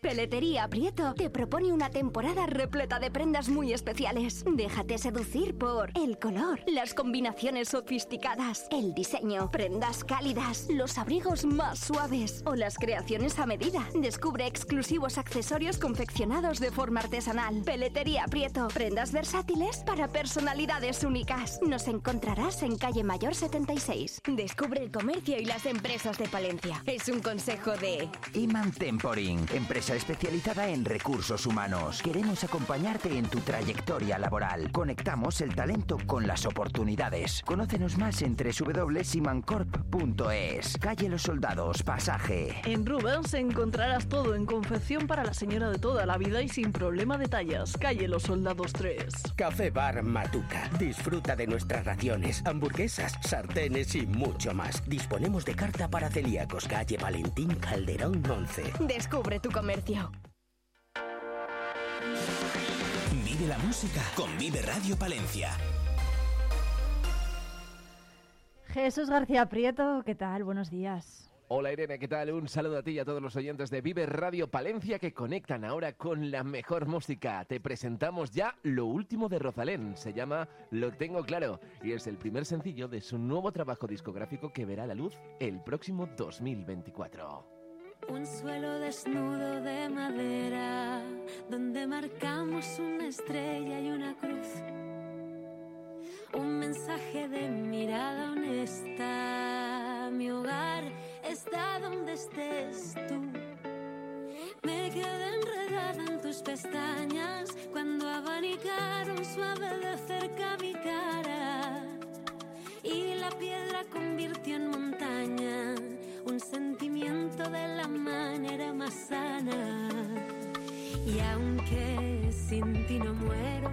Peletería Prieto te propone una temporada repleta de prendas muy especiales. Déjate seducir por el color, las combinaciones sofisticadas, el diseño, prendas cálidas, los abrigos más suaves o las creaciones a medida. Descubre exclusivos accesorios confeccionados de forma artesanal. Peletería Prieto, prendas versátiles para personalidades únicas. Nos encontrarás en calle Mayor 76. Descubre el comercio y las empresas de Palencia. Es un consejo de... Iman Temporing, empresa especializada en recursos humanos. Queremos acompañarte en tu trayectoria laboral. Conectamos el talento con las oportunidades. Conócenos más en www.simancorp.es. Calle Los Soldados, pasaje. En Rubens encontrarás todo en confección para la señora de toda la vida y sin problema de tallas. Calle Los Soldados 3. Café Bar Matuca. Disfruta de nuestras raciones, hamburguesas, sartenes y mucho más. Disponemos de carta para celíacos. Calle Valentín Calderón 11. Descubre tu comercio. Vive la música con Vive Radio Palencia. Jesús García Prieto, ¿qué tal? Buenos días. Hola Irene, ¿qué tal? Un saludo a ti y a todos los oyentes de Vive Radio Palencia que conectan ahora con la mejor música. Te presentamos ya lo último de Rosalén. Se llama Lo Tengo Claro y es el primer sencillo de su nuevo trabajo discográfico que verá la luz el próximo 2024. Un suelo desnudo de madera, donde marcamos una estrella y una cruz. Un mensaje de mirada honesta. Mi hogar está donde estés tú. Me quedé enredada en tus pestañas cuando abanicaron suave de cerca mi cara. Y la piedra convirtió en montaña un sentimiento de la manera más sana. Y aunque sin ti no muero,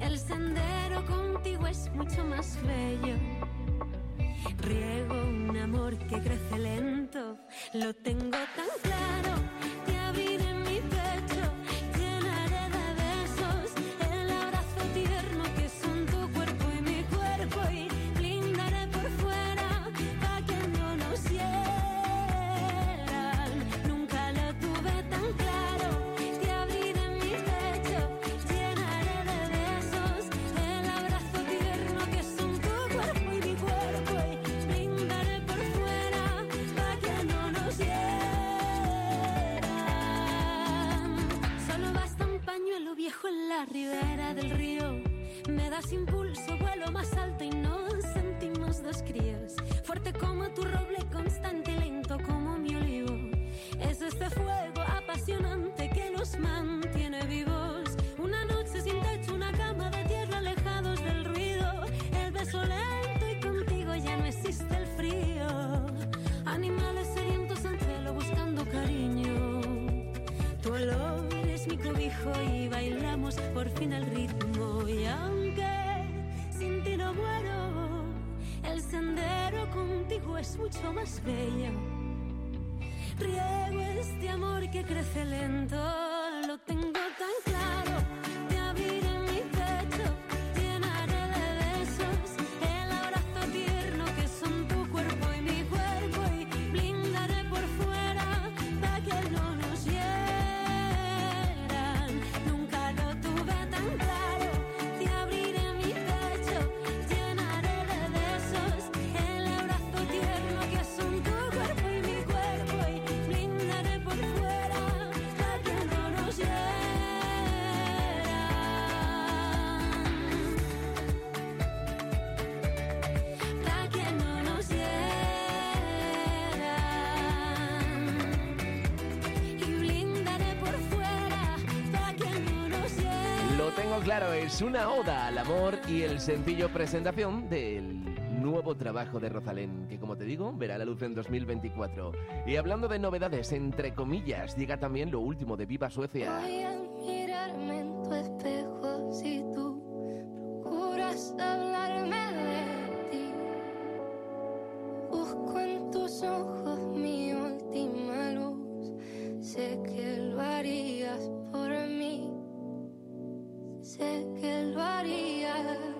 el sendero contigo es mucho más bello. Riego un amor que crece lento, lo tengo tan claro. Viejo en la ribera del río. Me das impulso, vuelo más alto y nos sentimos dos críos. Fuerte como tu roble, constante y lento como mi olivo. Es este fuego apasionante que nos mantiene vivos. Una noche sin techo, una cama de tierra alejados del ruido. El beso lento y contigo ya no existe el frío. Animales cobijo y bailamos por fin el ritmo. Y aunque sin ti no muero, el sendero contigo es mucho más bello. Riego este amor que crece lento, claro, es una oda al amor y el sencillo presentación del nuevo trabajo de Rosalén, que como te digo, verá la luz en 2024. Y hablando de novedades, entre comillas, llega también lo último de Viva Suecia. Voy a mirarme en tu espejo si tú procuras hablarme de ti. Busco en tus ojos mi última luz. Sé que lo harías por mí. Sé que lo harías.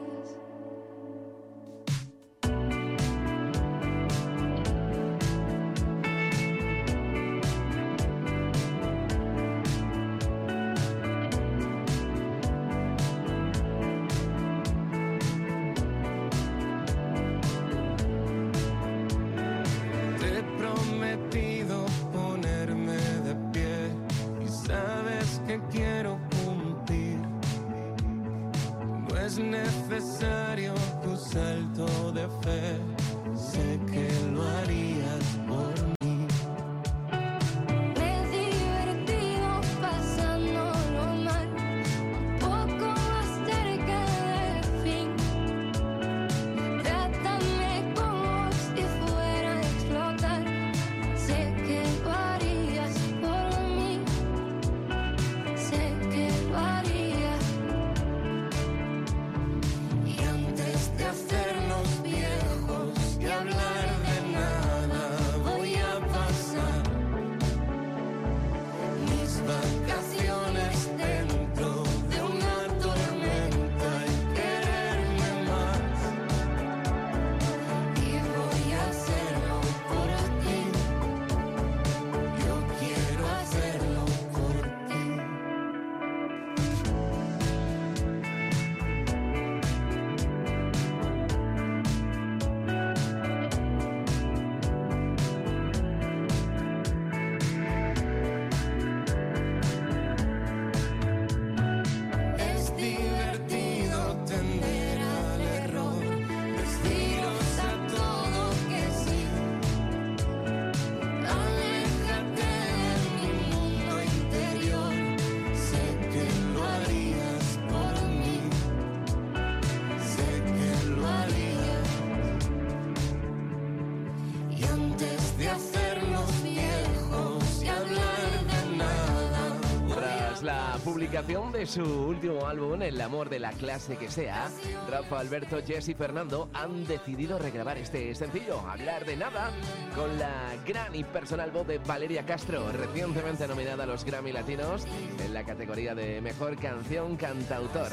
De su último álbum, El amor de la clase que sea, Rafa Alberto, Jess y Fernando han decidido regrabar este sencillo, Hablar de Nada, con la gran y personal voz de Valeria Castro, recientemente nominada a los Grammy Latinos en la categoría de Mejor Canción Cantautor.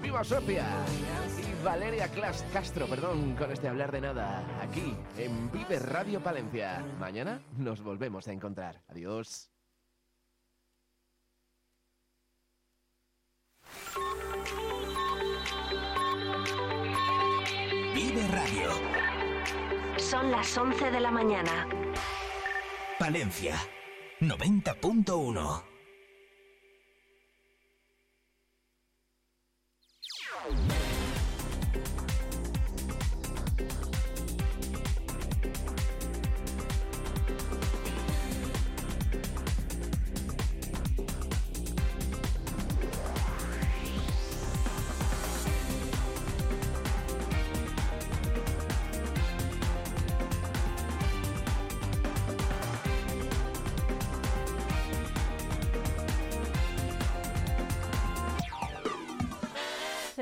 ¡Viva Sofía! Y Valeria Clas Castro, perdón, con este hablar de nada, aquí en Vive Radio Palencia. Mañana nos volvemos a encontrar. Adiós. Vive Radio. Son las 11 de la mañana. Palencia 90.1.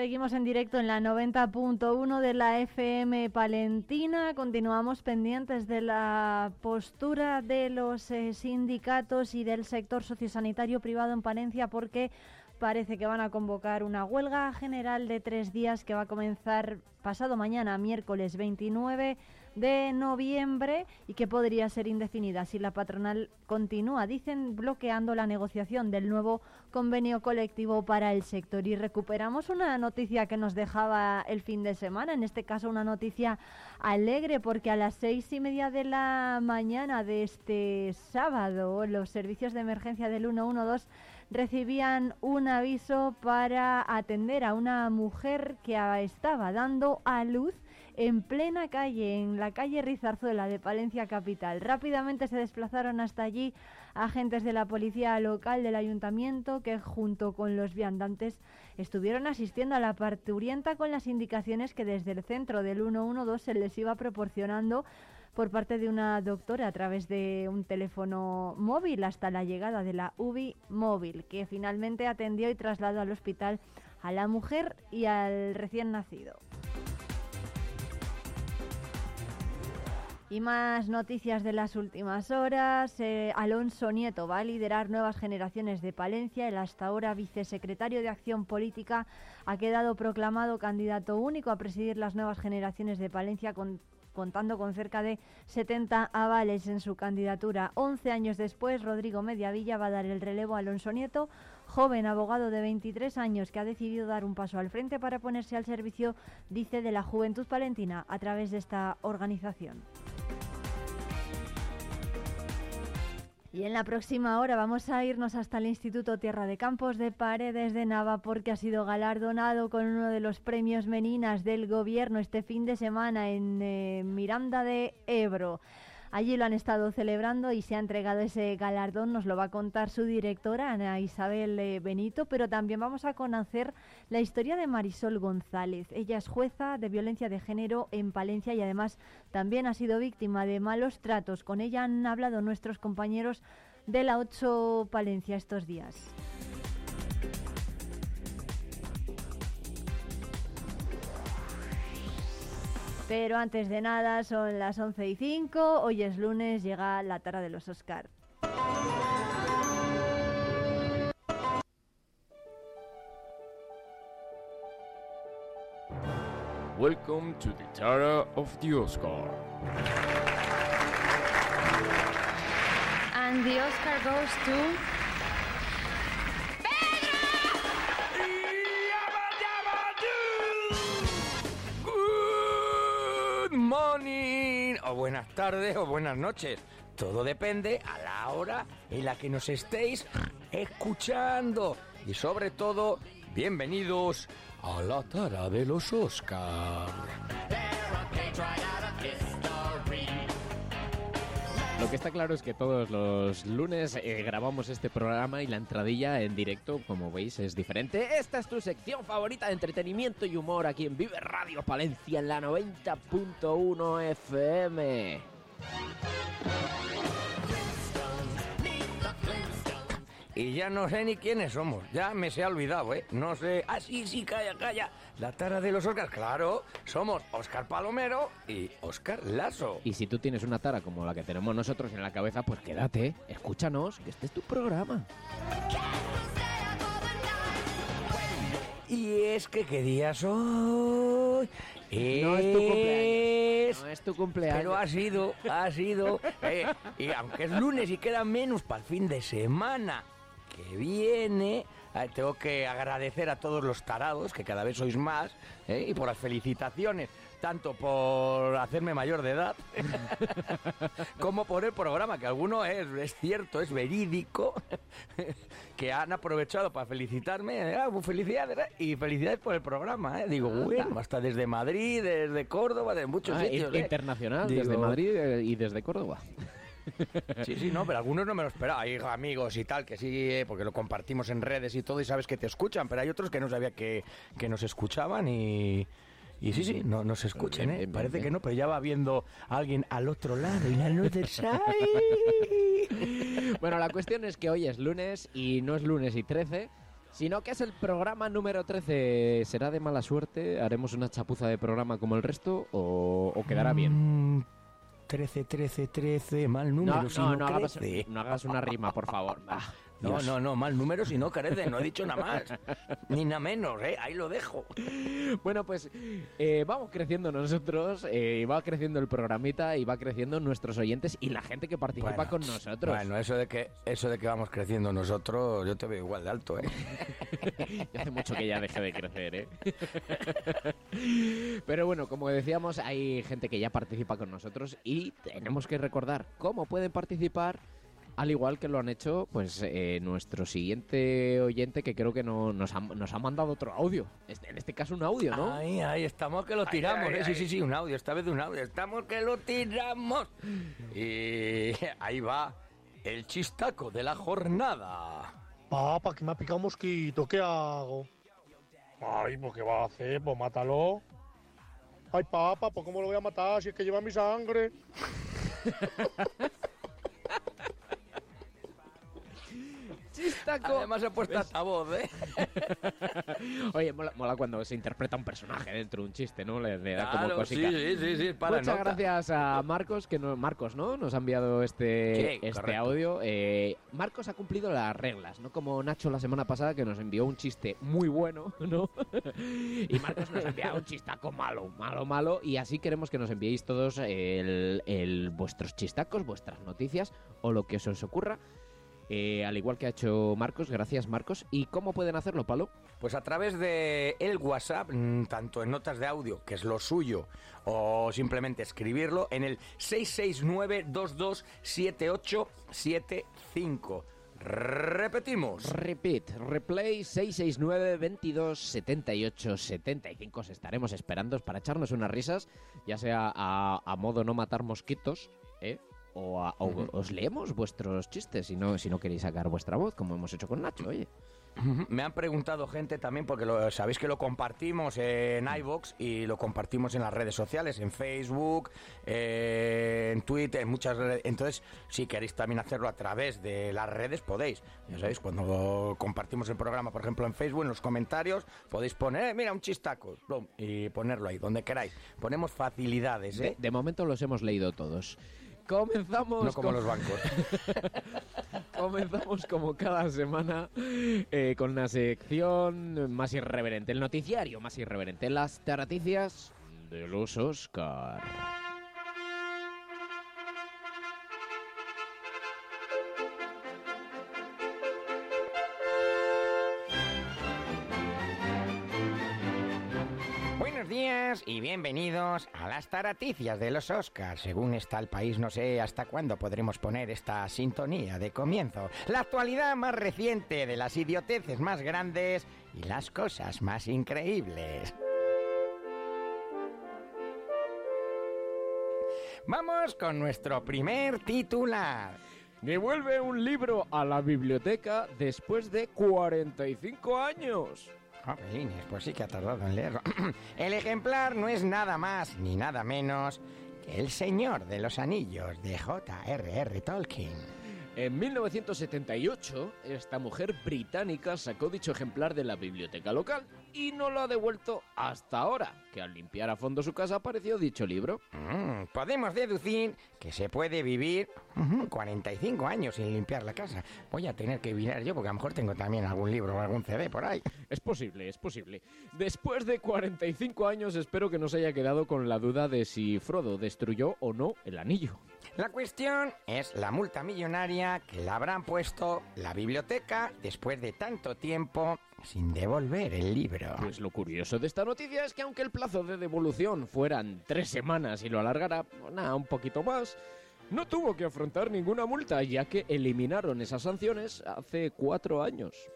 Seguimos en directo en la 90.1 de la FM Palentina. Continuamos pendientes de la postura de los eh, sindicatos y del sector sociosanitario privado en Palencia porque parece que van a convocar una huelga general de tres días que va a comenzar pasado mañana, miércoles 29 de noviembre y que podría ser indefinida si la patronal continúa, dicen, bloqueando la negociación del nuevo convenio colectivo para el sector. Y recuperamos una noticia que nos dejaba el fin de semana, en este caso una noticia alegre, porque a las seis y media de la mañana de este sábado los servicios de emergencia del 112 recibían un aviso para atender a una mujer que estaba dando a luz en plena calle, en la calle Rizarzuela de Palencia Capital. Rápidamente se desplazaron hasta allí agentes de la policía local del ayuntamiento que junto con los viandantes estuvieron asistiendo a la parturienta con las indicaciones que desde el centro del 112 se les iba proporcionando por parte de una doctora a través de un teléfono móvil hasta la llegada de la UBI móvil, que finalmente atendió y trasladó al hospital a la mujer y al recién nacido. Y más noticias de las últimas horas. Eh, Alonso Nieto va a liderar nuevas generaciones de Palencia. El hasta ahora vicesecretario de Acción Política ha quedado proclamado candidato único a presidir las nuevas generaciones de Palencia con contando con cerca de 70 avales en su candidatura. 11 años después, Rodrigo Mediavilla va a dar el relevo a Alonso Nieto, joven abogado de 23 años que ha decidido dar un paso al frente para ponerse al servicio, dice, de la juventud palentina a través de esta organización. Y en la próxima hora vamos a irnos hasta el Instituto Tierra de Campos de Paredes de Nava porque ha sido galardonado con uno de los premios Meninas del gobierno este fin de semana en eh, Miranda de Ebro. Allí lo han estado celebrando y se ha entregado ese galardón, nos lo va a contar su directora, Ana Isabel eh, Benito, pero también vamos a conocer la historia de Marisol González. Ella es jueza de violencia de género en Palencia y además también ha sido víctima de malos tratos. Con ella han hablado nuestros compañeros de la 8 Palencia estos días. Pero antes de nada, son las 11 y 5, hoy es lunes, llega la tara de los Oscar. Welcome to the Tara of the Oscar. And the Oscar goes to. Morning, o buenas tardes o buenas noches. Todo depende a la hora en la que nos estéis escuchando. Y sobre todo, bienvenidos a la tara de los Oscars. Que está claro es que todos los lunes eh, grabamos este programa y la entradilla en directo, como veis, es diferente. Esta es tu sección favorita de entretenimiento y humor aquí en Vive Radio Palencia en la 90.1 FM. Y ya no sé ni quiénes somos. Ya me se ha olvidado, ¿eh? No sé. Ah, sí, sí, calla, calla. La tara de los Oscars, claro. Somos Oscar Palomero y Oscar Lazo. Y si tú tienes una tara como la que tenemos nosotros en la cabeza, pues quédate, escúchanos, que este es tu programa. Y es que, ¿qué día soy? No es tu cumpleaños. No es tu cumpleaños. Pero ha sido, ha sido. eh, y aunque es lunes y queda menos para el fin de semana que viene, eh, tengo que agradecer a todos los tarados, que cada vez sois más, eh, y por las felicitaciones, tanto por hacerme mayor de edad, (laughs) como por el programa, que alguno es, es cierto, es verídico, (laughs) que han aprovechado para felicitarme. eh, ah, pues felicidades, eh, y felicidades por el programa. eh. Digo, bueno, hasta desde Madrid, desde Córdoba, de muchos Ah, sitios. in- internacional, desde Madrid y desde Córdoba. Sí, sí, no, pero algunos no me lo esperaba. Hay amigos y tal que sí, eh, porque lo compartimos en redes y todo y sabes que te escuchan, pero hay otros que no sabía que, que nos escuchaban y... Y sí, sí, no nos escuchen, Bien, ¿eh? Parece que no, pero ya va viendo a alguien al otro lado y la. (laughs) Bueno, la cuestión es que hoy es lunes y no es lunes y 13, sino que es el programa número 13. ¿Será de mala suerte? ¿Haremos una chapuza de programa como el resto o, o quedará bien? Mm, 13, 13, 13, mal número. No, no, no, hagas, no hagas una rima, por favor. (laughs) No, no, no, mal número si no crece, no he dicho nada más. Ni nada menos, ¿eh? Ahí lo dejo. Bueno, pues eh, vamos creciendo nosotros, eh, y va creciendo el programita y va creciendo nuestros oyentes y la gente que participa Bueno, con nosotros. Bueno, eso de que eso de que vamos creciendo nosotros, yo te veo igual de alto, ¿eh? (laughs) Hace mucho que ya deje de crecer, ¿eh? (laughs) Pero bueno, como decíamos, hay gente que ya participa con nosotros y tenemos que recordar cómo pueden participar, al igual que lo han hecho pues eh, nuestro siguiente oyente que creo que no, nos, ha, nos ha mandado otro audio. Este- en este caso un audio, ¿no? Ahí, ahí, estamos que lo tiramos, ay, ¿eh? Sí, ay. sí, sí, un audio, esta vez un audio. Estamos que lo tiramos. (laughs) Y ahí va el chistaco de la jornada. Papá, que me ha picado un mosquito, ¿qué hago? Ay, pues ¿qué va a hacer? Pues mátalo. Ay, papá, pues ¿cómo lo voy a matar si es que lleva mi sangre? (laughs) Chistaco. Además he puesto altavoz, ¿eh? (laughs) Oye, mola, mola cuando se interpreta un personaje dentro de un chiste, ¿no? Le, le da Claro, como cosica. sí, sí, sí, sí, para Muchas nota. gracias a Marcos, que no, Marcos, ¿no? Nos ha enviado este, Sí, este audio. Eh, Marcos ha cumplido las reglas, no como Nacho la semana pasada que nos envió un chiste muy bueno, (laughs) ¿no? y Marcos nos envía un chistaco malo, malo, malo. Y así queremos que nos enviéis todos el, el- vuestros chistacos, vuestras noticias o lo que se os ocurra. Eh, al igual que ha hecho Marcos, gracias Marcos. ¿Y cómo pueden hacerlo, Palo? Pues a través de el WhatsApp, mm, tanto en notas de audio, que es lo suyo, o simplemente escribirlo en el 669-227875. Repetimos. Repeat, replay 669 22 78 75. Os estaremos esperando para echarnos unas risas, ya sea a, a modo no matar mosquitos, ¿eh? O, a- o os leemos vuestros chistes si no, si no queréis sacar vuestra voz, como hemos hecho con Nacho, oye. Me han preguntado gente también, porque lo, sabéis que lo compartimos en iVoox y lo compartimos en las redes sociales, en Facebook, eh, en Twitter, en muchas redes. Entonces, si queréis también hacerlo a través de las redes, podéis. Ya sabéis, cuando compartimos el programa, por ejemplo, en Facebook, en los comentarios, podéis poner, "Eh, mira, un chistaco, y ponerlo ahí, donde queráis. Ponemos facilidades, De, ¿eh? de momento los hemos leído todos. Comenzamos No como con- los bancos. (laughs) Comenzamos como cada semana eh, con la sección más irreverente, el noticiario más irreverente, las taraticias de los Oscar. Y bienvenidos a las taraticias de los Oscars. Según está el país, no sé hasta cuándo podremos poner esta sintonía de comienzo. La actualidad más reciente de las idioteces más grandes y las cosas más increíbles. Vamos con nuestro primer titular. Devuelve un libro a la biblioteca después de 45 años. Jolines, pues sí que ha tardado en leerlo. (clears throat) El ejemplar no es nada más ni nada menos que El Señor de los Anillos de J.R.R. Tolkien. En 1978, esta mujer británica sacó dicho ejemplar de la biblioteca local y no lo ha devuelto hasta ahora, que al limpiar a fondo su casa apareció dicho libro. Mm, podemos deducir que se puede vivir ujú, 45 años sin limpiar la casa. Voy a tener que mirar yo porque a lo mejor tengo también algún libro o algún CD por ahí. Es posible, es posible. Después de 45 años espero que no se haya quedado con la duda de si Frodo destruyó o no el anillo. La cuestión es la multa millonaria que le habrán puesto la biblioteca después de tanto tiempo sin devolver el libro. Pues lo curioso de esta noticia es que aunque el plazo de devolución fueran tres semanas y lo alargara, pues nada, un poquito más, no tuvo que afrontar ninguna multa ya que eliminaron esas sanciones hace cuatro años.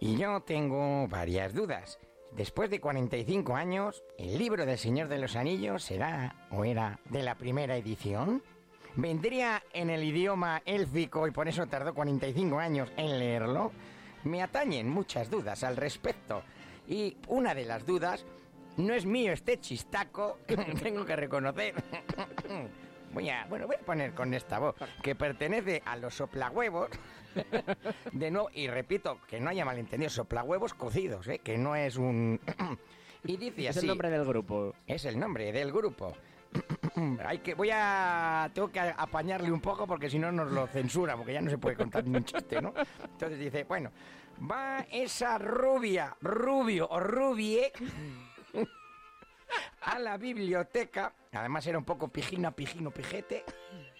Y yo tengo varias dudas. Después de 45 años, ¿el libro del Señor de los Anillos será o era de la primera edición? ¿Vendría en el idioma élfico y por eso tardó 45 años en leerlo? Me atañen muchas dudas al respecto. Y una de las dudas, no es mío este chistaco, (laughs) tengo que reconocer. (coughs) Voy a, bueno, voy a poner con esta voz, que pertenece a los soplahuevos. (laughs) De nuevo, y repito, que no haya malentendido, soplahuevos cocidos, ¿eh? que no es un... (coughs) y dice Es así... el nombre del grupo. Es el nombre del grupo. (coughs) Hay que, voy a, tengo que apañarle un poco porque si no nos lo censura, porque ya no se puede contar ni un chiste, ¿no? Entonces dice, bueno, va esa rubia, rubio o rubie (coughs) a la biblioteca, además era un poco pijina, pijino, pijete,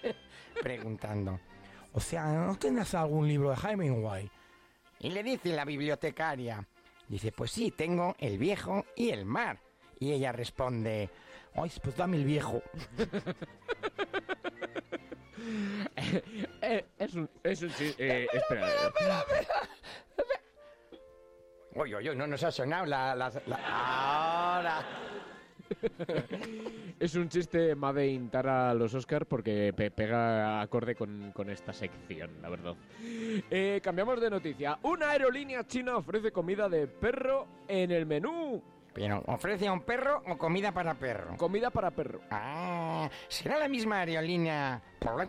(coughs) preguntando, o sea, ¿no tienes algún libro de Hemingway? Y le dice la bibliotecaria, dice, pues sí, tengo El viejo y el mar. Y ella responde, ay, pues dame el viejo. (laughs) Eh, es un... Es un eh, espera. Oye, oye, no nos ha sonado la... la- la- Ahora. (laughs) Es un chiste Made in Tara a los Oscar porque pe- pega acorde con, con esta sección, la verdad. Eh, cambiamos de noticia. Una aerolínea china ofrece comida de perro en el menú. Pero, ¿ofrece a un perro o comida para perro? Comida para perro. Ah, ¿será la misma aerolínea,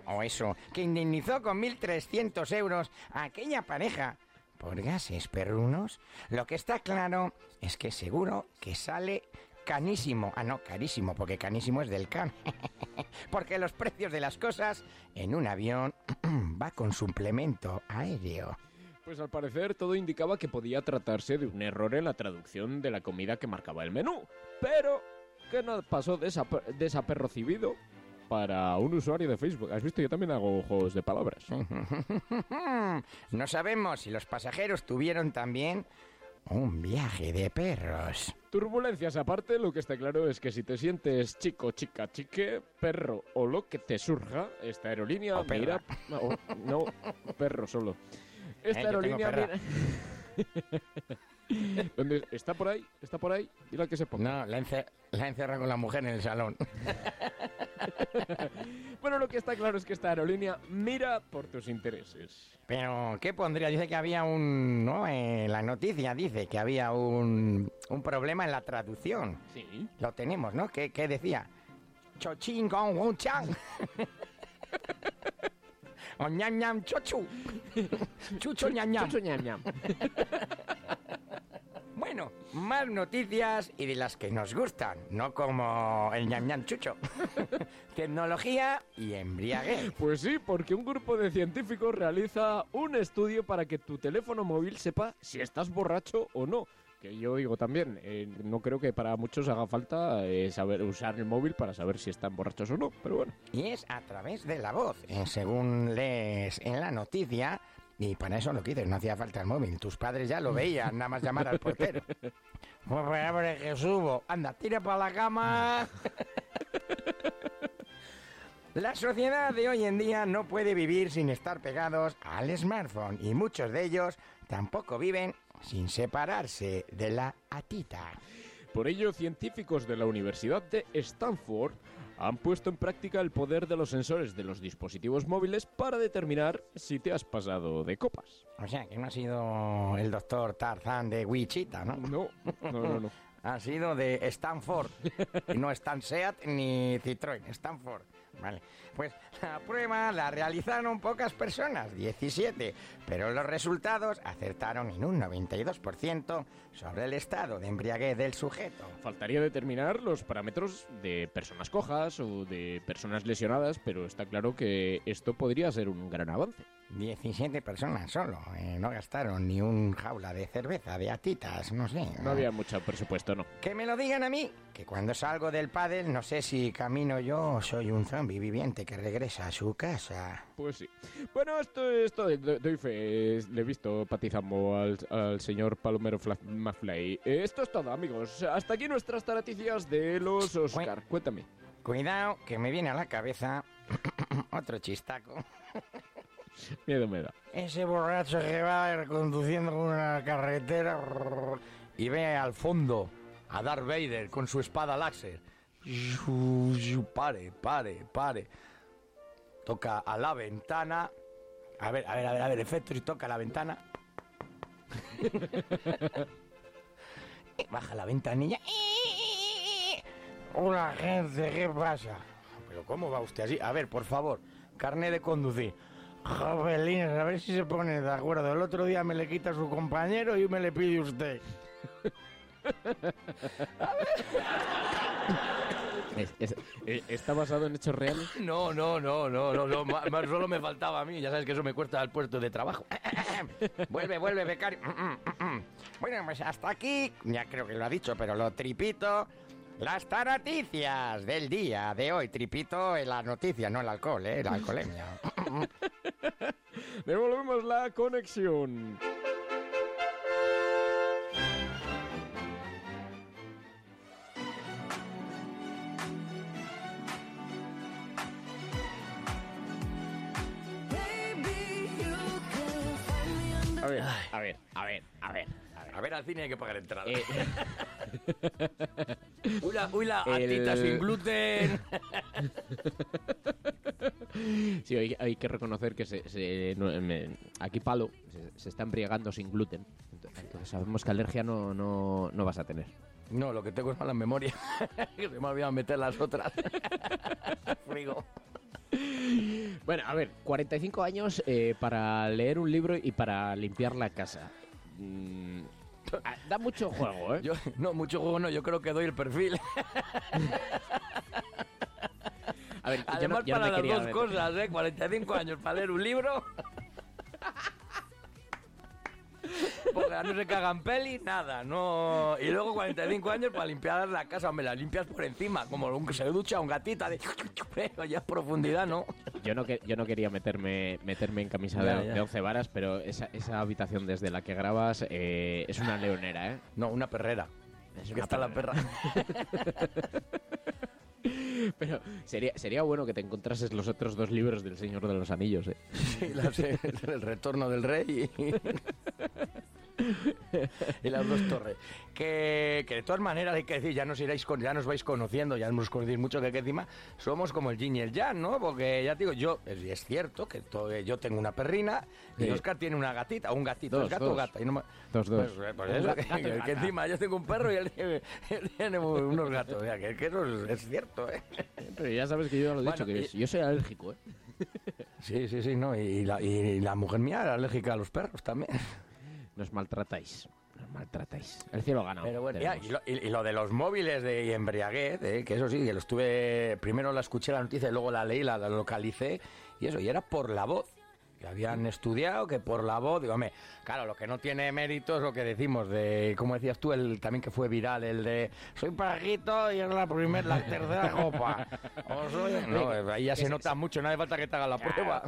o eso, que indemnizó con 1.300 euros a aquella pareja por gases perrunos? Lo que está claro es que seguro que sale canísimo. Ah, no, carísimo, porque canísimo es del can. (laughs) porque los precios de las cosas en un avión (clears throat) va con suplemento aéreo. Pues al parecer todo indicaba que podía tratarse de un error en la traducción de la comida que marcaba el menú, pero que no pasó desaper- desapercibido para un usuario de Facebook. ¿Has visto? Yo también hago juegos de palabras. (laughs) No sabemos si los pasajeros tuvieron también un viaje de perros. Turbulencias aparte, lo que está claro es que si te sientes chico, chica, chique, perro o lo que te surja, esta aerolínea O mira... no, perro solo. Esta Eh, aerolínea mira... (laughs) ¿Dónde está por ahí? ¿Está por ahí? Dile que se ponga. No, la, ence- la encerra con la mujer en el salón. (laughs) Bueno, lo que está claro es que esta aerolínea mira por tus intereses. Pero, ¿qué pondría? Dice que había un... ¿no? En la noticia dice que había un, un problema en la traducción. Sí. Lo tenemos, ¿no? ¿Qué, qué decía? Chochín con un chan. (laughs) o ñam ñam chochu. (laughs) Chucho ñam ñam. Chucho ñam ñam. (laughs) Bueno, más noticias y de las que nos gustan, no como el ñam ñam chucho. (laughs) Tecnología y embriaguez. Pues sí, porque un grupo de científicos realiza un estudio para que tu teléfono móvil sepa si estás borracho o no. Que yo digo también, eh, no creo que para muchos haga falta eh, saber usar el móvil para saber si están borrachos o no, pero bueno. Y es a través de la voz, eh, según lees en la noticia. Y para eso lo que dices, no hacía falta el móvil. Tus padres ya lo (laughs) veían, nada más llamar al portero. Pues (laughs) hombre, que subo. Anda, tira para la cama. (laughs) La sociedad de hoy en día no puede vivir sin estar pegados al smartphone y muchos de ellos tampoco viven sin separarse de la atita. Por ello, científicos de la Universidad de Stanford han puesto en práctica el poder de los sensores de los dispositivos móviles para determinar si te has pasado de copas. O sea, que no ha sido el doctor Tarzán de Wichita, ¿no? No, no, no, no. (laughs) Ha sido de Stanford. Y no Stan Seat ni Citroën, Stanford. Vale. Pues la prueba la realizaron pocas personas, 17, pero los resultados acertaron en un 92% sobre el estado de embriaguez del sujeto. Faltaría determinar los parámetros de personas cojas o de personas lesionadas, pero está claro que esto podría ser un gran avance. 17 personas solo, eh, no gastaron ni un jaula de cerveza, de atitas, no sé. No había mucho presupuesto, ¿no? Que me lo digan a mí, que cuando salgo del pádel no sé si camino yo o soy un zombie viviente que regresa a su casa. Pues sí. Bueno, esto, esto do- doy fe. Le he visto patizando al, al señor Palomero Fla- Maflay. Esto es todo, amigos. Hasta aquí nuestras noticias de los Oscar. Cuéntame. Cuidado, que me viene a la cabeza (coughs) otro chistaco. Miedo me da. Ese borracho que va conduciendo una carretera y ve al fondo a Darth Vader con su espada láser. Pare, pare, pare. Toca a la ventana. A ver, a ver, a ver, a ver, efectos y toca la ventana. Baja la ventanilla. Hola, gente, ¿qué pasa? ¿Pero cómo va usted así? A ver, por favor, carne de conducir. Jovelines, a ver si se pone de acuerdo. El otro día me le quita su compañero y me le pide usted. (laughs) Es- es- eh, ¿Está basado en hechos reales? (laughs) No, no, no, no, no, no, ma- ma- solo me faltaba a mí. Ya sabes que eso me cuesta al puesto de trabajo. (laughs) vuelve, vuelve, becario. bueno, pues hasta aquí, ya creo que lo ha dicho, pero lo tripito. Las taraticias del día de hoy. Tripito en la noticia, no el alcohol, ¿eh? La alcoholemia. (laughs) Devolvemos la conexión. A ver, a ver, a ver, a ver. A ver, al cine hay que pagar entrada. Eh, (laughs) uy, la, uy, la El- sin gluten. (laughs) Sí, hay, hay que reconocer que se, se- no, me- aquí Palo se, se está embriagando sin gluten. Entonces, entonces sabemos que alergia no, no, no vas a tener. No, lo que tengo es mala memoria. que (laughs) se me olvidado meter las otras. Frigo. Bueno, a ver, 45 años eh, para leer un libro y para limpiar la casa. Mm, (laughs) da mucho juego, ¿eh? Yo, no, mucho juego no, yo creo que doy el perfil. A ver, yo no- Además, yo para las dos cosas, ¿eh? 45 años para leer un libro. (laughs) Porque no se cagan peli, nada, no. Y luego 45 años para limpiar la casa, me la limpias por encima, como un que se ducha un gatita de. Pero ya es profundidad, ¿no? Yo no, que- yo no quería meterme, meterme en camisa Ya, de, ya. de 11 varas, pero esa, esa habitación desde la que grabas eh, es una leonera, ¿eh? No, una perrera. Es Que una está la perrera. perra. (laughs) (laughs) Pero sería, sería bueno que te encontrases los otros dos libros del Señor de los Anillos, ¿eh? Sí, el retorno del rey y, (laughs) (laughs) y las dos torres. Que, que de todas maneras hay que decir, ya nos iréis con, ya nos vais conociendo, ya nos conocéis mucho que, que encima somos como el yin y el yang, ¿no? Porque ya te digo, yo, es, es cierto que to- yo tengo una perrina y Sí. Oscar tiene una gatita, o un gatito, Dos, ¿es gato o dos. gata? Y no me- Dos, dos. Pues, eh, pues eso, que, y (laughs) que- que encima yo tengo un perro y él tiene, (laughs) él tiene unos gatos, o sea, que, eso es, es cierto, ¿eh? Pero ya sabes que yo lo he dicho, que y- yo soy alérgico, ¿eh? Sí, sí, sí, no, y la, y la mujer mía era alérgica a los perros también. Nos maltratáis, nos maltratáis. El cielo gana. Pero bueno, ya, y, lo, y- y lo de los móviles de embriaguez, eh, que eso sí, que lo estuve. Primero la escuché la noticia y luego la leí, la, la localicé, y eso, y era por la voz. Que habían estudiado que por la voz, digo, hombre, claro, lo que no tiene mérito es lo que decimos de, como decías tú, el también que fue viral, el de soy pajito y es la primera, la tercera copa. (laughs) O soy- no, ahí ya se nota mucho, no hace falta que te haga la prueba.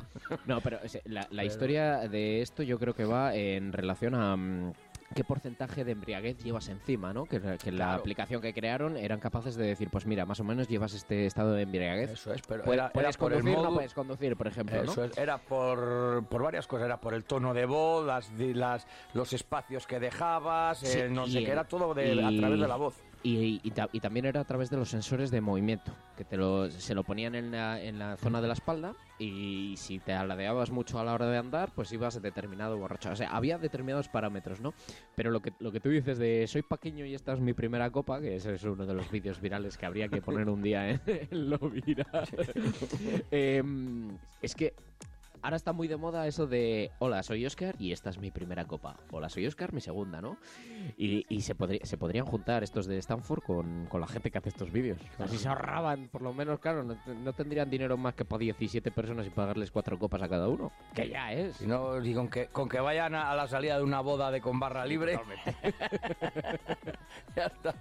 No, pero la, la historia de esto yo creo que va en relación a mm, qué porcentaje de embriaguez llevas encima, ¿no? Que, la- que la Claro. aplicación que crearon eran capaces de decir, pues mira, más o menos llevas este estado de embriaguez. Eso es, pero era- era puedes por el conducir, no puedes conducir, por ejemplo, ¿no? Eso es, era por, por varias cosas, era por el tono de voz, las, las, los espacios que dejabas, Sí, eh, no sé qué, el- era todo de, a y- través de la voz. Y, y ta- y también era a través de los sensores de movimiento, que te lo, se lo ponían en la, en la zona de la espalda y si te aladeabas mucho a la hora de andar, pues ibas determinado borracho. O sea, había determinados parámetros, ¿no? Pero lo que, lo que tú dices de soy pequeño y esta es mi primera copa, que ese es uno de los vídeos virales que habría que poner un día en, (laughs) en lo viral. (laughs) Em, es que ahora está muy de moda eso de hola, soy Oscar y esta es mi primera copa. Hola, soy Oscar, mi segunda, ¿no? Y, y se, podría, se podrían juntar estos de Stanford con, con la gente que hace estos vídeos. Así se ahorraban, por lo menos, claro, no, no tendrían dinero más que para 17 personas y pagarles cuatro copas a cada uno. Que ya es. Si no, y con que, con que vayan a, a la salida de una boda de con barra libre. (laughs) ya está.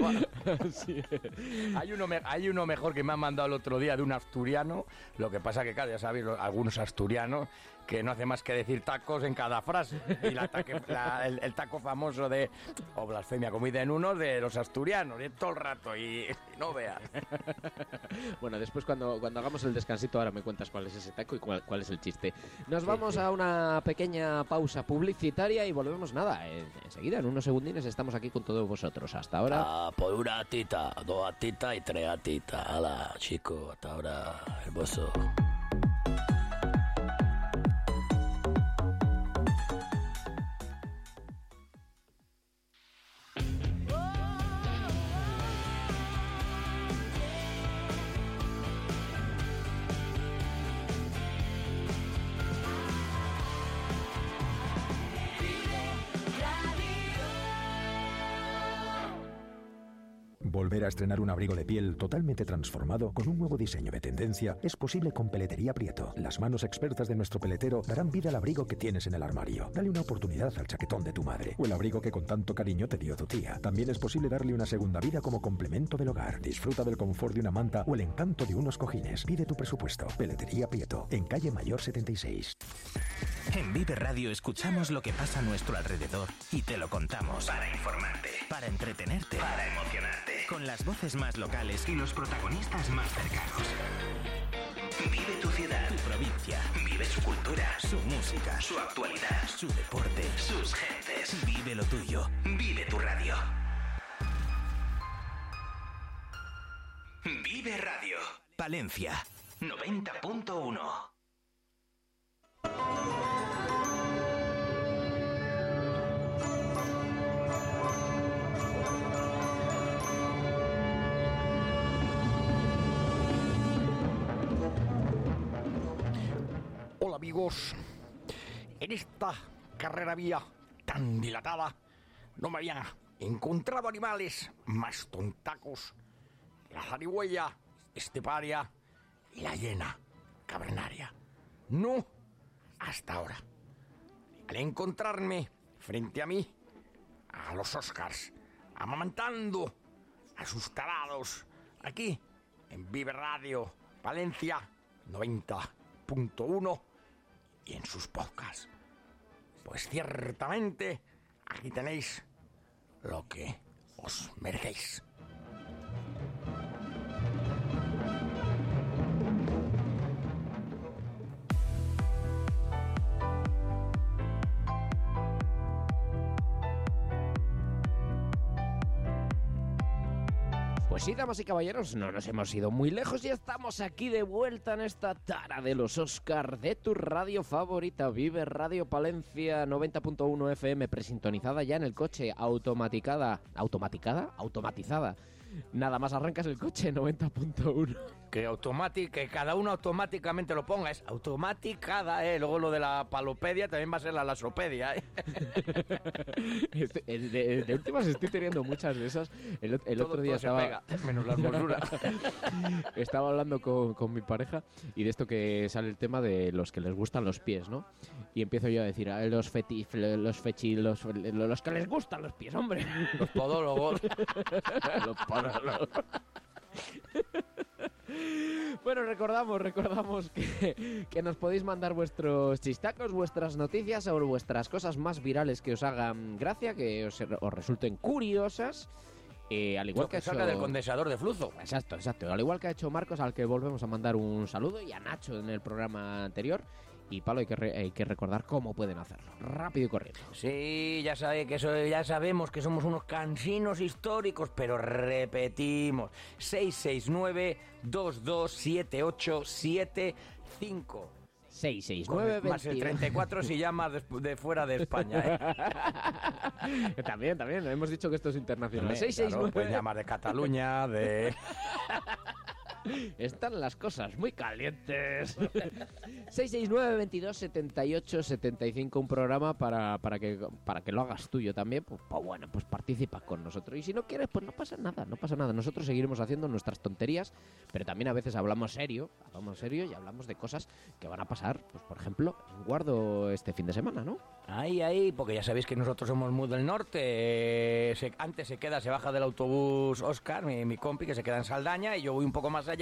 hay, uno me- hay uno mejor que me han mandado el otro día de un asturiano. Lo que pasa que, claro, ya sabéis, algunos asturianos que no hace más que decir tacos en cada frase. Y la taque- la- el, el taco famoso de, o blasfemia, comida en uno, de los asturianos, de todo el rato. Y, y no veas. (laughs) Bueno, después cuando, cuando hagamos el descansito ahora me cuentas cuál es ese taco y cuál, cuál es el chiste. Nos vamos a una pequeña pausa publicitaria y volvemos nada. en- enseguida, en unos segundines estamos aquí con todos vosotros. Hasta ahora. Ah, por una tita, dos atitas y tres atitas. Hala, chico, hasta ahora, hermoso. Estrenar un abrigo de piel totalmente transformado con un nuevo diseño de tendencia es posible con Peletería Prieto. Las manos expertas de nuestro peletero darán vida al abrigo que tienes en el armario. Dale una oportunidad al chaquetón de tu madre o el abrigo que con tanto cariño te dio tu tía. También es posible darle una segunda vida como complemento del hogar. Disfruta del confort de una manta o el encanto de unos cojines. Pide tu presupuesto. Peletería Prieto, en calle Mayor 76. En Vive Radio escuchamos lo que pasa a nuestro alrededor y te lo contamos para informarte, para entretenerte, para emocionarte, con las voces más locales y los protagonistas más cercanos. Vive tu ciudad, tu provincia, vive su cultura, su música, su actualidad, su deporte, sus gentes. Vive lo tuyo, vive tu radio. Vive Radio, Palencia, 90.1. amigos, en esta carrera vía tan dilatada no me habían encontrado animales más tontacos. La zarigüeya esteparia y la hiena cavernaria. No, hasta ahora. Al encontrarme frente a mí, a los Oscars, amamantando a sus tarados, aquí en Vive Radio Valencia 90.1 y en sus podcasts. Pues ciertamente aquí tenéis lo que os merecéis. Pues sí, damas y caballeros, no nos hemos ido muy lejos y estamos aquí de vuelta en esta tara de los Oscar de tu radio favorita. Vive Radio Palencia 90.1 FM, presintonizada ya en el coche, automaticada. ¿Automaticada? Automatizada. Nada más arrancas el coche 90.1. Que automático, que cada uno automáticamente lo ponga, es automaticada, ¿eh? Luego lo de la palopedia también va a ser la lasopedia, ¿eh? (laughs) Este- eh, de, de últimas estoy teniendo muchas de esas. El, el Todo- otro día estaba. pega, menos la hermosura. (laughs) estaba hablando con, con mi pareja y de esto que sale el tema de los que les gustan los pies, ¿no? Y empiezo yo a decir, "Ah, los feti, los fechi, los, los que les gustan los pies, hombre. Los podólogos. (laughs) los podólogos. Bueno, recordamos, recordamos que, que nos podéis mandar vuestros chistacos, vuestras noticias o vuestras cosas más virales que os hagan gracia, que os, os resulten curiosas. eh, al igual Lo que, salga hecho- del condensador de flujo. Exacto, exacto. Al igual que ha hecho Marcos, al que volvemos a mandar un saludo, y a Nacho en el programa anterior. Y Pablo, hay que, re- hay que recordar cómo pueden hacerlo. Rápido y corriendo. Sí, ya, sabe que so- ya sabemos que somos unos cansinos históricos, pero repetimos. 669-227875. 669 Más el 34 si llamas de, de fuera de España. ¿eh? (laughs) también, también. Hemos dicho que esto es internacional. Hombre, claro, 669. puedes llamar de Cataluña, de... (laughs) Están las cosas muy calientes. 669 22 78 75 un programa para, para que para que lo hagas tuyo también. Pues, pues bueno, pues participa con nosotros. Y si no quieres, pues no pasa nada, no pasa nada. Nosotros seguiremos haciendo nuestras tonterías, pero también a veces hablamos serio, hablamos serio y hablamos de cosas que van a pasar, pues por ejemplo, en Guardo este fin de semana, ¿no? Ahí, ahí, porque ya sabéis que nosotros somos muy del norte. antes se queda, se baja del autobús Oscar, mi, mi compi, que se queda en Saldaña, y yo voy un poco más allá,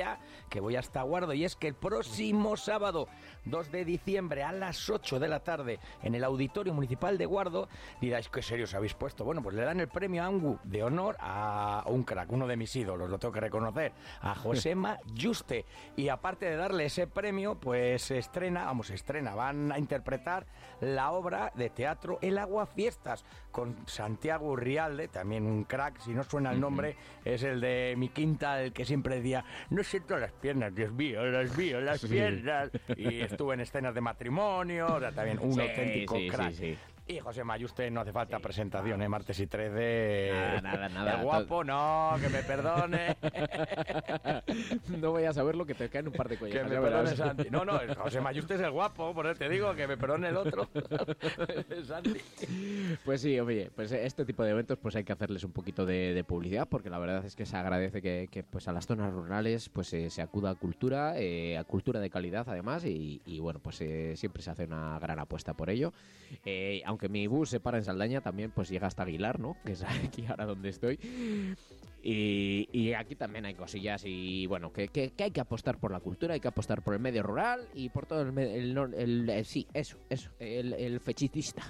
que voy hasta Guardo. Y es que el próximo sábado, 2 de diciembre, a las 8 de la tarde, en el Auditorio Municipal de Guardo, diráis, qué serio os habéis puesto. Bueno, pues le dan el premio Angu de honor a un crack, uno de mis ídolos, lo tengo que reconocer, a Josema (laughs) Juste. Y aparte de darle ese premio, pues se estrena, vamos, se estrena, van a interpretar la obra de teatro El Agua Fiestas con Santiago Urrialde, también un crack, si no suena el nombre, es el de mi quinta, el que siempre decía, no siento las piernas, Dios mío, las mío, las Sí. piernas. Y estuvo en escenas de matrimonio, o sea, también un Sí, auténtico crack. Sí, sí. Y José Mayuste no hace falta presentación, ¿eh? Martes y 13. Nada, nada, nada. El guapo, no, que me perdone. (laughs) no voy a saber lo que te caen un par de que collejas. me ya perdone. Santi. No, no, José Mayuste es el guapo, por eso te digo, que me perdone el otro. (laughs) Santi. Pues sí, oye, pues este tipo de eventos pues hay que hacerles un poquito de, de publicidad porque la verdad es que se agradece que, que, pues a las zonas rurales pues eh, se acuda a cultura, eh, a cultura de calidad además y, y, bueno pues siempre se hace una gran apuesta por ello. Eh, aunque mi bus se para en Saldaña también pues llega hasta Aguilar, ¿no? Que es aquí ahora donde estoy. Y, y aquí también hay cosillas y bueno, que, que- que hay que apostar por la cultura, hay que apostar por el medio rural y por todo el, el, nor- el- eh, sí, eso, eso, el, el fechitista.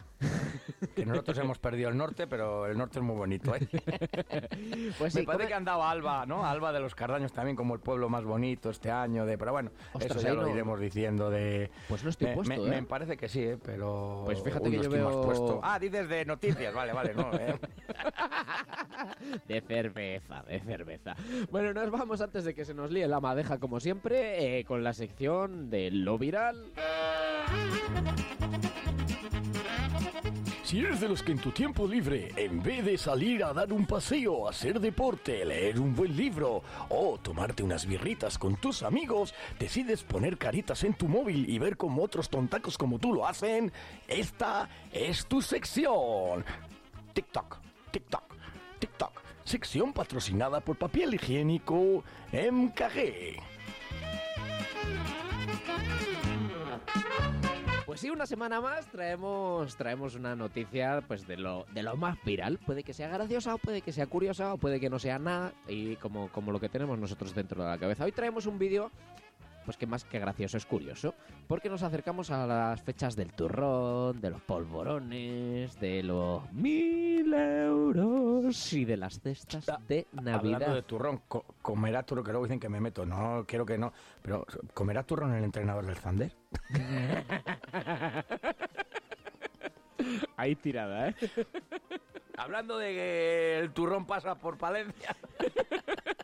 Que nosotros hemos perdido el norte, pero el norte es muy bonito, ¿eh? (laughs) Pues Me sí, parece que han dado a Alba, ¿no? Alba de los Cardaños también como el pueblo más bonito este año, de pero bueno, Ostras, eso ya lo iremos diciendo de... Pues no estoy me, puesto, me- ¿eh? me parece que sí, ¿eh? Pero... Pues fíjate Uy, que no yo veo- puesto. Ah, dices de noticias, vale, vale, no, ¿eh? (laughs) De de cerveza. Bueno, nos vamos antes de que se nos líe la madeja como siempre eh, con la sección de lo viral. Si eres de los que en tu tiempo libre, en vez de salir a dar un paseo, hacer deporte, leer un buen libro o tomarte unas birritas con tus amigos, decides poner caritas en tu móvil y ver cómo otros tontacos como tú lo hacen, esta es tu sección. TikTok, TikTok, TikTok. Sección patrocinada por papel higiénico MKG. Pues sí, una semana más traemos traemos una noticia pues de lo de lo más viral. Puede que sea graciosa o puede que sea curiosa o puede que no sea nada y como como lo que tenemos nosotros dentro de la cabeza. Hoy traemos un vídeo pues que más que gracioso es curioso, porque nos acercamos a las fechas del turrón, de los polvorones, de los mil euros y de las cestas de Navidad. Hablando de turrón, co- ¿comerá turrón? Que luego dicen que me meto. No, quiero que no. Pero, ¿comerá turrón el entrenador del Thunder? (laughs) Ahí tirada, ¿eh? Hablando de que el turrón pasa por Palencia. (laughs)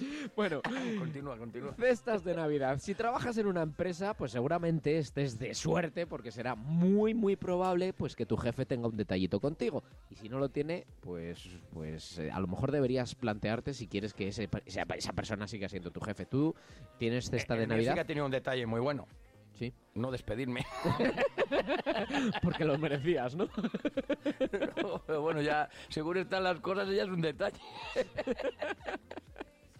(laughs) Bueno, continúa, continúa. Cestas de Navidad. Si trabajas en una empresa, pues seguramente estés de suerte porque será muy muy probable pues que tu jefe tenga un detallito contigo. Y si no lo tiene, pues pues eh, a lo mejor deberías plantearte si quieres que ese, esa, esa persona siga siendo tu jefe. ¿Tú tienes cesta de El mío sí Navidad? que ha tenido un detalle muy bueno. Sí. No despedirme. (laughs) (laughs) Porque lo merecías, ¿no? Pero bueno, ya, según están las cosas, ya es un detalle.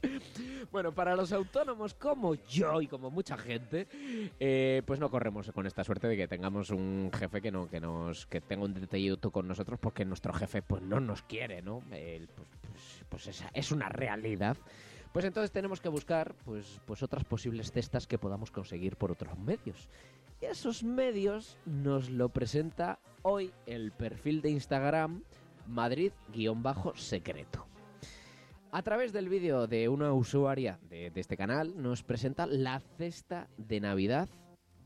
(laughs) Bueno, para los autónomos como yo y como mucha gente, eh, pues no corremos con esta suerte de que tengamos un jefe que no que nos que tenga un detallito con nosotros porque nuestro jefe pues no nos quiere, ¿no? Pues pues, pues esa es una realidad. Pues entonces tenemos que buscar pues pues otras posibles cestas que podamos conseguir por otros medios. Y esos medios nos lo presenta hoy el perfil de Instagram Madrid-secreto. A través del vídeo de una usuaria de, de este canal nos presenta la cesta de Navidad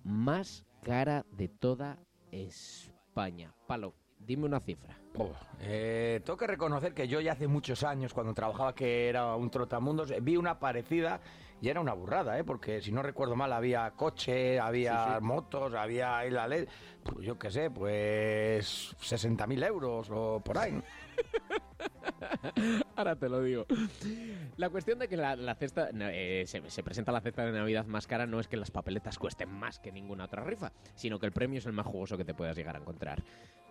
más cara de toda España. Palo, dime una cifra. Oh, eh, tengo que reconocer que yo ya hace muchos años, cuando trabajaba que era un trotamundos, eh, vi una parecida y era una burrada, ¿eh? porque si no recuerdo mal había coche, había Sí, sí. motos, había la ley, pues yo qué sé, pues 60.000 euros o por ahí. (laughs) Ahora te lo digo. La cuestión de que la, la cesta eh, se, se presenta la cesta de Navidad más cara no es que las papeletas cuesten más que ninguna otra rifa, sino que el premio es el más jugoso que te puedas llegar a encontrar.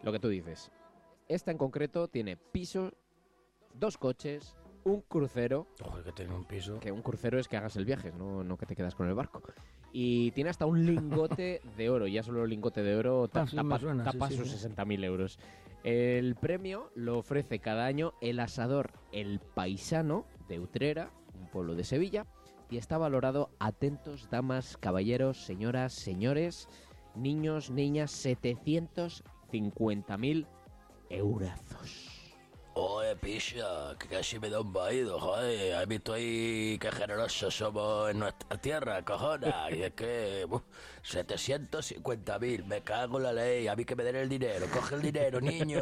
Lo que tú dices. Esta en concreto tiene piso, dos coches, un crucero. Ojo, que tiene un piso. Que un crucero es que hagas el viaje, no, no que te quedas con el barco. Y tiene hasta un lingote de oro. Ya solo el lingote de oro Ah, tapa, sí, tapa sí, sus sí. 60.000 euros. El premio lo ofrece cada año el asador El Paisano de Utrera, un pueblo de Sevilla, y está valorado, atentos, damas, caballeros, señoras, señores, niños, niñas, 750.000 eurazos. Oye, picha, que casi me da un vaído, joder. ¿Has visto ahí qué generosos somos en nuestra tierra, cojona? Y es que, uf, 750.000, me cago en la ley. A mí que me den el dinero. Coge el dinero, niño.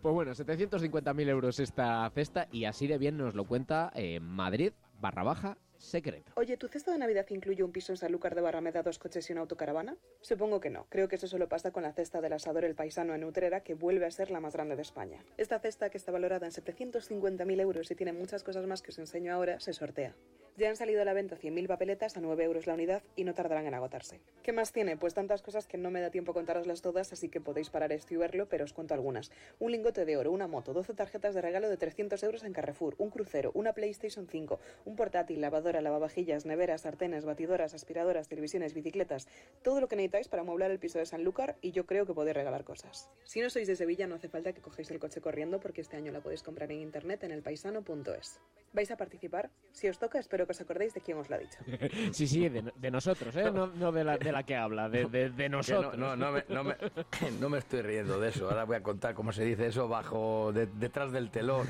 Pues bueno, 750.000 euros esta cesta y así de bien nos lo cuenta eh, Madrid barra baja secreto. Oye, ¿tu cesta de Navidad incluye un piso en Sanlúcar de Barrameda, dos coches y una autocaravana? Supongo que no. Creo que eso solo pasa con la cesta del asador El Paisano en Utrera, que vuelve a ser la más grande de España. Esta cesta, que está valorada en 750.000 euros y tiene muchas cosas más que os enseño ahora, se sortea. Ya han salido a la venta 100.000 papeletas a 9 euros la unidad y no tardarán en agotarse. ¿Qué más tiene? Pues tantas cosas que no me da tiempo contaroslas todas, así que podéis parar esto y verlo, pero os cuento algunas. Un lingote de oro, una moto, 12 tarjetas de regalo de 300 euros en Carrefour, un crucero, una PlayStation 5, un portátil, lavadora, lavavajillas, neveras, sartenes, batidoras, aspiradoras, televisiones, bicicletas, todo lo que necesitáis para amueblar el piso de Sanlúcar y yo creo que podéis regalar cosas. Si no sois de Sevilla no hace falta que cogéis el coche corriendo porque este año la podéis comprar en internet en elpaisano.es. ¿Vais a participar? Si os toca espero que os acordéis de quién os lo ha dicho. (laughs) Sí, sí, de, de nosotros, ¿eh? No, no de, la, de la que habla, de, de- de nosotros. No, no, no, me, no, me, (laughs) no me estoy riendo de eso. Ahora voy a contar cómo se dice eso bajo de- detrás del telón.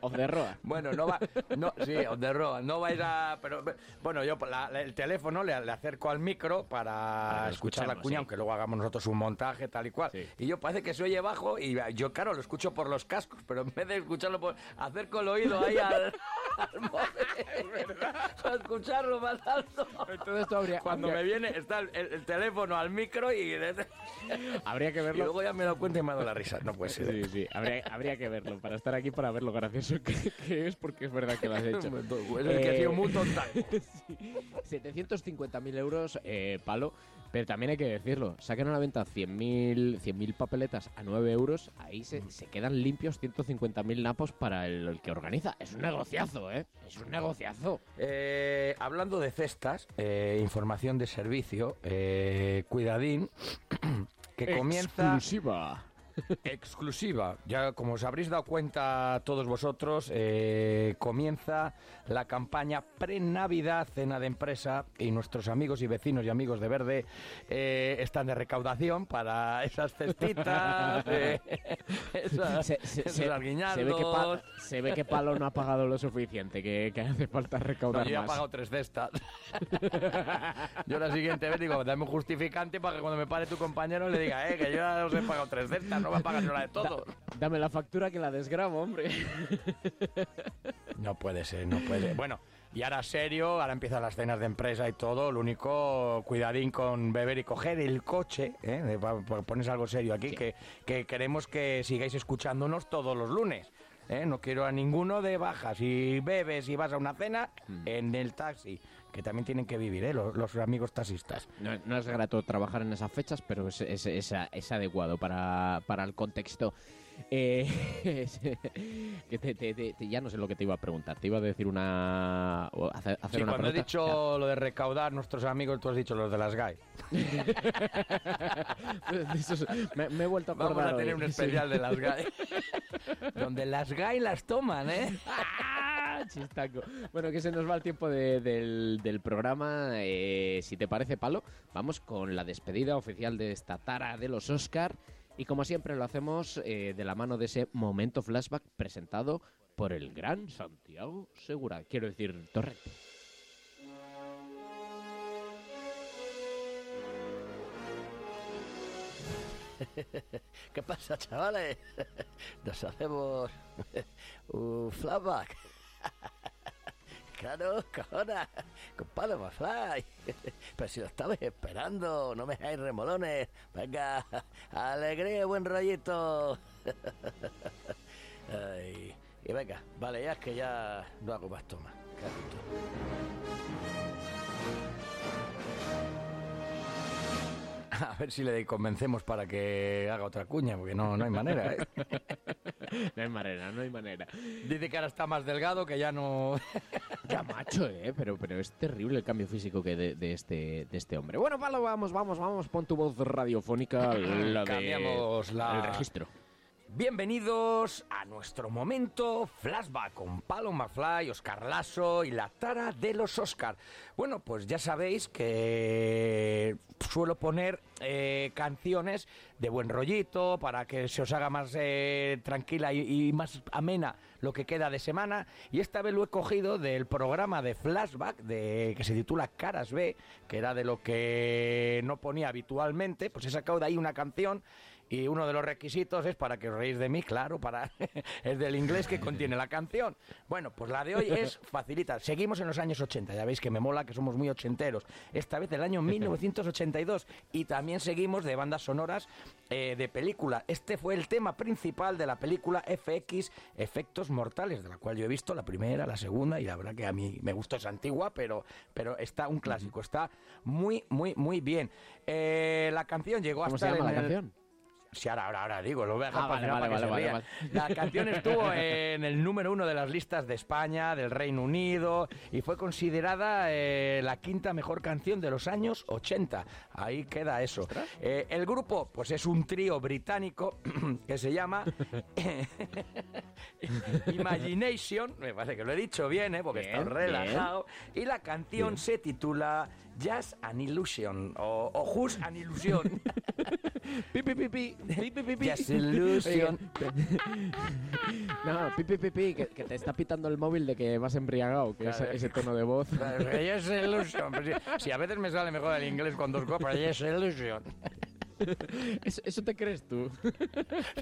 Off the road. Bueno, no va. No, sí, the road. No vais a. Pero bueno, yo la- la- el teléfono le, le acerco al micro para, Para escuchar la cuña, sí. aunque luego hagamos nosotros un montaje tal y cual. Y yo parece que se oye bajo y yo, claro, lo escucho por los cascos, pero en vez de escucharlo por. acerco el oído ahí al. (laughs) al móvil para escucharlo más alto. Entonces habría- Cuando habría- me viene, está el, el- el teléfono al micro y. Habría que Y verlo. luego ya me he dado cuenta y me ha dado la risa. No puede ser. Sí, sí, habría, habría que verlo, para estar aquí para ver lo gracioso que, que es, porque es verdad que lo has hecho. Es el que ha sido muy tonta. (laughs) sí. 750.000 euros, eh, palo, pero también hay que decirlo, saquen a la venta 100.000 100.000 papeletas a 9 euros, ahí se, se quedan limpios 150.000 napos para el, el que organiza. Es un negociazo, ¿eh? Es un negociazo. Eh, hablando de cestas, eh, información de servicio, eh, cuidadín, (clears throat) que comienza... Exclusiva. Exclusiva. Ya como os habréis dado cuenta todos vosotros, eh, comienza la campaña pre-Navidad Cena de Empresa y nuestros amigos y vecinos y amigos de Verde eh, están de recaudación para esas cestitas, (laughs) eh, esas- Se, se- esos se- se ve que Pa- se ve que Palo no ha pagado lo suficiente, que, que hace falta No, recaudar yo ya he más. pagado tres cestas. (laughs) yo la siguiente vez digo, dame un justificante para que cuando me pare tu compañero le diga, eh, que yo ya os he pagado tres cestas, no me pagas ni una de todo. Dame la factura que la desgrabo, hombre. (laughs) No puede ser, no puede. (clears throat) Bueno, y ahora serio, ahora empiezan las cenas de empresa y todo. Lo único, cuidadín con beber y coger el coche. ¿eh? Pones algo serio aquí, que, que queremos que sigáis escuchándonos todos los lunes. ¿eh? No quiero a ninguno de bajas. Si bebes y vas a una cena, en el taxi. Que también tienen que vivir, ¿eh? los, los amigos taxistas. No, no es grato trabajar en esas fechas, pero es, es- es- es adecuado para, para el contexto. Eh, (laughs) que te- te- te- ya no sé lo que te iba a preguntar. Te iba a decir una. hacer, hacer Sí, una cuando he pregunta. dicho lo de recaudar nuestros amigos, tú has dicho los de las GAI. (laughs) Me, me he vuelto a acordar. Vamos a tener hoy. un Sí. especial de las GAI. (laughs) donde las GAI las toman, ¿eh? ¡Ah, chistaco! Bueno, que se nos va el tiempo de- del, del programa. Eh, si te parece, Palo, vamos con la despedida oficial de esta tara de los Oscar. Y como siempre lo hacemos eh, de la mano de ese momento flashback presentado por el gran Santiago Segura, quiero decir Torrente. (laughs) ¿Qué pasa, chavales? (laughs) Nos hacemos (laughs) un flashback. Claro, cojona, compadre McFly. (laughs) Pero si lo estabais esperando, no me dejáis remolones. Venga, alegría, buen rollito. (laughs) Ay, y venga, vale, ya es que ya no hago más toma. (laughs) A ver si le convencemos para que haga otra cuña, porque no, no hay manera, ¿eh? (laughs) no hay manera, no hay manera. Dice que ahora está más delgado, que ya no... (laughs) ya macho, ¿eh? Pero, pero es terrible el cambio físico que de, de este, de este hombre. Bueno, Palo, vamos, vamos, vamos. Pon tu voz radiofónica, la de... Cambiamos la... El registro. Bienvenidos a nuestro momento flashback con Palo McFly, Oscar Lasso y la tara de los Oscar. Bueno, pues ya sabéis que suelo poner eh, canciones de buen rollito para que se os haga más eh, tranquila y, y más amena lo que queda de semana. Y esta vez lo he cogido del programa de flashback de, que se titula Caras B, que era de lo que no ponía habitualmente. Pues he sacado de ahí una canción y uno de los requisitos es para que os reís de mí, claro, para (laughs) es del inglés que contiene la canción. Bueno, pues la de hoy es (laughs) facilita. Seguimos en los años 80, ya veis que me mola que somos muy ochenteros. Esta vez el año (laughs) 1982 y también seguimos de bandas sonoras eh, de película. Este fue el tema principal de la película FX Efectos Mortales, de la cual yo he visto la primera, la segunda y la verdad que a mí me gustó esa antigua, pero pero está un clásico, está muy muy muy bien. Eh, la canción llegó ¿Cómo hasta se llama en la el- canción? Sí, ahora, ahora, ahora digo, lo voy a dejar Ah, para, vale, vale, para que vale, se vale. La canción estuvo en el número uno de las listas de España, del Reino Unido, y fue considerada eh, la quinta mejor canción de los años 80. Ahí queda eso. Eh, el grupo, pues es un trío británico (clears throat) que se llama (laughs) Imagination, me parece que lo he dicho bien, ¿eh? porque está Bien, relajado, y la canción se titula Just an Illusion, o, o Just an Illusion. (laughs) pi, pi, pi, pi, pi, pi, pi, pi. Just illusion. No, pi, pi, pi, pi, que, que te está pitando el móvil de que vas embriagado, que Claro, ese, es ese tono de voz. Yes illusion. Pero si, si a veces me sale mejor el inglés con dos copas, yes illusion. Eso, eso te crees tú.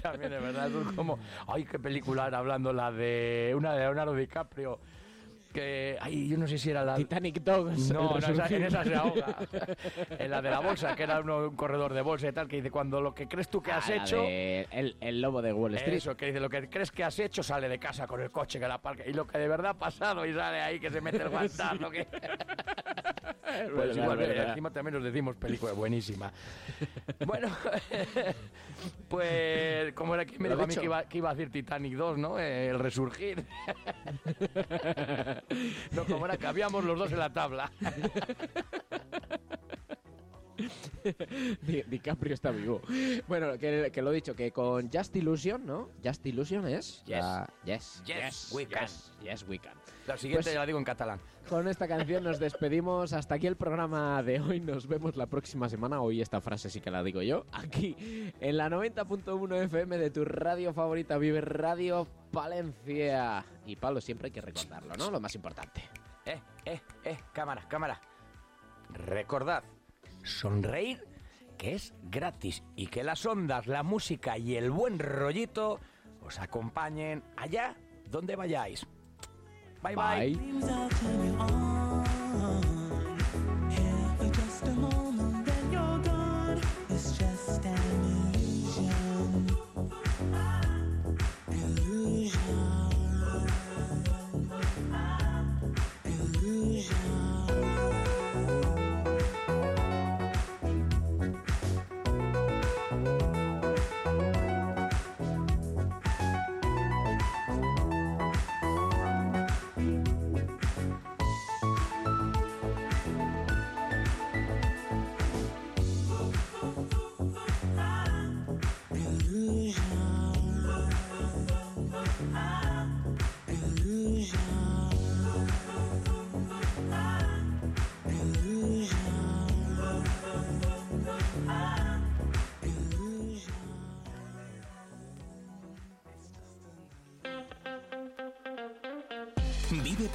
También de verdad, es como, ay, qué película era hablando la de una de Leonardo DiCaprio. Que, ay, yo no sé si era la... Titanic Dogs. No, no, esa- en esa se ahoga. (laughs) En la de la bolsa, que era uno- un corredor de bolsa y tal, que dice, cuando lo que crees tú que has Ah, la hecho... el, el lobo de Wall Street. Eso, que dice, lo que crees que has hecho sale de casa con el coche que la parca. Y lo que de verdad ha pasado y sale ahí que se mete el guantazo. que... (laughs) pues verdad, igual, es verdad. encima también nos decimos película (laughs) buenísima. bueno, (laughs) pues como era que me dijo a mí que iba, que iba a decir Titanic 2, ¿no? Eh, el resurgir. (laughs) no, como era que habíamos los dos en la tabla. (laughs) Di- DiCaprio está vivo. Bueno, que, que lo he dicho, que con Just Illusion, ¿no? Just Illusion es. Yes. la- yes. Yes, we can. Yes, yes, we can. La siguiente Pues- ya la digo en catalán. Con esta canción nos despedimos. Hasta aquí el programa de hoy. Nos vemos la próxima semana. Hoy esta frase sí que la digo yo. Aquí, en la 90.1 FM de tu radio favorita, Vive Radio Palencia. Y Pablo, siempre hay que recordarlo, ¿no? Lo más importante. Eh, eh, eh, cámara, cámara. Recordad, sonreír que es gratis y que las ondas, la música y el buen rollito os acompañen allá donde vayáis. Bye bye.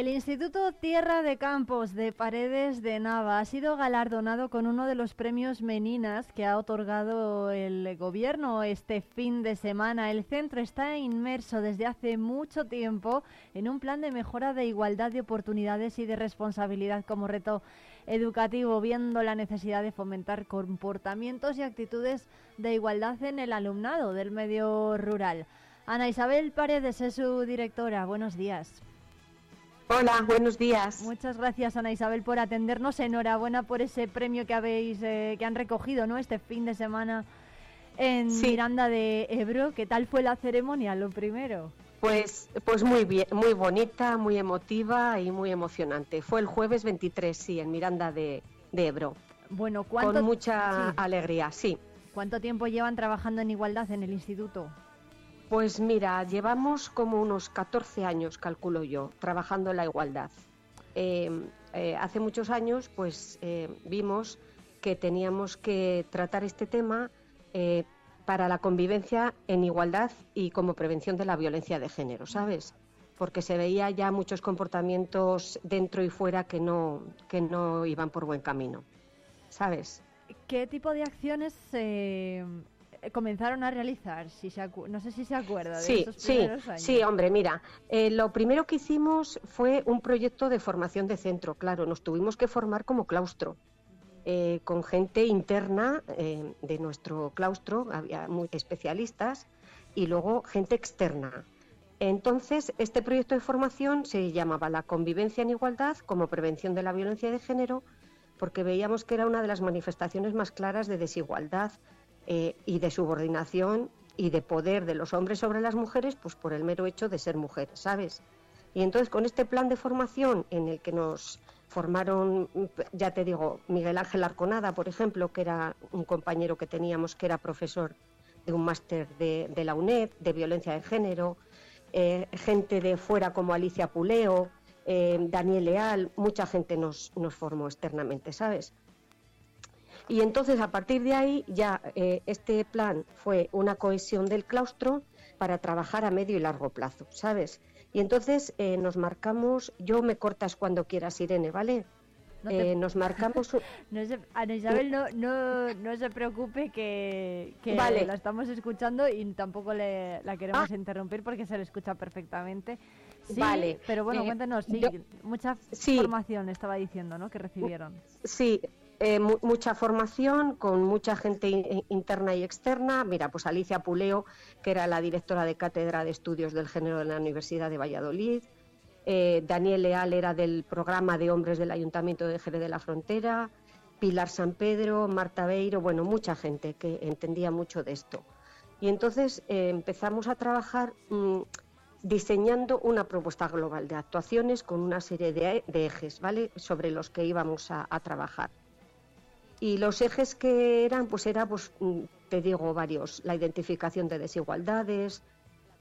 El Instituto Tierra de Campos de Paredes de Nava ha sido galardonado con uno de los premios Meninas que ha otorgado el gobierno este fin de semana. El centro está inmerso desde hace mucho tiempo en un plan de mejora de igualdad de oportunidades y de responsabilidad como reto educativo, viendo la necesidad de fomentar comportamientos y actitudes de igualdad en el alumnado del medio rural. Ana Isabel Paredes es su directora. Buenos días. Hola, buenos días. Muchas gracias Ana Isabel por atendernos. Enhorabuena por ese premio que habéis eh, que han recogido, ¿no? Este fin de semana en Miranda de Ebro. ¿Qué tal fue la ceremonia? Lo primero. Pues, pues muy bien, muy bonita, muy emotiva y muy emocionante. Fue el jueves 23, sí, en Miranda de, Ebro. Bueno, Con mucha alegría, sí. ¿Cuánto tiempo llevan trabajando en igualdad en el instituto? Pues mira, llevamos como unos 14 años, calculo yo, trabajando en la igualdad. Em, eh, hace muchos años, pues eh, vimos que teníamos que tratar este tema eh, para la convivencia en igualdad y como prevención de la violencia de género, ¿sabes? Porque se veía ya muchos comportamientos dentro y fuera que no, que no iban por buen camino, ¿sabes? ¿Qué tipo de acciones comenzaron a realizar? Si se no sé si se acuerda de sí, esos sí, años. Sí, hombre, mira, eh, lo primero que hicimos fue un proyecto de formación de centro, claro, nos tuvimos que formar como claustro. Eh, con gente interna de nuestro claustro, había muy especialistas, y luego gente externa. Entonces, este proyecto de formación se llamaba La convivencia en igualdad como prevención de la violencia de género, porque veíamos que era una de las manifestaciones más claras de desigualdad eh, y de subordinación y de poder de los hombres sobre las mujeres, pues por el mero hecho de ser mujeres, ¿sabes? Y entonces con este plan de formación en el que nos formaron, ya te digo, Miguel Ángel Arconada, por ejemplo, que era un compañero que teníamos que era profesor de un máster de, la UNED, de violencia de género, eh, gente de fuera como Alicia Puleo, eh, Daniel Leal, mucha gente nos, nos formó externamente, ¿sabes? Y entonces, a partir de ahí, ya eh, este plan fue una cohesión del claustro para trabajar a medio y largo plazo, ¿sabes? Y entonces eh, nos marcamos, yo me cortas cuando quieras, Irene, ¿vale? Eh, nos marcamos. (laughs) no se, Ana Isabel, no, no, no se preocupe que, que la estamos escuchando y tampoco le, la queremos ah. interrumpir porque se le escucha perfectamente. Sí, vale. Pero bueno, cuéntenos, sí, mucha información estaba diciendo, ¿no? Que recibieron. Sí, eh, mucha formación con mucha gente interna y externa. Mira, pues Alicia Puleo, que era la directora de cátedra de estudios del género de la Universidad de Valladolid. Eh, Daniel Leal era del programa de hombres del Ayuntamiento de Jerez de la Frontera. Pilar San Pedro, Marta Beiro, bueno, mucha gente que entendía mucho de esto. Y entonces eh, empezamos a trabajar mm, diseñando una propuesta global de actuaciones con una serie de, ejes, ¿vale? Sobre los que íbamos a trabajar. Y los ejes que eran, pues era, pues, mm, te digo, varios. La identificación de desigualdades,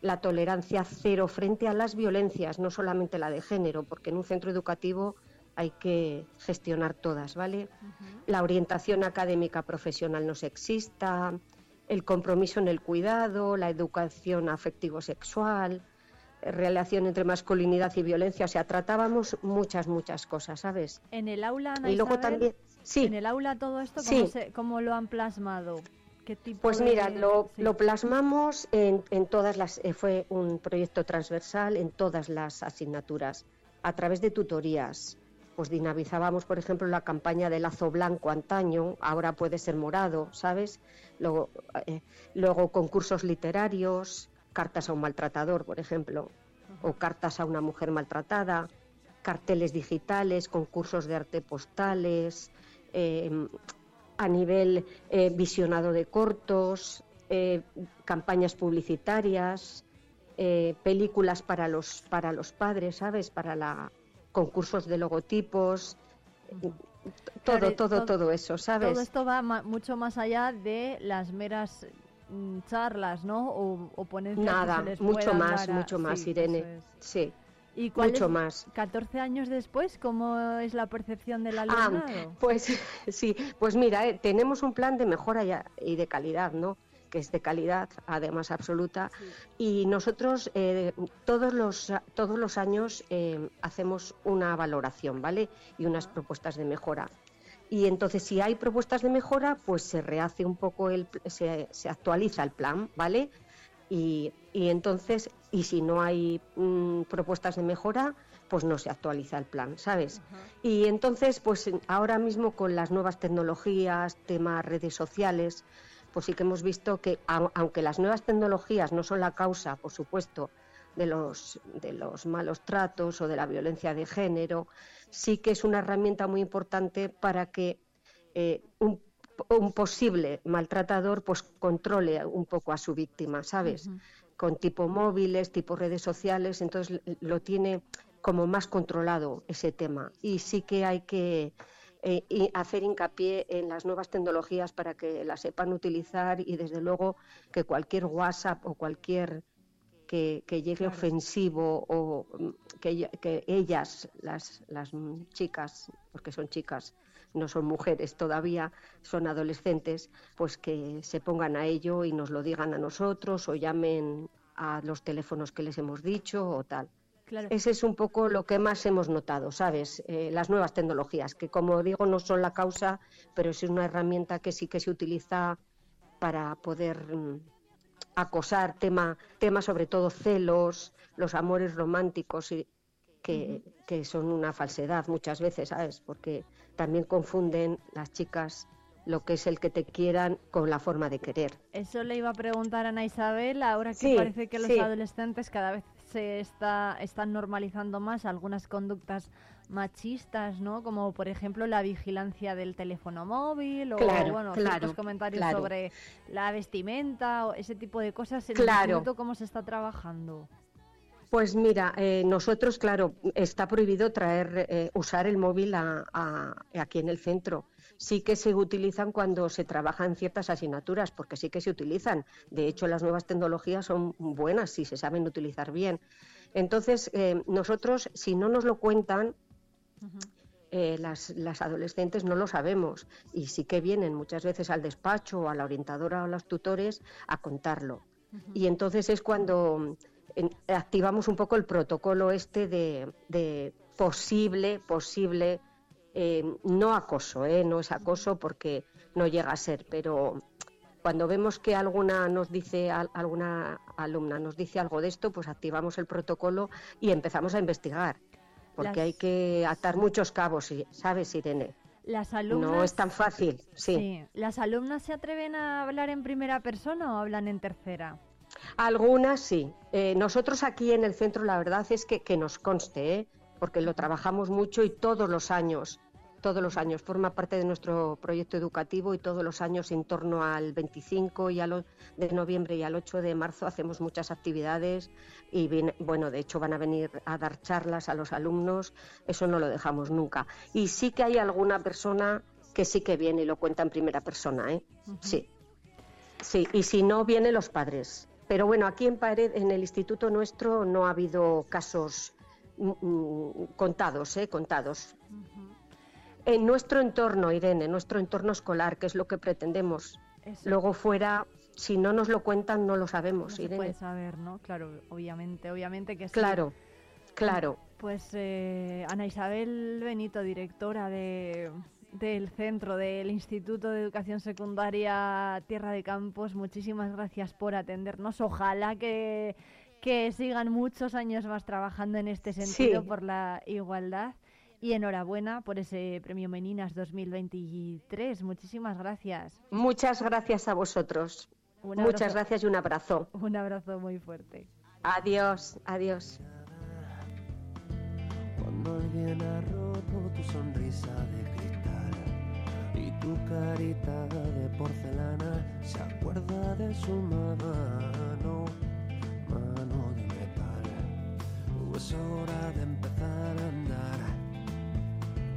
la tolerancia cero frente a las violencias, no solamente la de género, porque en un centro educativo hay que gestionar todas, ¿vale? La orientación académica profesional no sexista, el compromiso en el cuidado, la educación afectivo-sexual, relación entre masculinidad y violencia, o sea, tratábamos muchas, muchas cosas, ¿sabes? En el aula, y luego también Sí. En el aula todo esto, ¿cómo, lo han plasmado? ¿Qué tipo pues mira, lo, lo, plasmamos en, en todas las, eh, fue un proyecto transversal en todas las asignaturas, a través de tutorías. Pues dinamizábamos, por ejemplo, la campaña de lazo blanco antaño, ahora puede ser morado, ¿sabes? Luego, eh, luego concursos literarios, cartas a un maltratador, por ejemplo, o cartas a una mujer maltratada, carteles digitales, concursos de arte postales, a nivel eh, visionado de cortos, eh, campañas publicitarias, eh, películas para los, para los padres, ¿sabes? Para la concursos de logotipos, todo, todo, todo, eso, ¿sabes? Todo esto va mucho más allá de las meras mm, charlas, ¿no? O, ponencias Nada, mucho más, mucho más, Irene. Sí. ¿Y Mucho más. 14 años después, ¿cómo es la percepción del ah, alumnado? pues (laughs) sí, pues mira, eh, tenemos un plan de mejora y de calidad, ¿no? que es de calidad, además absoluta. Y nosotros eh, todos, los, todos los años eh, hacemos una valoración, ¿vale? Y unas propuestas de mejora. Y entonces, si hay propuestas de mejora, pues se rehace un poco, el, se, se actualiza el plan, ¿vale? Y, y entonces, y si no hay mm, propuestas de mejora, pues no se actualiza el plan, ¿sabes? Y entonces, pues ahora mismo con las nuevas tecnologías, temas redes sociales, pues sí que hemos visto que aunque las nuevas tecnologías no son la causa, por supuesto, de los, de los malos tratos o de la violencia de género, sí que es una herramienta muy importante para que eh, un, posible maltratador pues controle un poco a su víctima, ¿sabes? Con tipo móviles, tipo redes sociales, entonces lo tiene como más controlado ese tema. Y sí que hay que eh, hacer hincapié en las nuevas tecnologías para que las sepan utilizar y desde luego que cualquier WhatsApp o cualquier que, llegue ofensivo o mm, que, que, ellas, las, las chicas, porque son chicas, no son mujeres todavía, son adolescentes, pues que se pongan a ello y nos lo digan a nosotros o llamen a los teléfonos que les hemos dicho o tal. Ese es un poco lo que más hemos notado, ¿sabes? Eh, las nuevas tecnologías, que como digo no son la causa, pero es una herramienta que sí que se utiliza para poder mm, acosar tema, tema sobre todo celos, los amores románticos y que, que son una falsedad muchas veces, ¿sabes? Porque también confunden las chicas lo que es el que te quieran con la forma de querer. Eso le iba a preguntar a Ana Isabel, ahora que parece que los adolescentes cada vez se está, están normalizando más algunas conductas machistas, ¿no? Como por ejemplo la vigilancia del teléfono móvil o bueno, ciertos comentarios sobre la vestimenta o ese tipo de cosas. En claro. el ¿cómo se está trabajando? Pues mira, eh, nosotros, claro, está prohibido traer, eh, usar el móvil aquí en el centro sí que se utilizan cuando se trabajan ciertas asignaturas, porque sí que se utilizan. De hecho, las nuevas tecnologías son buenas si se saben utilizar bien. Entonces, eh, nosotros, si no nos lo cuentan, eh, las, adolescentes no lo sabemos y sí que vienen muchas veces al despacho o a la orientadora o a los tutores a contarlo. Y entonces es cuando activamos un poco el protocolo este de, de posible, posible eh, no acoso, ¿eh? no es acoso porque no llega a ser, pero cuando vemos que alguna nos dice alguna alumna nos dice algo de esto, pues activamos el protocolo y empezamos a investigar, porque hay que atar muchos cabos, ¿sabes, Irene? Las alumnas, no es tan fácil, sí. ¿Las alumnas se atreven a hablar en primera persona o hablan en tercera? Algunas sí. Eh, nosotros aquí en el centro la verdad es que, que nos conste, ¿eh? porque lo trabajamos mucho y todos los años, todos los años, forma parte de nuestro proyecto educativo y todos los años en torno al 25 y al, de noviembre y al 8 de marzo hacemos muchas actividades y bueno, de hecho van a venir a dar charlas a los alumnos, eso no lo dejamos nunca. Y sí que hay alguna persona que sí que viene y lo cuenta en primera persona, ¿eh? Sí. Sí, y si no, vienen los padres. Pero bueno, aquí en Pared, en el instituto nuestro, no ha habido casos Mm, mm, contados, ¿eh? contados. En nuestro entorno, Irene, en nuestro entorno escolar, que es lo que pretendemos. Luego fuera, si no nos lo cuentan, no lo sabemos, no Irene. puede saber, ¿no? Claro, obviamente, obviamente que sí. Claro, claro. Pues eh, Ana Isabel Benito, directora de, del centro del Instituto de Educación Secundaria Tierra de Campos, muchísimas gracias por atendernos. Ojalá que que sigan muchos años más trabajando en este sentido por la igualdad. Y enhorabuena por ese premio Meninas 2023. Muchísimas gracias. Muchas gracias a vosotros. Muchas gracias y un abrazo. Un abrazo muy fuerte. Adiós, adiós. Cuando alguien ha roto tu sonrisa de tu carita de porcelana se acuerda de su mano hora de empezar a andar.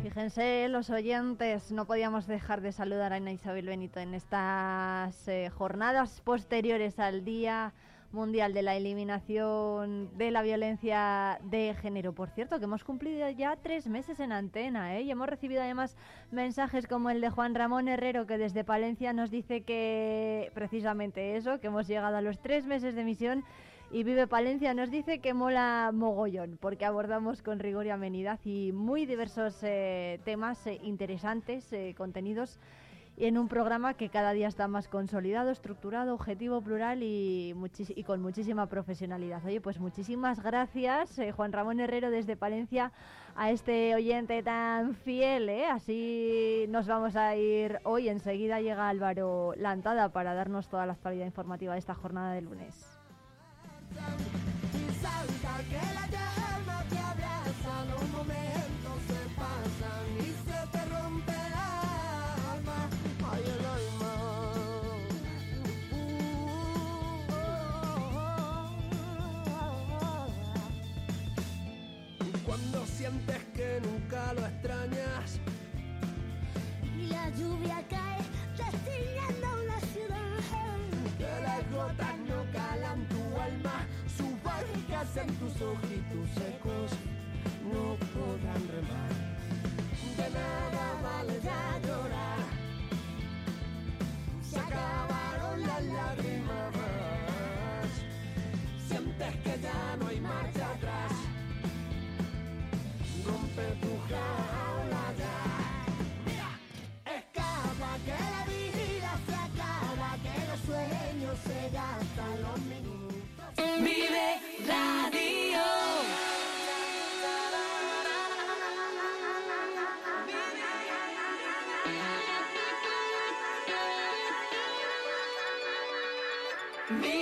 Fíjense, los oyentes, no podíamos dejar de saludar a Ana Isabel Benito en estas eh, jornadas posteriores al Día Mundial de la Eliminación de la Violencia de Género. Por cierto, que hemos cumplido ya tres meses en antena, ¿eh? Y hemos recibido además mensajes como el de Juan Ramón Herrero, que desde Palencia nos dice que precisamente eso, que hemos llegado a los tres meses de emisión. Y Vive Palencia nos dice que mola mogollón, porque abordamos con rigor y amenidad y muy diversos eh, temas eh, interesantes, eh, contenidos en un programa que cada día está más consolidado, estructurado, objetivo, plural y, con muchísima profesionalidad. Oye, pues muchísimas gracias, eh, Juan Ramón Herrero desde Palencia, a este oyente tan fiel. ¿eh? Así nos vamos a ir hoy. Enseguida llega Álvaro Lantada para darnos toda la actualidad informativa de esta jornada de lunes. Sientes que nunca lo extrañas y la lluvia cae destiñendo la ciudad. Que las gotas no calan tu alma, sus barrigas en tus ojitos secos no podrán remar. De nada vale ya llorar, se acabaron las lágrimas. Sientes que ya no hay marcha atrás rompe tu jaula ya. Escapa que la vida se acaba, que los sueños se gastan los minutos. Vive Radio. Vive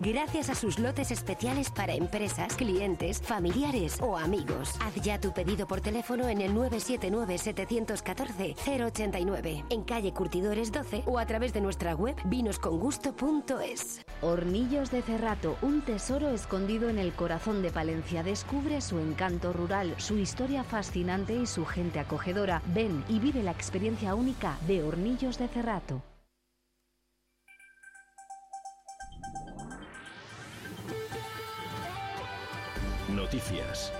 gracias a sus lotes especiales para empresas, clientes, familiares o amigos. Haz ya tu pedido por teléfono en el 979-714-089, en calle Curtidores 12 o a través de nuestra web vinoscongusto.es. Hornillos de Cerrato, un tesoro escondido en el corazón de Palencia. Descubre su encanto rural, su historia fascinante y su gente acogedora. Ven y vive la experiencia única de Hornillos de Cerrato. Noticias.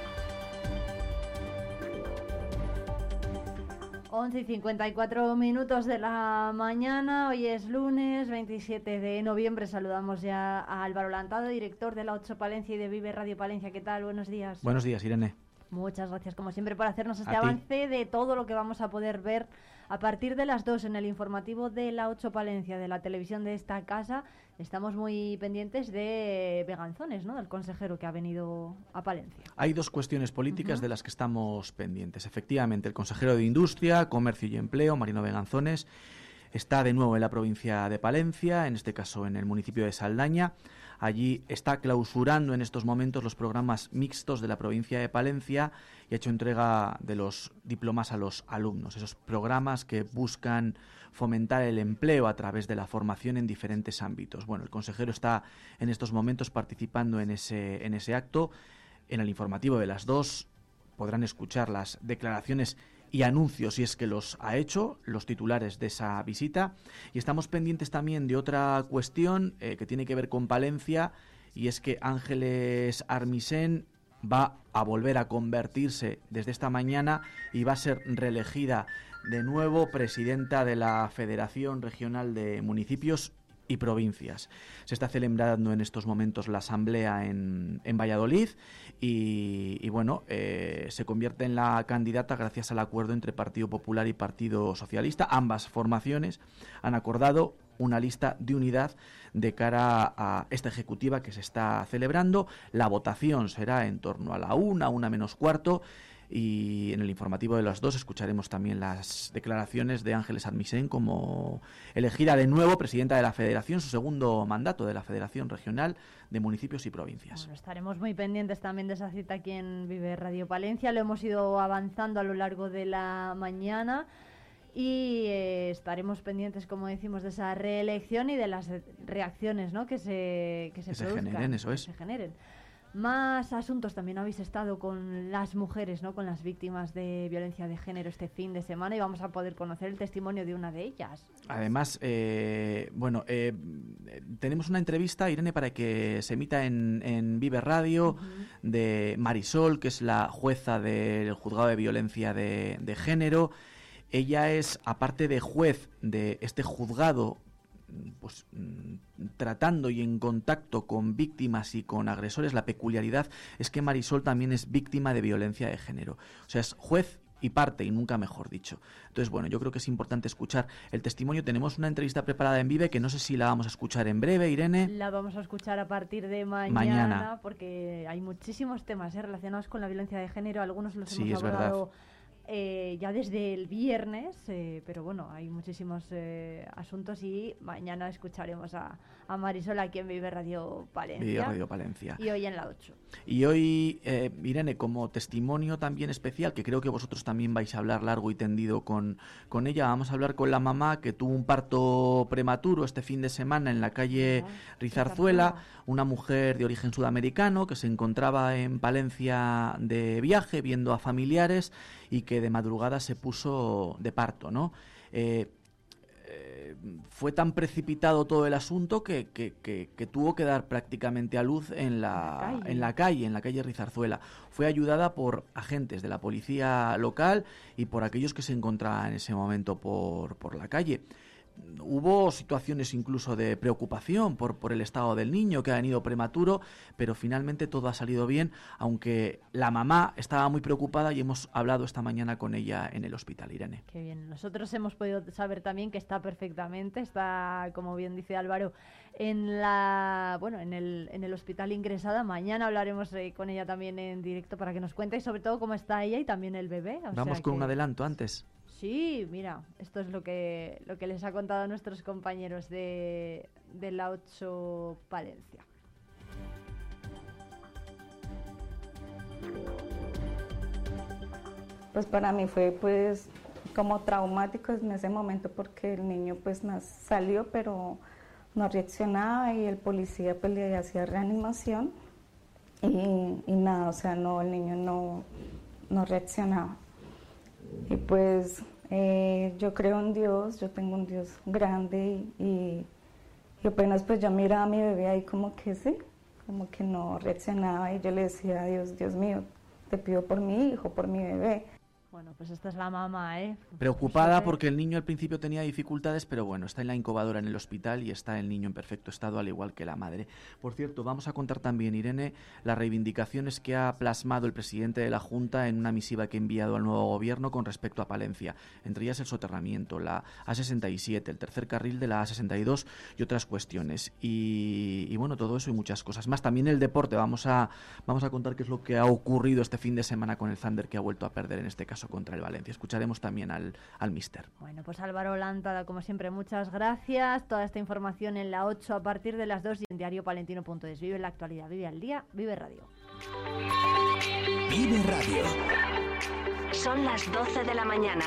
11 y 54 minutos de la mañana, hoy es lunes 27 de noviembre, saludamos ya a Álvaro Lantado, director de la 8 Palencia y de Vive Radio Palencia. ¿Qué tal? Buenos días. Buenos días, Irene. Muchas gracias, como siempre, por hacernos este A ti. avance de todo lo que vamos a poder ver a partir de las 2 en el informativo de la 8 Palencia, de la televisión de esta casa. Estamos muy pendientes de Veganzones, ¿no? Del consejero que ha venido a Palencia. Hay dos cuestiones políticas de las que estamos pendientes. Efectivamente, el consejero de Industria, Comercio y Empleo, Marino Beganzones, está de nuevo en la provincia de Palencia, en este caso en el municipio de Saldaña. Allí está clausurando en estos momentos los programas mixtos de la provincia de Palencia y ha hecho entrega de los diplomas a los alumnos, esos programas que buscan fomentar el empleo a través de la formación en diferentes ámbitos. Bueno, el consejero está en estos momentos participando en ese, en ese acto. En el informativo de las dos podrán escuchar las declaraciones y anuncios si es que los ha hecho, los titulares de esa visita. Y estamos pendientes también de otra cuestión eh, que tiene que ver con Palencia y es que Ángeles Armisen va a volver a convertirse desde esta mañana y va a ser reelegida de nuevo presidenta de la Federación Regional de Municipios y provincias. Se está celebrando en estos momentos la asamblea en, en Valladolid y, bueno, eh, se convierte en la candidata gracias al acuerdo entre Partido Popular y Partido Socialista. Ambas formaciones han acordado una lista de unidad de cara a esta ejecutiva que se está celebrando. La votación será en torno a la una, una menos cuarto. Y en el informativo de las dos escucharemos también las declaraciones de Ángeles Admisen como elegida de nuevo presidenta de la Federación, su segundo mandato de la Federación Regional de Municipios y Provincias. Bueno, estaremos muy pendientes también de esa cita aquí en Vive Radio Palencia. Lo hemos ido avanzando a lo largo de la mañana y eh, estaremos pendientes, como decimos, de esa reelección y de las reacciones ¿no? que se, que se, Que generen, eso que es. se generen. Más asuntos también habéis estado con las mujeres, ¿no? con las víctimas de violencia de género este fin de semana y vamos a poder conocer el testimonio de una de ellas. Además, eh, bueno, eh, tenemos una entrevista, Irene, para que se emita en, en Vive Radio de Marisol, que es la jueza del juzgado de violencia de, de género. Ella es, aparte de juez de este juzgado, pues mm, tratando y en contacto con víctimas y con agresores, la peculiaridad es que Marisol también es víctima de violencia de género. O sea, es juez y parte, y nunca mejor dicho. Entonces, bueno, yo creo que es importante escuchar el testimonio. Tenemos una entrevista preparada en Vive que no sé si la vamos a escuchar en breve, Irene. La vamos a escuchar a partir de mañana, Mañana. porque hay muchísimos temas ¿eh? relacionados con la violencia de género. Algunos los Sí, hemos es verdad. Eh, ya desde el viernes, eh, pero bueno, hay muchísimos eh, asuntos y mañana escucharemos a, a Marisol aquí en Vive Radio Palencia. Vive Radio Palencia. Y hoy en la 8. Y hoy, eh, Irene, como testimonio también especial, que creo que vosotros también vais a hablar largo y tendido con, con ella, vamos a hablar con la mamá que tuvo un parto prematuro este fin de semana en la calle Rizarzuela, una mujer de origen sudamericano que se encontraba en Palencia de viaje viendo a familiares y que de madrugada se puso de parto, ¿no? Eh, eh, fue tan precipitado todo el asunto que, que- que- que tuvo que dar prácticamente a luz en la, calle. en la calle, en la calle Rizarzuela. Fue ayudada por agentes de la policía local y por aquellos que se encontraban en ese momento por, por la calle. Hubo situaciones incluso de preocupación por, por el estado del niño que ha venido prematuro, pero finalmente todo ha salido bien, aunque la mamá estaba muy preocupada y hemos hablado esta mañana con ella en el hospital, Irene. Qué bien. Nosotros hemos podido saber también que está perfectamente, está, como bien dice Álvaro, en la bueno, en el, en el hospital ingresada. Mañana hablaremos eh, con ella también en directo para que nos cuente y sobre todo cómo está ella y también el bebé. o Vamos sea con un adelanto antes. Sí, mira, esto es lo que, lo que les ha contado nuestros compañeros de, de la 8 Palencia. Pues para mí fue pues como traumático en ese momento porque el niño pues nas- salió pero no reaccionaba y el policía pues le hacía reanimación y, y nada, o sea, no, el niño no, no reaccionaba. Y pues eh, yo creo en Dios, yo tengo un Dios grande y, apenas pues yo miraba a mi bebé ahí como que sí, como que no reaccionaba y yo le decía a Dios, Dios mío, te pido por mi hijo, por mi bebé. Bueno, pues esta es la mamá, ¿eh? Preocupada porque el niño al principio tenía dificultades, pero bueno, está en la incubadora en el hospital y está el niño en perfecto estado, al igual que la madre. Por cierto, vamos a contar también, Irene, las reivindicaciones que ha plasmado el presidente de la Junta en una misiva que ha enviado al nuevo gobierno con respecto a Palencia. Entre ellas el soterramiento, la A67, el tercer carril de la A62 y otras cuestiones. Y, y bueno, todo eso y muchas cosas más. También el deporte, vamos a, vamos a contar qué es lo que ha ocurrido este fin de semana con el Thunder que ha vuelto a perder en este caso contra el Valencia. Escucharemos también al, al mister. Bueno, pues Álvaro Lántada, como siempre, muchas gracias. Toda esta información en la 8 a partir de las 2 y en diariopalentino.es. Vive la actualidad, vive al día, vive radio. Vive Radio. Son las 12 de la mañana.